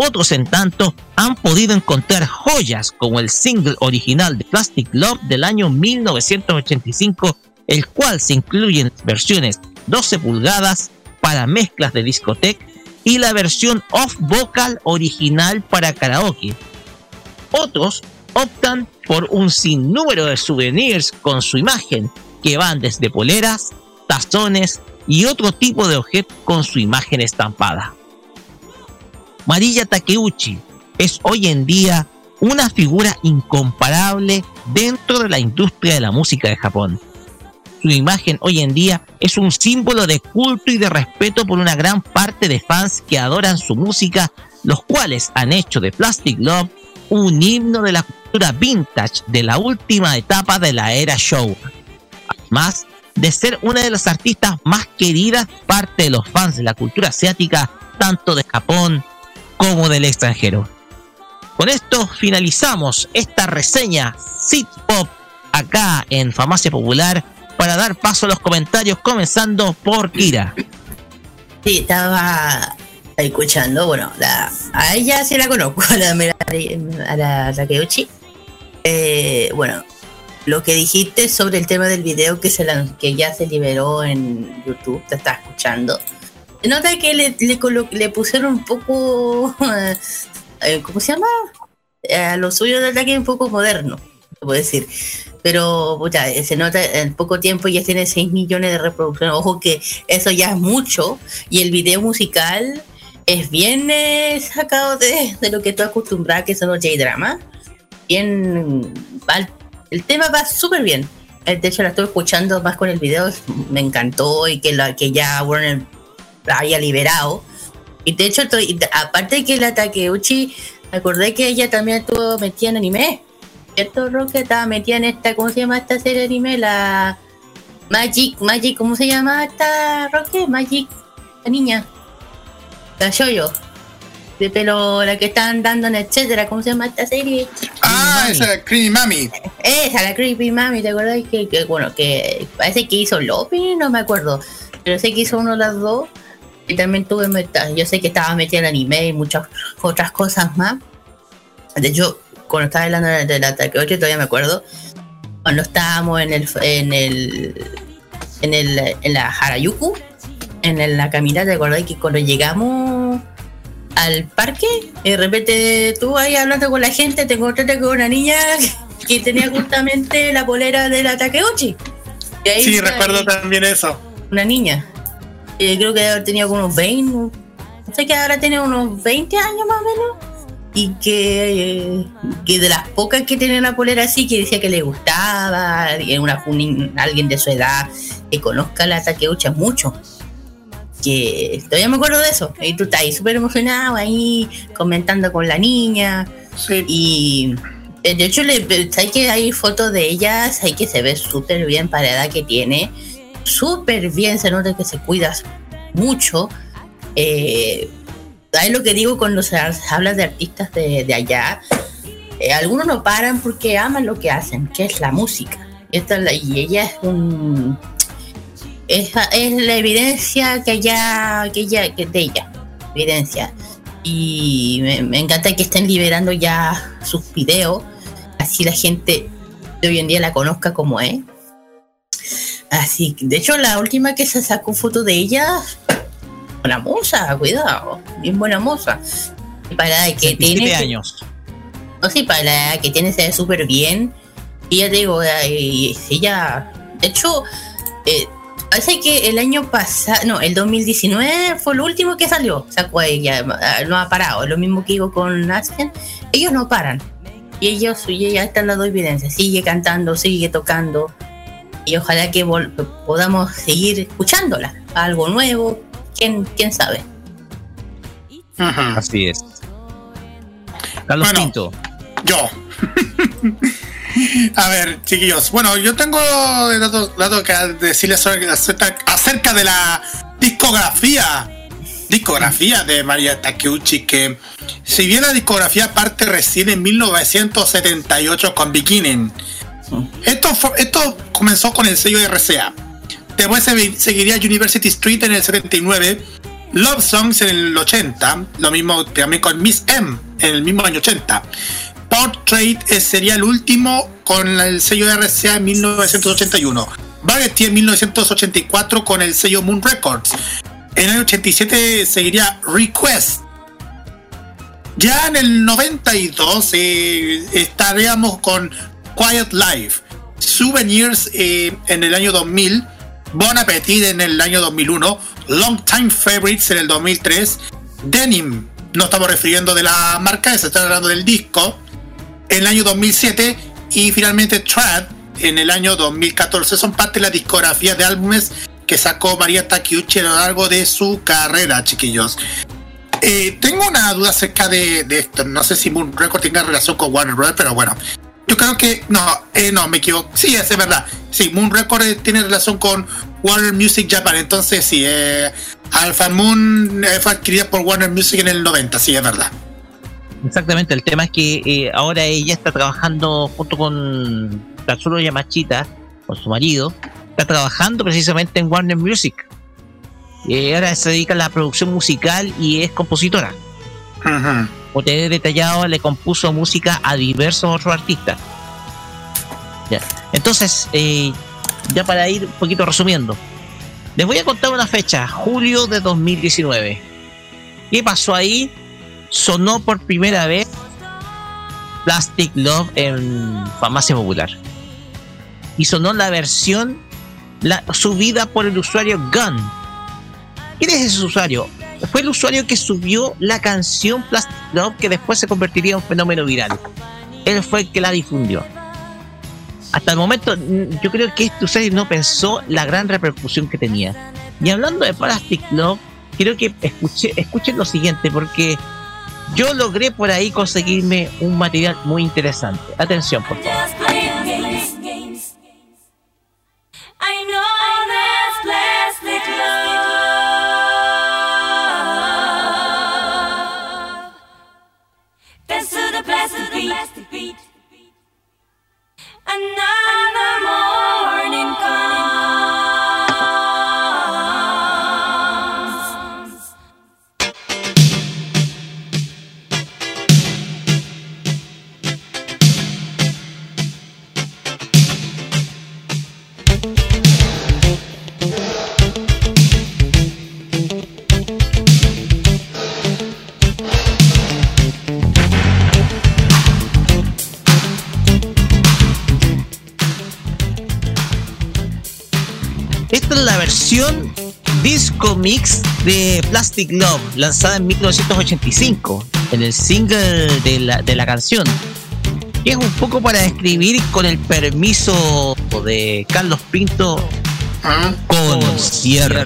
Otros, en tanto, han podido encontrar joyas como el single original de Plastic Love del año 1985, el cual se incluye en versiones 12 pulgadas para mezclas de discoteca y la versión off-vocal original para karaoke. Otros optan por un sinnúmero de souvenirs con su imagen, que van desde poleras, tazones y otro tipo de objetos con su imagen estampada. Marilla Takeuchi es hoy en día una figura incomparable dentro de la industria de la música de Japón. Su imagen hoy en día es un símbolo de culto y de respeto por una gran parte de fans que adoran su música, los cuales han hecho de Plastic Love un himno de la cultura vintage de la última etapa de la era show. Además de ser una de las artistas más queridas parte de los fans de la cultura asiática, tanto de Japón como del extranjero. Con esto finalizamos esta reseña Sit Pop acá en Famacia Popular para dar paso a los comentarios comenzando por Kira. Sí, estaba escuchando, bueno, a ella sí la conozco, [LAUGHS] a la, a la Takeuchi. Eh, bueno, lo que dijiste sobre el tema del video que, se que ya se liberó en YouTube, te está escuchando. Se nota que le, le, pusieron un poco, [LAUGHS] eh, ¿cómo se llama? A lo suyo de ataque un poco moderno, puedo decir. Pero pucha, se nota en poco tiempo ya tiene 6 millones de reproducciones. Ojo que eso ya es mucho. Y el video musical es bien eh, sacado de, de, lo que tú acostumbras, que son los J-drama. Bien, el tema va súper bien. De hecho, la estoy escuchando más con el video, me encantó y que, la, que ya Warner la haya liberado. Y de hecho, aparte de que la Takeuchi, me acordé que ella también estuvo metida en anime. ¿Cierto, Roque? Estaba metida en esta, ¿cómo se llama esta serie de anime? La Magic, Magic, ¿cómo se llama esta, Roque? Magic, la niña. La Shoyo. De pelo, la que están dando en etcétera, ¿cómo se llama esta serie? Ah, esa la Creepy Mami. Esa, la Creepy Mami, ¿te acuerdas? Que, que, bueno, que parece que hizo Lopi, no me acuerdo. Pero sé que hizo uno de las dos. Y también tuve, yo sé que estaba metida en anime y muchas otras cosas más. De hecho, cuando estaba hablando del ataque 8, todavía me acuerdo. Cuando estábamos en el, en el, en el, en la Harayuku, en la caminata, ¿te acuerdas? Que cuando llegamos al parque, de repente tú ahí hablando con la gente, te encontraste con una niña [LAUGHS] que tenía justamente la polera del ataque 8. Sí, recuerdo también eso. Una niña. Eh, creo que tenía unos 20, no sé que ahora tiene unos 20 años más o menos. Y que, eh, que de las pocas que tenía una polera así, que decía que le gustaba, una, alguien de su edad que conozca la Takeucha mucho que todavía me acuerdo de eso. Y tú estás ahí súper emocionado ahí comentando con la niña. Y eh, de hecho, le, hay que hay fotos de ellas, hay que se ve súper bien para la edad que tiene. Súper bien, se nota que se cuida mucho. Eh, es lo que digo cuando se habla de artistas de, de allá. Eh, algunos no paran porque aman lo que hacen, que es la música. Esta, y ella es un es, es la evidencia que ya, que ya, que de ella, evidencia. Y me, encanta que estén liberando ya sus videos, así la gente de hoy en día la conozca como es. Así, de hecho, la última que se sacó foto de ella, buena moza, cuidado, bien buena moza. Para que tiene. años. No sé, para la que tiene se ve súper bien. Y ya te digo, ella De hecho, eh, parece que el año pasado, no, el 2019 fue lo último que salió. Sacó ella, ah, no ha parado. Lo mismo que digo con Asken, ellos no paran. Y ellos, y ella está dando evidencia, sigue cantando, sigue tocando. Y ojalá que podamos seguir escuchándola. Algo nuevo, quién, quién sabe. Así es. Carlos Bueno. Pinto. Yo. [LAUGHS] A ver, chiquillos. Bueno, yo tengo datos, datos que decirles acerca de la discografía. Discografía de María Takeuchi, que si bien la discografía parte recién en 1978 con Beginning, esto, esto comenzó con el sello RCA. Después se seguiría University Street en el 79, Love Songs en el 80, lo mismo también con Miss M en el mismo año 80. Portrait eh, sería el último con el sello de RCA en 1981. Variety en 1984 con el sello Moon Records. En el 87 seguiría Request. Ya en el 92 eh, estaríamos con Quiet Life. Souvenirs eh, en el año 2000. Bon Appetit en el año 2001. Long Time Favorites en el 2003. Denim. No estamos refiriendo de la marca, se está hablando del disco. En el año 2007. Y finalmente Trad en el año 2014. Son parte de la discografía de álbumes que sacó María Takeuchi a lo largo de su carrera, chiquillos. Eh, tengo una duda acerca de, de esto. No sé si Moon Record tenga relación con Warner Bros., pero bueno. Yo creo que no, eh, no, me equivoco. Sí, es verdad. Sí, Moon Record eh, tiene relación con Warner Music Japan. Entonces, sí, eh, Alpha Moon eh, fue adquirida por Warner Music en el 90. Sí, es verdad. Exactamente, el tema es que eh, ahora ella está trabajando junto con Katsuro Yamachita, con su marido, está trabajando precisamente en Warner Music. Y ahora se dedica a la producción musical y es compositora. Te he detallado, le compuso música a diversos otros artistas. Entonces, eh, ya para ir un poquito resumiendo, les voy a contar una fecha, julio de 2019. ¿Qué pasó ahí? Sonó por primera vez Plastic Love en Farmacia Popular. Y sonó la versión la, subida por el usuario Gun. ¿Quién es ese usuario? Fue el usuario que subió la canción Plastic Love que después se convertiría en un fenómeno viral. Él fue el que la difundió. Hasta el momento, mm, yo creo que este usuario no pensó la gran repercusión que tenía. Y hablando de Plastic Love, quiero que escuche, escuchen lo siguiente, porque yo logré por ahí conseguirme un material muy interesante. Atención, por favor. Plastic beat. Another morning comes. Esta es la versión disco mix de Plastic Love, lanzada en 1985, en el single de la, de la canción. Que es un poco para describir con el permiso de Carlos Pinto con cierre.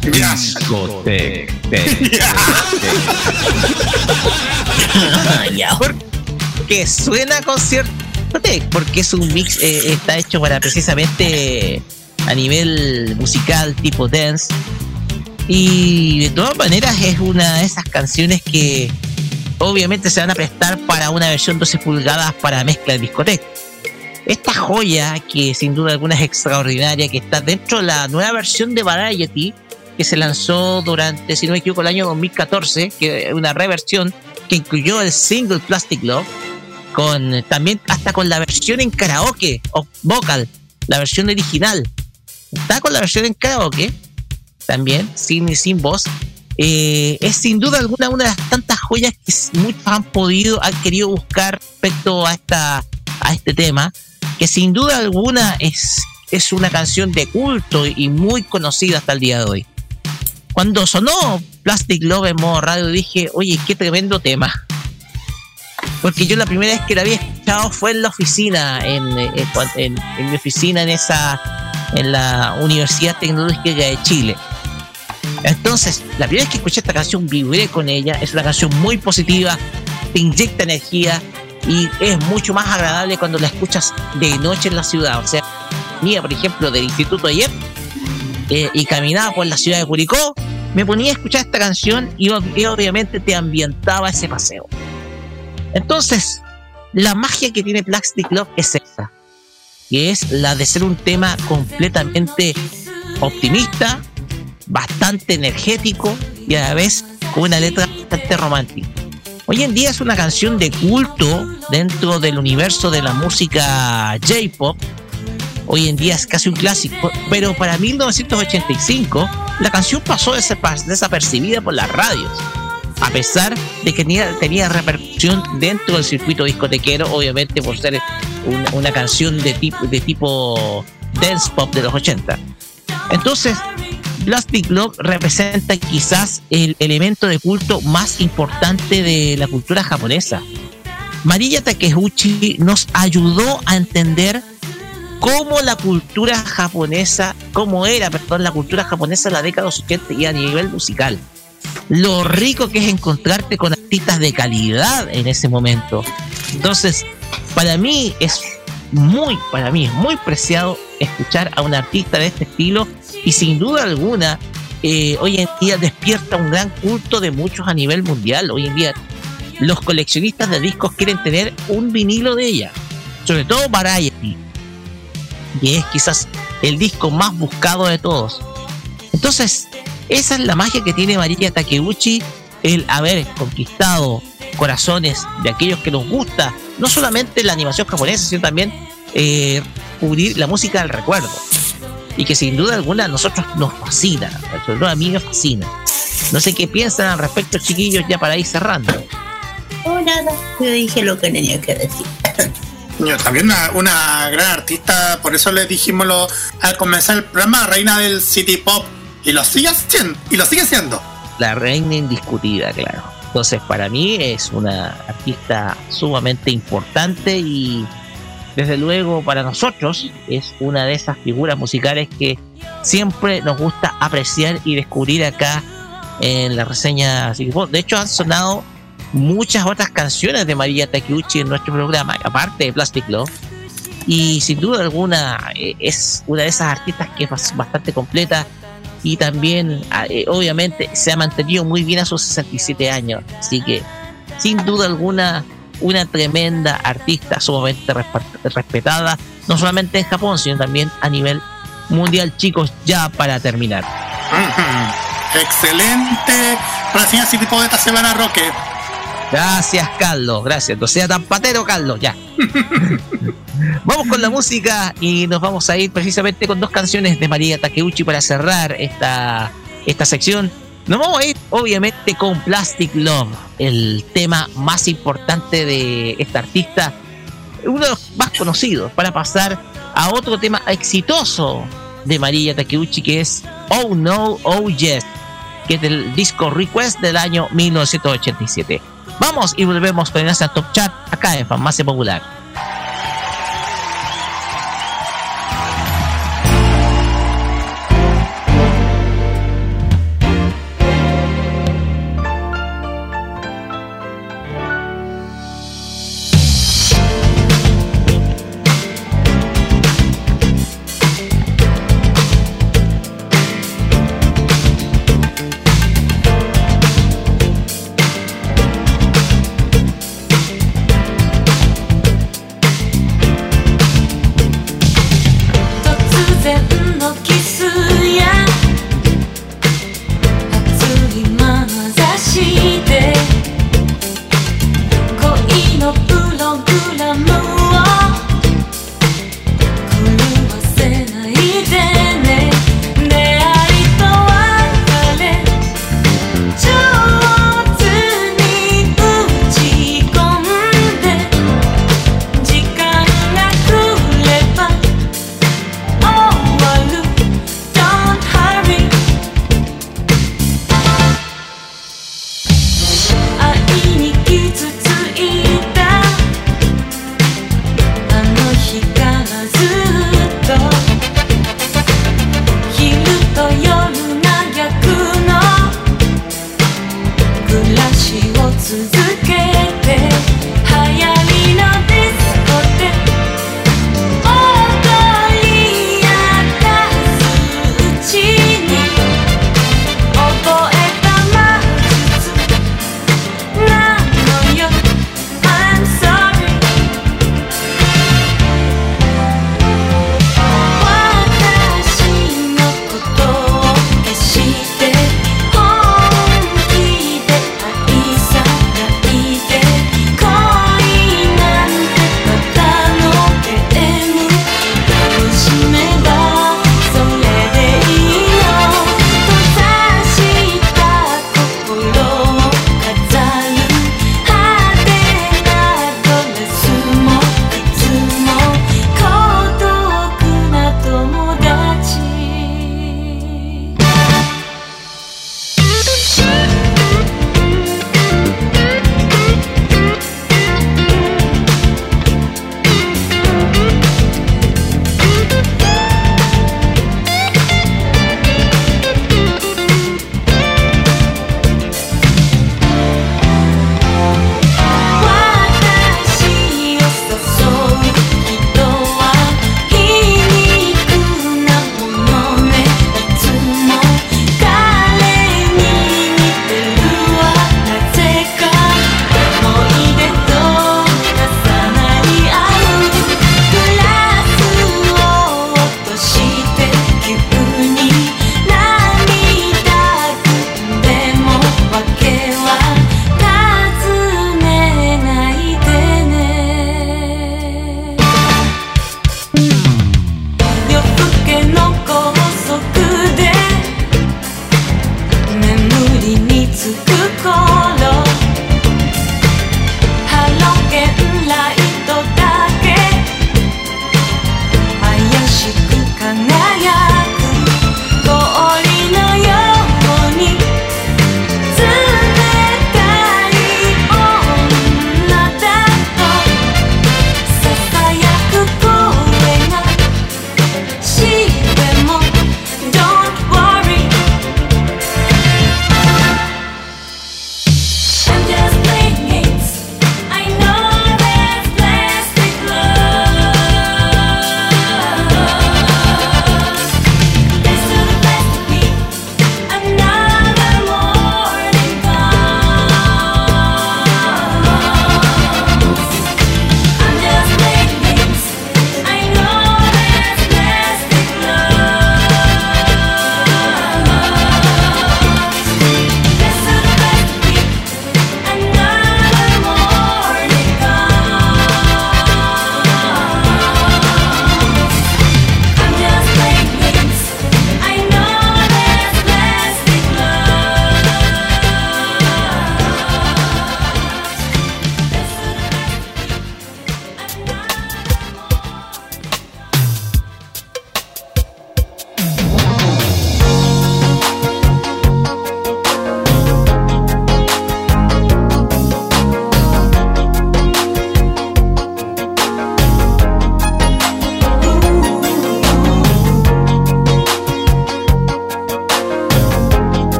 Discoteca. [LAUGHS] Porque suena con cierto porque es un mix, eh, está hecho para precisamente a nivel musical tipo dance. Y de todas maneras es una de esas canciones que obviamente se van a prestar para una versión 12 pulgadas para mezcla de discoteca. Esta joya, que sin duda alguna es extraordinaria, que está dentro de la nueva versión de Variety, que se lanzó durante, si no me equivoco, el año 2014, que es una reversión que incluyó el single Plastic Love, con también hasta con la versión en karaoke o vocal, la versión original. Está con la versión en karaoke, también, sin, sin voz. Eh, es sin duda alguna una de las tantas joyas que muchos han podido, han querido buscar respecto a esta a este tema, que sin duda alguna es es una canción de culto y muy conocida hasta el día de hoy. Cuando sonó Plastic Love en modo radio dije, oye, qué tremendo tema. Porque yo la primera vez que la había escuchado fue en la oficina, en, en, mi oficina en esa, en la Universidad Tecnológica de Chile. Entonces, la primera vez que escuché esta canción vibré con ella. Es una canción muy positiva, te inyecta energía y es mucho más agradable cuando la escuchas de noche en la ciudad. O sea, mía, por ejemplo, del instituto ayer eh, y caminaba por la ciudad de Curicó, me ponía a escuchar esta canción y, obviamente te ambientaba ese paseo. Entonces, la magia que tiene Plastic Love es esa, que es la de ser un tema completamente optimista, bastante energético y a la vez con una letra bastante romántica. Hoy en día es una canción de culto dentro del universo de la música J-pop. Hoy en día es casi un clásico, pero para 1985 la canción pasó desapercibida por las radios, a pesar de que tenía, repercusión dentro del circuito discotequero, obviamente por ser una, canción de tipo, de tipo dance pop de los 80. Entonces, Plastic Love representa quizás el elemento de culto más importante de la cultura japonesa. Mariya Takeuchi nos ayudó a entender cómo la cultura japonesa, cómo era, perdón, la cultura japonesa en la década de los 80 y a nivel musical. Lo rico que es encontrarte con artistas de calidad en ese momento. Entonces, para mí es muy, para mí es muy preciado escuchar a un artista de este estilo y sin duda alguna eh, hoy en día despierta un gran culto de muchos a nivel mundial. Hoy en día los coleccionistas de discos quieren tener un vinilo de ella, sobre todo Variety, que es quizás el disco más buscado de todos. Entonces, esa es la magia que tiene María Takeuchi, el haber conquistado corazones de aquellos que nos gusta, no solamente la animación japonesa, sino también eh, cubrir la música del recuerdo. Y que sin duda alguna a nosotros nos fascina, sobre todo a mí me fascina. No sé qué piensan al respecto, chiquillos, ya para ir cerrando. Oh, nada, yo dije lo que tenía que decir. también una, gran artista, por eso le dijimos lo, al comenzar el programa, reina del City Pop, y lo sigue siendo, y lo sigue siendo. La reina indiscutida, claro. Entonces, para mí es una artista sumamente importante y desde luego para nosotros es una de esas figuras musicales que siempre nos gusta apreciar y descubrir acá en la reseña. De hecho, han sonado muchas otras canciones de María Takeuchi en nuestro programa, aparte de Plastic Love. Y sin duda alguna eh, es una de esas artistas que es bastante completa y también, ah, eh, obviamente, se ha mantenido muy bien a sus 67 años. Así que, sin duda alguna, una tremenda artista sumamente respetada, no solamente en Japón, sino también a nivel mundial, chicos, ya para terminar. Excelente tipo de esta semana, Roque. Gracias, Carlos, gracias. No sea tan patero, Carlos, ya. [LAUGHS] vamos con la música y nos vamos a ir precisamente con dos canciones de María Takeuchi para cerrar esta, esta sección. Nos vamos a ir, obviamente, con Plastic Love, el tema más importante de esta artista, uno de los más conocidos, para pasar a otro tema exitoso de María Takeuchi, que es Oh No, Oh Yes, que es del disco Request del año 1987. Vamos y volvemos con el Top Chat acá en Farmacia Popular.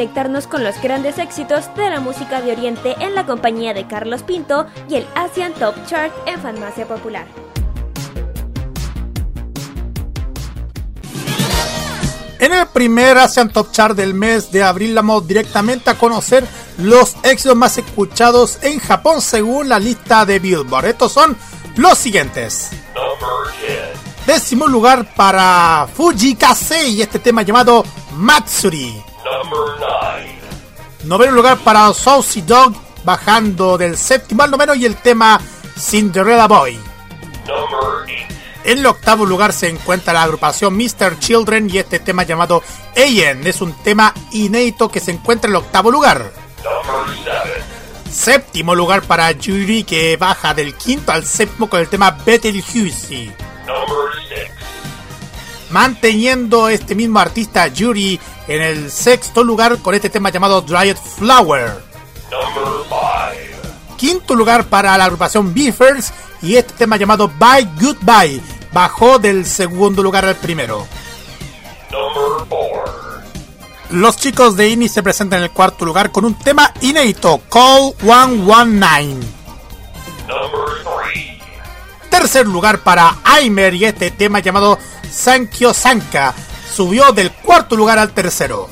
Conectarnos con los grandes éxitos de la música de Oriente en la compañía de Carlos Pinto y el Asian Top Chart en Farmacia Popular. En el primer Asian Top Chart del mes de abril vamos directamente a conocer los éxitos más escuchados en Japón según la lista de Billboard. Estos son los siguientes. Décimo lugar para Fuji Kasei y este tema llamado Matsuri. Noveno lugar para Saucy Dog bajando del séptimo al noveno y el tema Cinderella Boy. En el octavo lugar se encuentra la agrupación Mr. Children y este tema llamado Ayen es un tema inédito que se encuentra en el octavo lugar. Séptimo lugar para Yuri que baja del quinto al séptimo con el tema Betelgeuse. Manteniendo este mismo artista Yuri en el sexto lugar con este tema llamado Dried Flower. Quinto lugar para la agrupación Beefers y este tema llamado Bye Goodbye bajó del segundo lugar al primero. Los chicos de INI se presentan en el cuarto lugar con un tema inédito, Call 119. Tercer lugar para Aimer y este tema llamado Sankyo Sanka subió del cuarto lugar al tercero.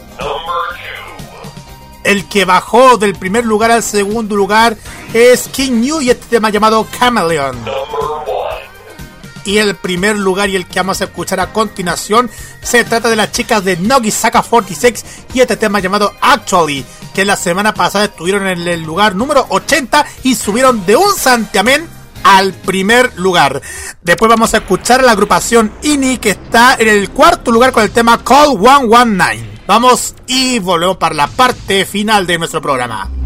El que bajó del primer lugar al segundo lugar es King New y este tema llamado Chameleon. Y el primer lugar y el que vamos a escuchar a continuación se trata de las chicas de Nogisaka 46 y este tema llamado Actually, que la semana pasada estuvieron en el lugar número 80 y subieron de un santiamén al primer lugar. Después vamos a escuchar a la agrupación INI que está en el cuarto lugar con el tema Call 119. Vamos y volvemos para la parte final de nuestro programa.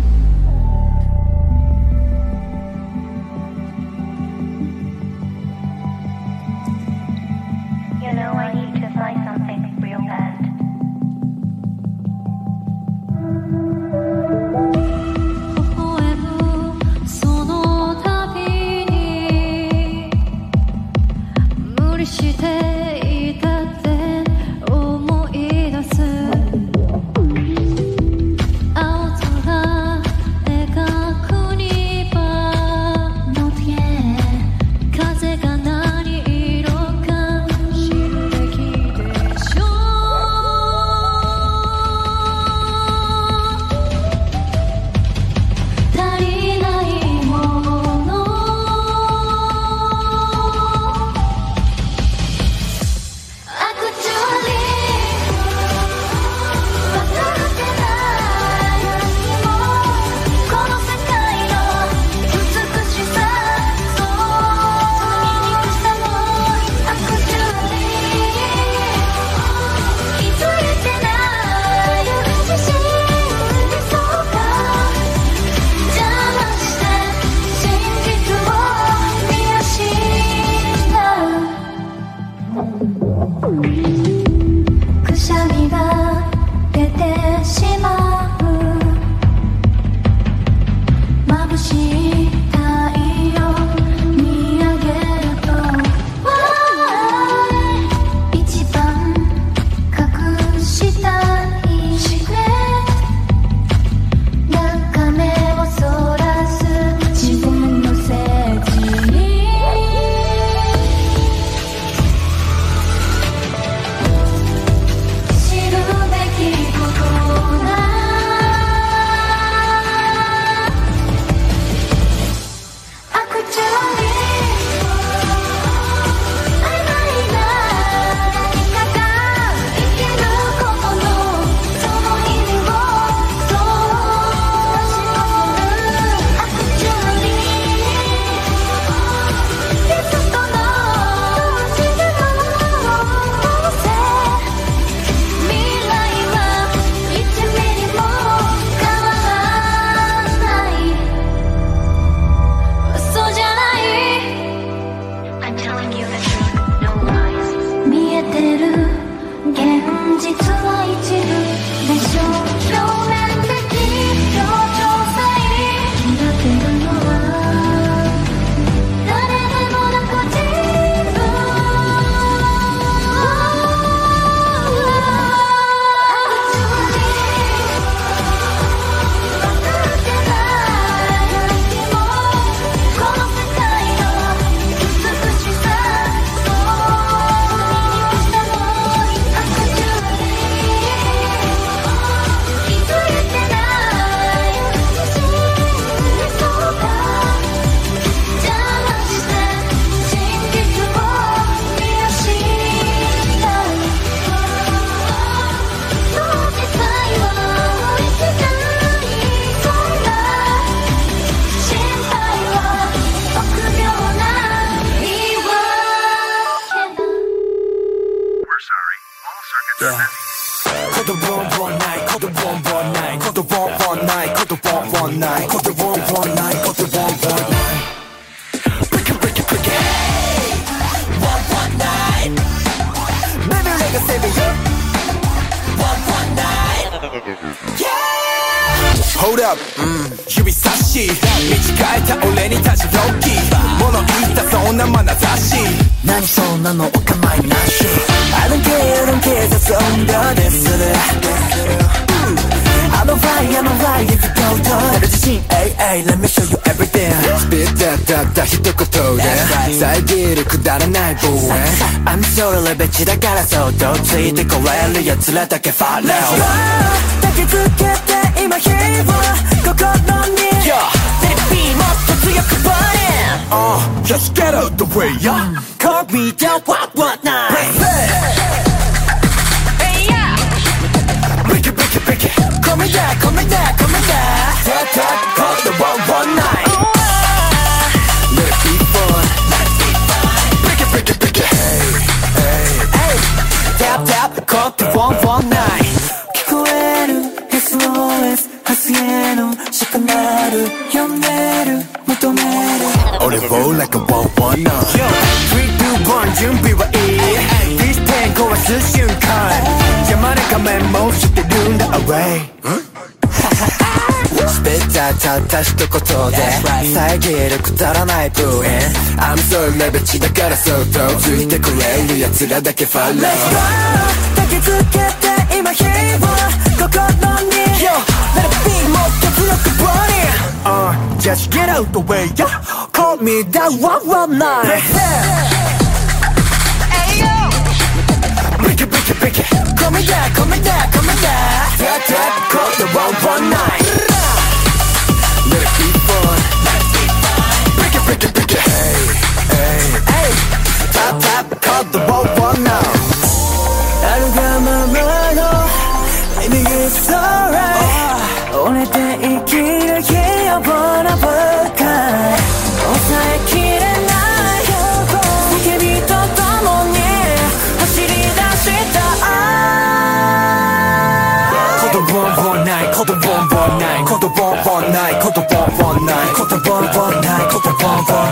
これる奴らだけファレル抱きつけて今火を心に Baby もっと強く burn it Uh, just get out the way, yeah 遮るくだらないブーイン I'm so レベチだからそっとついてくれる奴らだけファロー抱きつけて今火を心に Yo, let it be もっと強く it Uh, just get out the way, yeah Call me that one one night Hey yo Break it, break it, break it Call me that, call me that, call me that Tap, tap, call the one one night Let it be fun Top top call the ball one now あるがままの Baby it's alright 折れ生きる気をぼらぼら抑えきれないと共に走り出した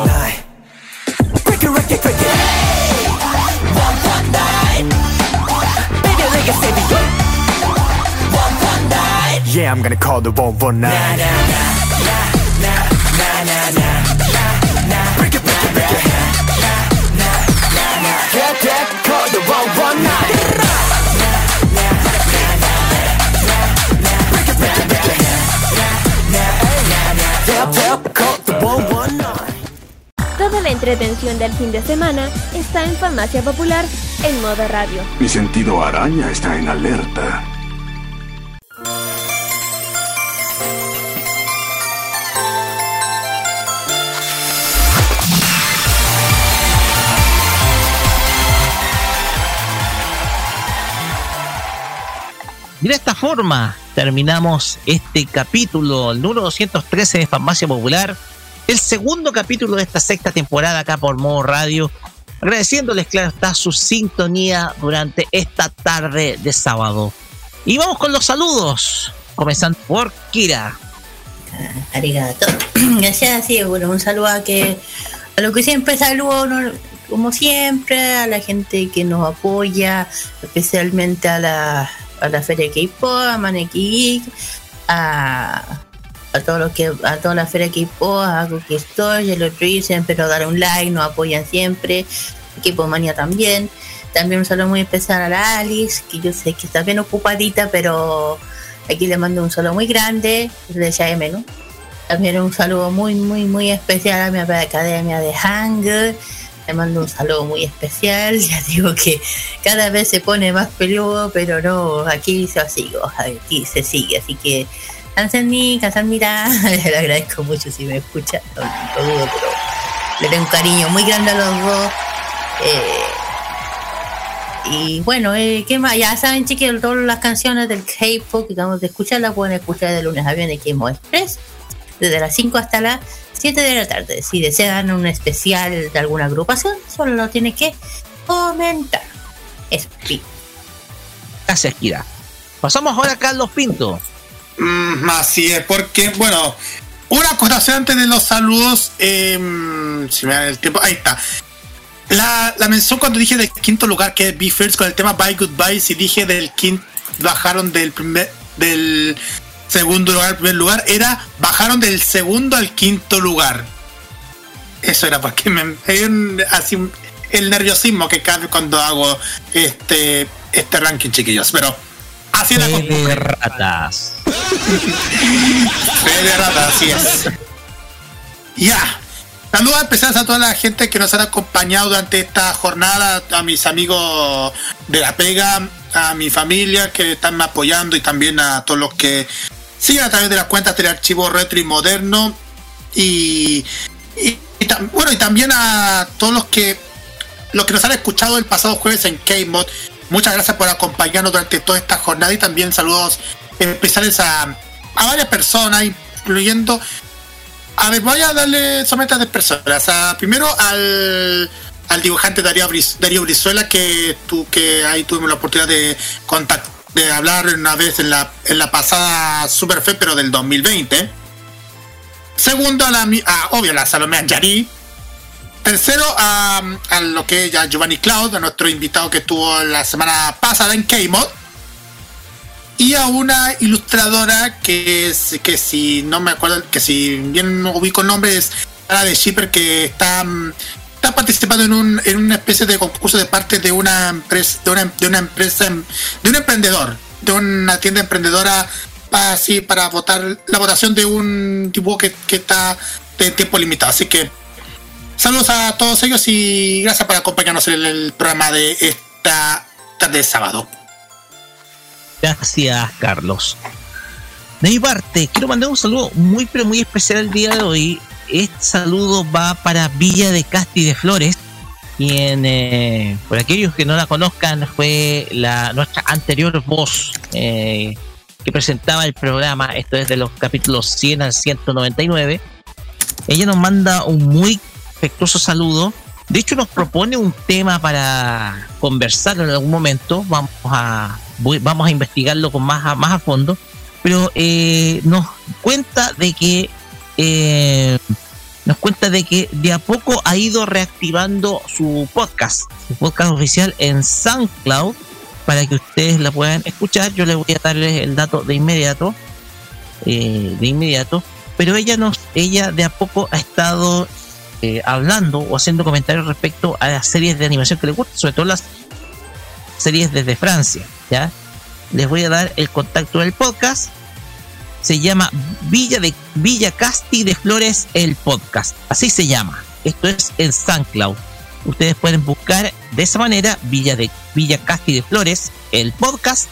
い I'm gonna call the one one night Nah, nah, nah, nah, nah, nah, nah, nah Break it, break it, break it Nah, nah, nah, nah Yeah, yeah, call the one one night Break it, break it, break it Tap, tap, call the one one night Toda la entretención del fin de semana está en Farmacia Popular en modo radio. Mi sentido araña está en alerta. Forma terminamos este capítulo, el número 213 de Farmacia Popular, el segundo capítulo de esta sexta temporada acá por Modo Radio. Agradeciéndoles, claro está, su sintonía durante esta tarde de sábado. Y vamos con los saludos, comenzando por Kira. Arigato. [CLEARS THROAT] Gracias, sí, bueno, un saludo a que a lo que siempre saludo, como siempre, a la gente que nos apoya, especialmente a la, a la Feria K-Pop, a Maneki Geek, a, a todos los que, a toda la Feria K-Pop, a Cookie Store, Yellow Tree, siempre nos dan un like, nos apoyan siempre, Equipo Manía también. También un saludo muy especial a la Alice, que yo sé que está bien ocupadita, pero aquí le mando un saludo muy grande, de ¿no? También un saludo muy, muy, muy especial a mi academia de Hang. Le mando un saludo muy especial. [LAUGHS] Ya digo que cada vez se pone más peludo, pero no, aquí se sigo, aquí se sigue. Así que, Anselmi, Casamira, [LAUGHS] le agradezco mucho si me escucha. No, pero le tengo un cariño muy grande a los dos. Eh, y bueno, eh, ¿qué más? Ya saben, chiquillos, todas las canciones del K-pop que acabamos de escuchar las pueden escuchar de lunes a viernes en Express, desde las 5 hasta las 7 de la tarde. Si desean un especial de alguna agrupación, solo lo tienen que comentar. Eso, sí. Gracias, Kira. Pasamos ahora a Carlos Pinto. Mm, así es, porque, bueno, una acotación antes de los saludos. em, si me da el tiempo, ahí está. La, la mención cuando dije del quinto lugar, que es Be First, con el tema Bye Goodbye, si dije del quinto, bajaron del primer, del segundo lugar primer lugar, era bajaron del segundo al quinto lugar. Eso era porque me, así, el nerviosismo que cabe cuando hago este, este ranking, chiquillos. Pero así era de ratas. [LAUGHS] De rata, así es. Ya. Saludos especiales a toda la gente que nos han acompañado durante esta jornada, a mis amigos de la pega, a mi familia que están apoyando y también a todos los que siguen a través de las cuentas del archivo retro y moderno. Y, bueno, y también a todos los que los que nos han escuchado el pasado jueves en K-Mod. Muchas gracias por acompañarnos durante toda esta jornada y también saludos especiales a, a varias personas, incluyendo. A ver, voy a darle solamente a tres personas. A- primero al, al dibujante Darío, Brizuela, que, tu, que ahí tuvimos la oportunidad de contact, de hablar una vez en la, en la pasada Super Fe, pero del 2020. Segundo, a la, a, obvio, la Salomé Anjari. Tercero, a, a lo que es ya Giovanni Cloud, a nuestro invitado que estuvo la semana pasada en K-Mod. Y a una ilustradora que, es, que si no me acuerdo, que si bien no ubico el nombre, es Sara de Shipper, que está, mm, está participando en, un, en una especie de concurso de parte de una empresa, de una, de una empresa, de un emprendedor, de una tienda emprendedora así para votar la votación de un dibujo que, que está de tiempo limitado. Así que saludos a todos ellos y gracias por acompañarnos en el programa de esta tarde de sábado. Gracias, Carlos. De mi parte, quiero mandar un saludo muy, pero muy especial el día de hoy. Este saludo va para Villa de Casti de Flores, quien, eh, por aquellos que no la conozcan, fue la nuestra anterior voz eh, que presentaba el programa. Esto es de los capítulos 100 al 199. Ella nos manda un muy afectuoso saludo. De hecho, nos propone un tema para conversar en algún momento. Vamos a, voy- vamos a investigarlo con más a, más a fondo. Pero eh, nos cuenta de que eh, nos cuenta de que de a poco ha ido reactivando su podcast, su podcast oficial en SoundCloud, para que ustedes la puedan escuchar. Yo les voy a darles el dato de inmediato, eh, de inmediato. Pero ella nos, ella de a poco ha estado eh, hablando o haciendo comentarios respecto a las series de animación que le gustan, sobre todo las series desde Francia, ¿ya? Les voy a dar el contacto del podcast. Se llama Villa de Villa Casti de Flores el podcast. Así se llama. Esto es en SoundCloud. Ustedes pueden buscar de esa manera Villa de Villa Casti de Flores el podcast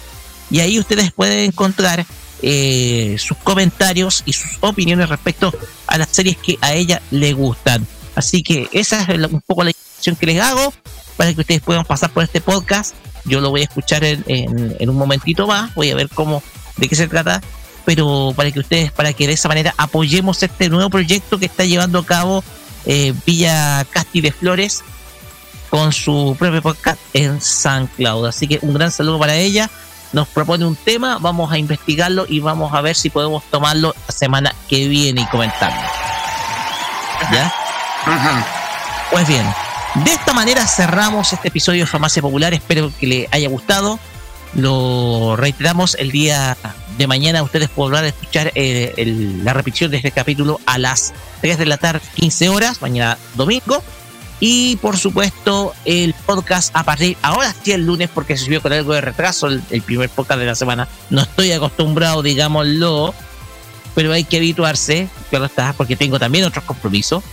y ahí ustedes pueden encontrar eh, sus comentarios y sus opiniones respecto a las series que a ella le gustan. Así que esa es un poco la invitación que les hago para que ustedes puedan pasar por este podcast. Yo lo voy a escuchar en, en- en un momentito más, voy a ver cómo, de qué se trata, pero para que ustedes, para que de esa manera apoyemos este nuevo proyecto que está llevando a cabo eh, Villa Casti de Flores con su propio podcast en SoundCloud. Así que un gran saludo para ella. Nos propone un tema, vamos a investigarlo y vamos a ver si podemos tomarlo la semana que viene y comentarlo. ¿Ya? Pues bien, de esta manera cerramos este episodio de Farmacia Popular. Espero que le haya gustado. Lo reiteramos el día de mañana. Ustedes podrán escuchar eh, el- la repetición de este capítulo a las 3 de la tarde, 15 horas, mañana domingo. Y por supuesto, el podcast a partir ahora sí el lunes, porque se subió con algo de retraso el, primer podcast de la semana. No estoy acostumbrado, digámoslo, pero hay que habituarse, claro está, porque tengo también otros compromisos.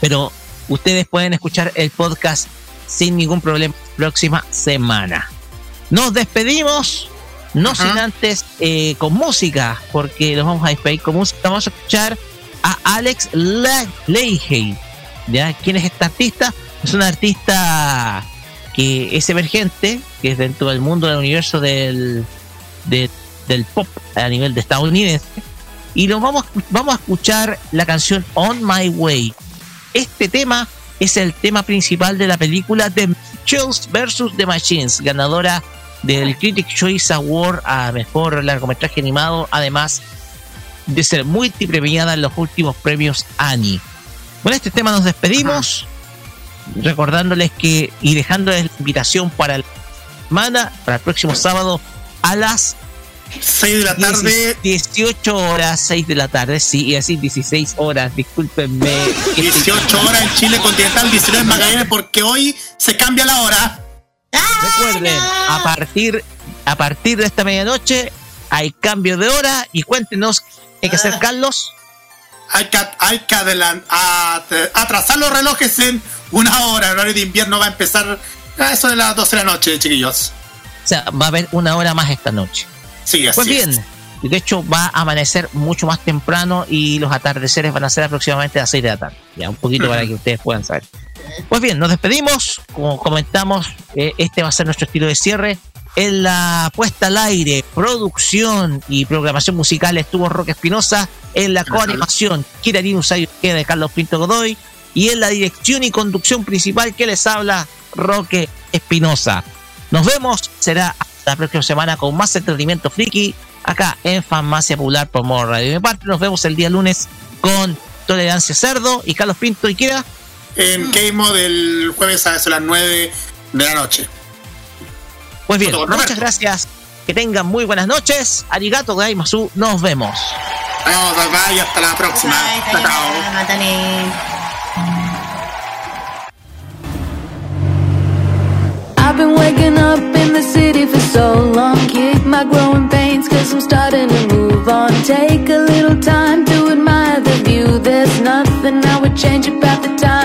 Pero ustedes pueden escuchar el podcast sin ningún problema próxima semana. Nos despedimos, no sin antes eh, con música, porque nos vamos a despedir con música. Vamos a escuchar a Alex Le- Leahy. ¿ya? ¿Quién es esta artista? Es una artista que es emergente, que es dentro del mundo del universo del, de- del pop a nivel de estadounidense. Y lo vamos, vamos a escuchar la canción On My Way. Este tema es el tema principal de la película The Mitchells vs. The Machines, ganadora del Critics Choice Award a mejor largometraje animado, además de ser multipremiada en los últimos premios Annie. Con este tema nos despedimos, recordándoles que y dejándoles la invitación para la semana, para el próximo sábado a las 6 de la tarde. 18 horas, 6 de la tarde, sí, y así 16 horas, discúlpenme. 18 horas en Chile continental, 19 en Magallanes, porque hoy se cambia la hora. Recuerden, a partir, a partir de esta medianoche hay cambio de hora y cuéntenos qué hay que hacer, Carlos. Hay que, hay que atrasar los relojes en una hora. El horario de invierno va a empezar a eso de las 12 de la noche, chiquillos. O sea, va a haber una hora más esta noche. Sí, así Pues bien, es. de hecho va a amanecer mucho más temprano y los atardeceres van a ser aproximadamente a las 6 de la tarde. Ya un poquito para que ustedes puedan saber. Pues bien, nos despedimos. Como comentamos, eh, este va a ser nuestro estilo de cierre. En la puesta al aire, producción y programación musical estuvo Roque Espinosa. En la coanimación, Kirarin Usayo de Carlos Pinto Godoy. Y en la dirección y conducción principal que les habla Roque Espinosa. Nos vemos, será hasta la próxima semana con más entretenimiento friki acá en Farmacia Popular por Modo Radio. De mi parte, nos vemos el día lunes con Tolerancia Cerdo y Carlos Pinto y Kira. En Keimo del jueves a las 9 de la noche. Pues bien, muchas gracias. Que tengan muy buenas noches. Arigato Gaimasu. Nos vemos. Vamos, bye bye y hasta la próxima. Chao, chao. Been waking up in the city for so long. Kick my growing pains, cause I'm starting to move on. Take a little time to admire the view. There's nothing I would change about the time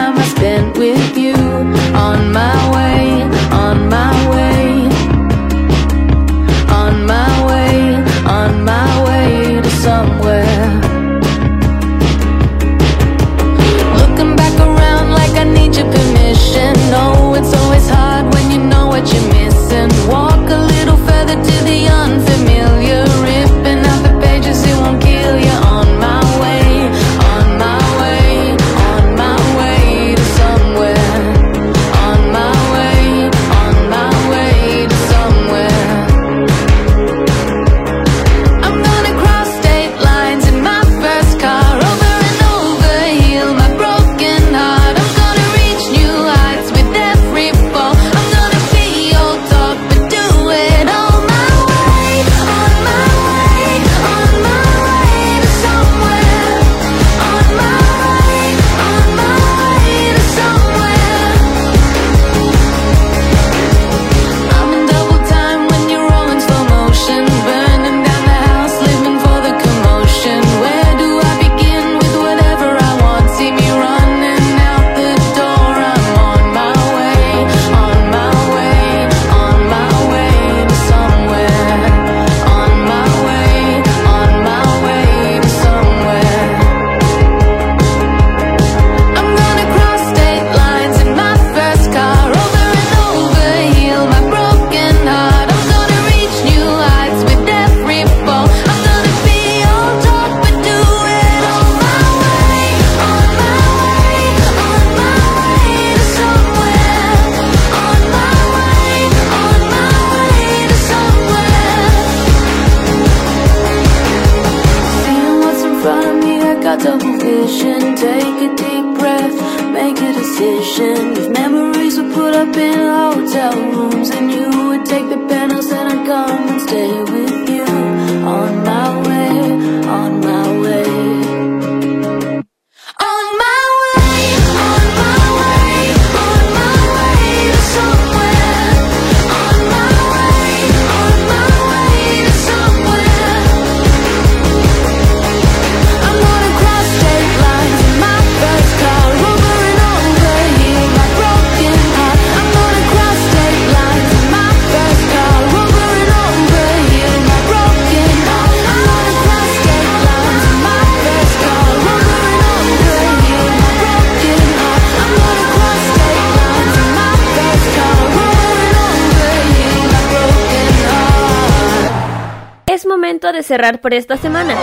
de cerrar por esta semana.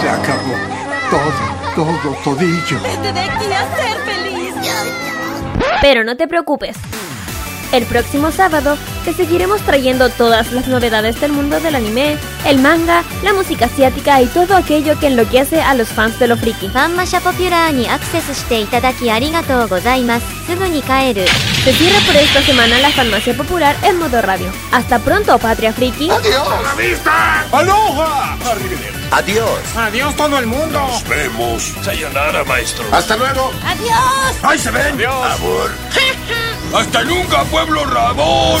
Se acabó. Todo, todo, todillo. Vete de aquí a ser feliz. Pero no te preocupes. El próximo sábado te seguiremos trayendo todas las novedades del mundo del anime, el manga, la música asiática y todo aquello que enloquece a los fans de lo friki. Fanmasha Popular ni acceso shite Se cierra por esta semana la Farmacia Popular en modo radio. Hasta pronto, Patria Friki. Adiós. ¡A la vista! ¡Aloha! Adiós. Adiós todo el mundo. Nos vemos. Sayonara, maestro. Hasta luego. Adiós. Ahí se ven. Adiós. Amor. [LAUGHS] Hasta nunca, pueblo rabón.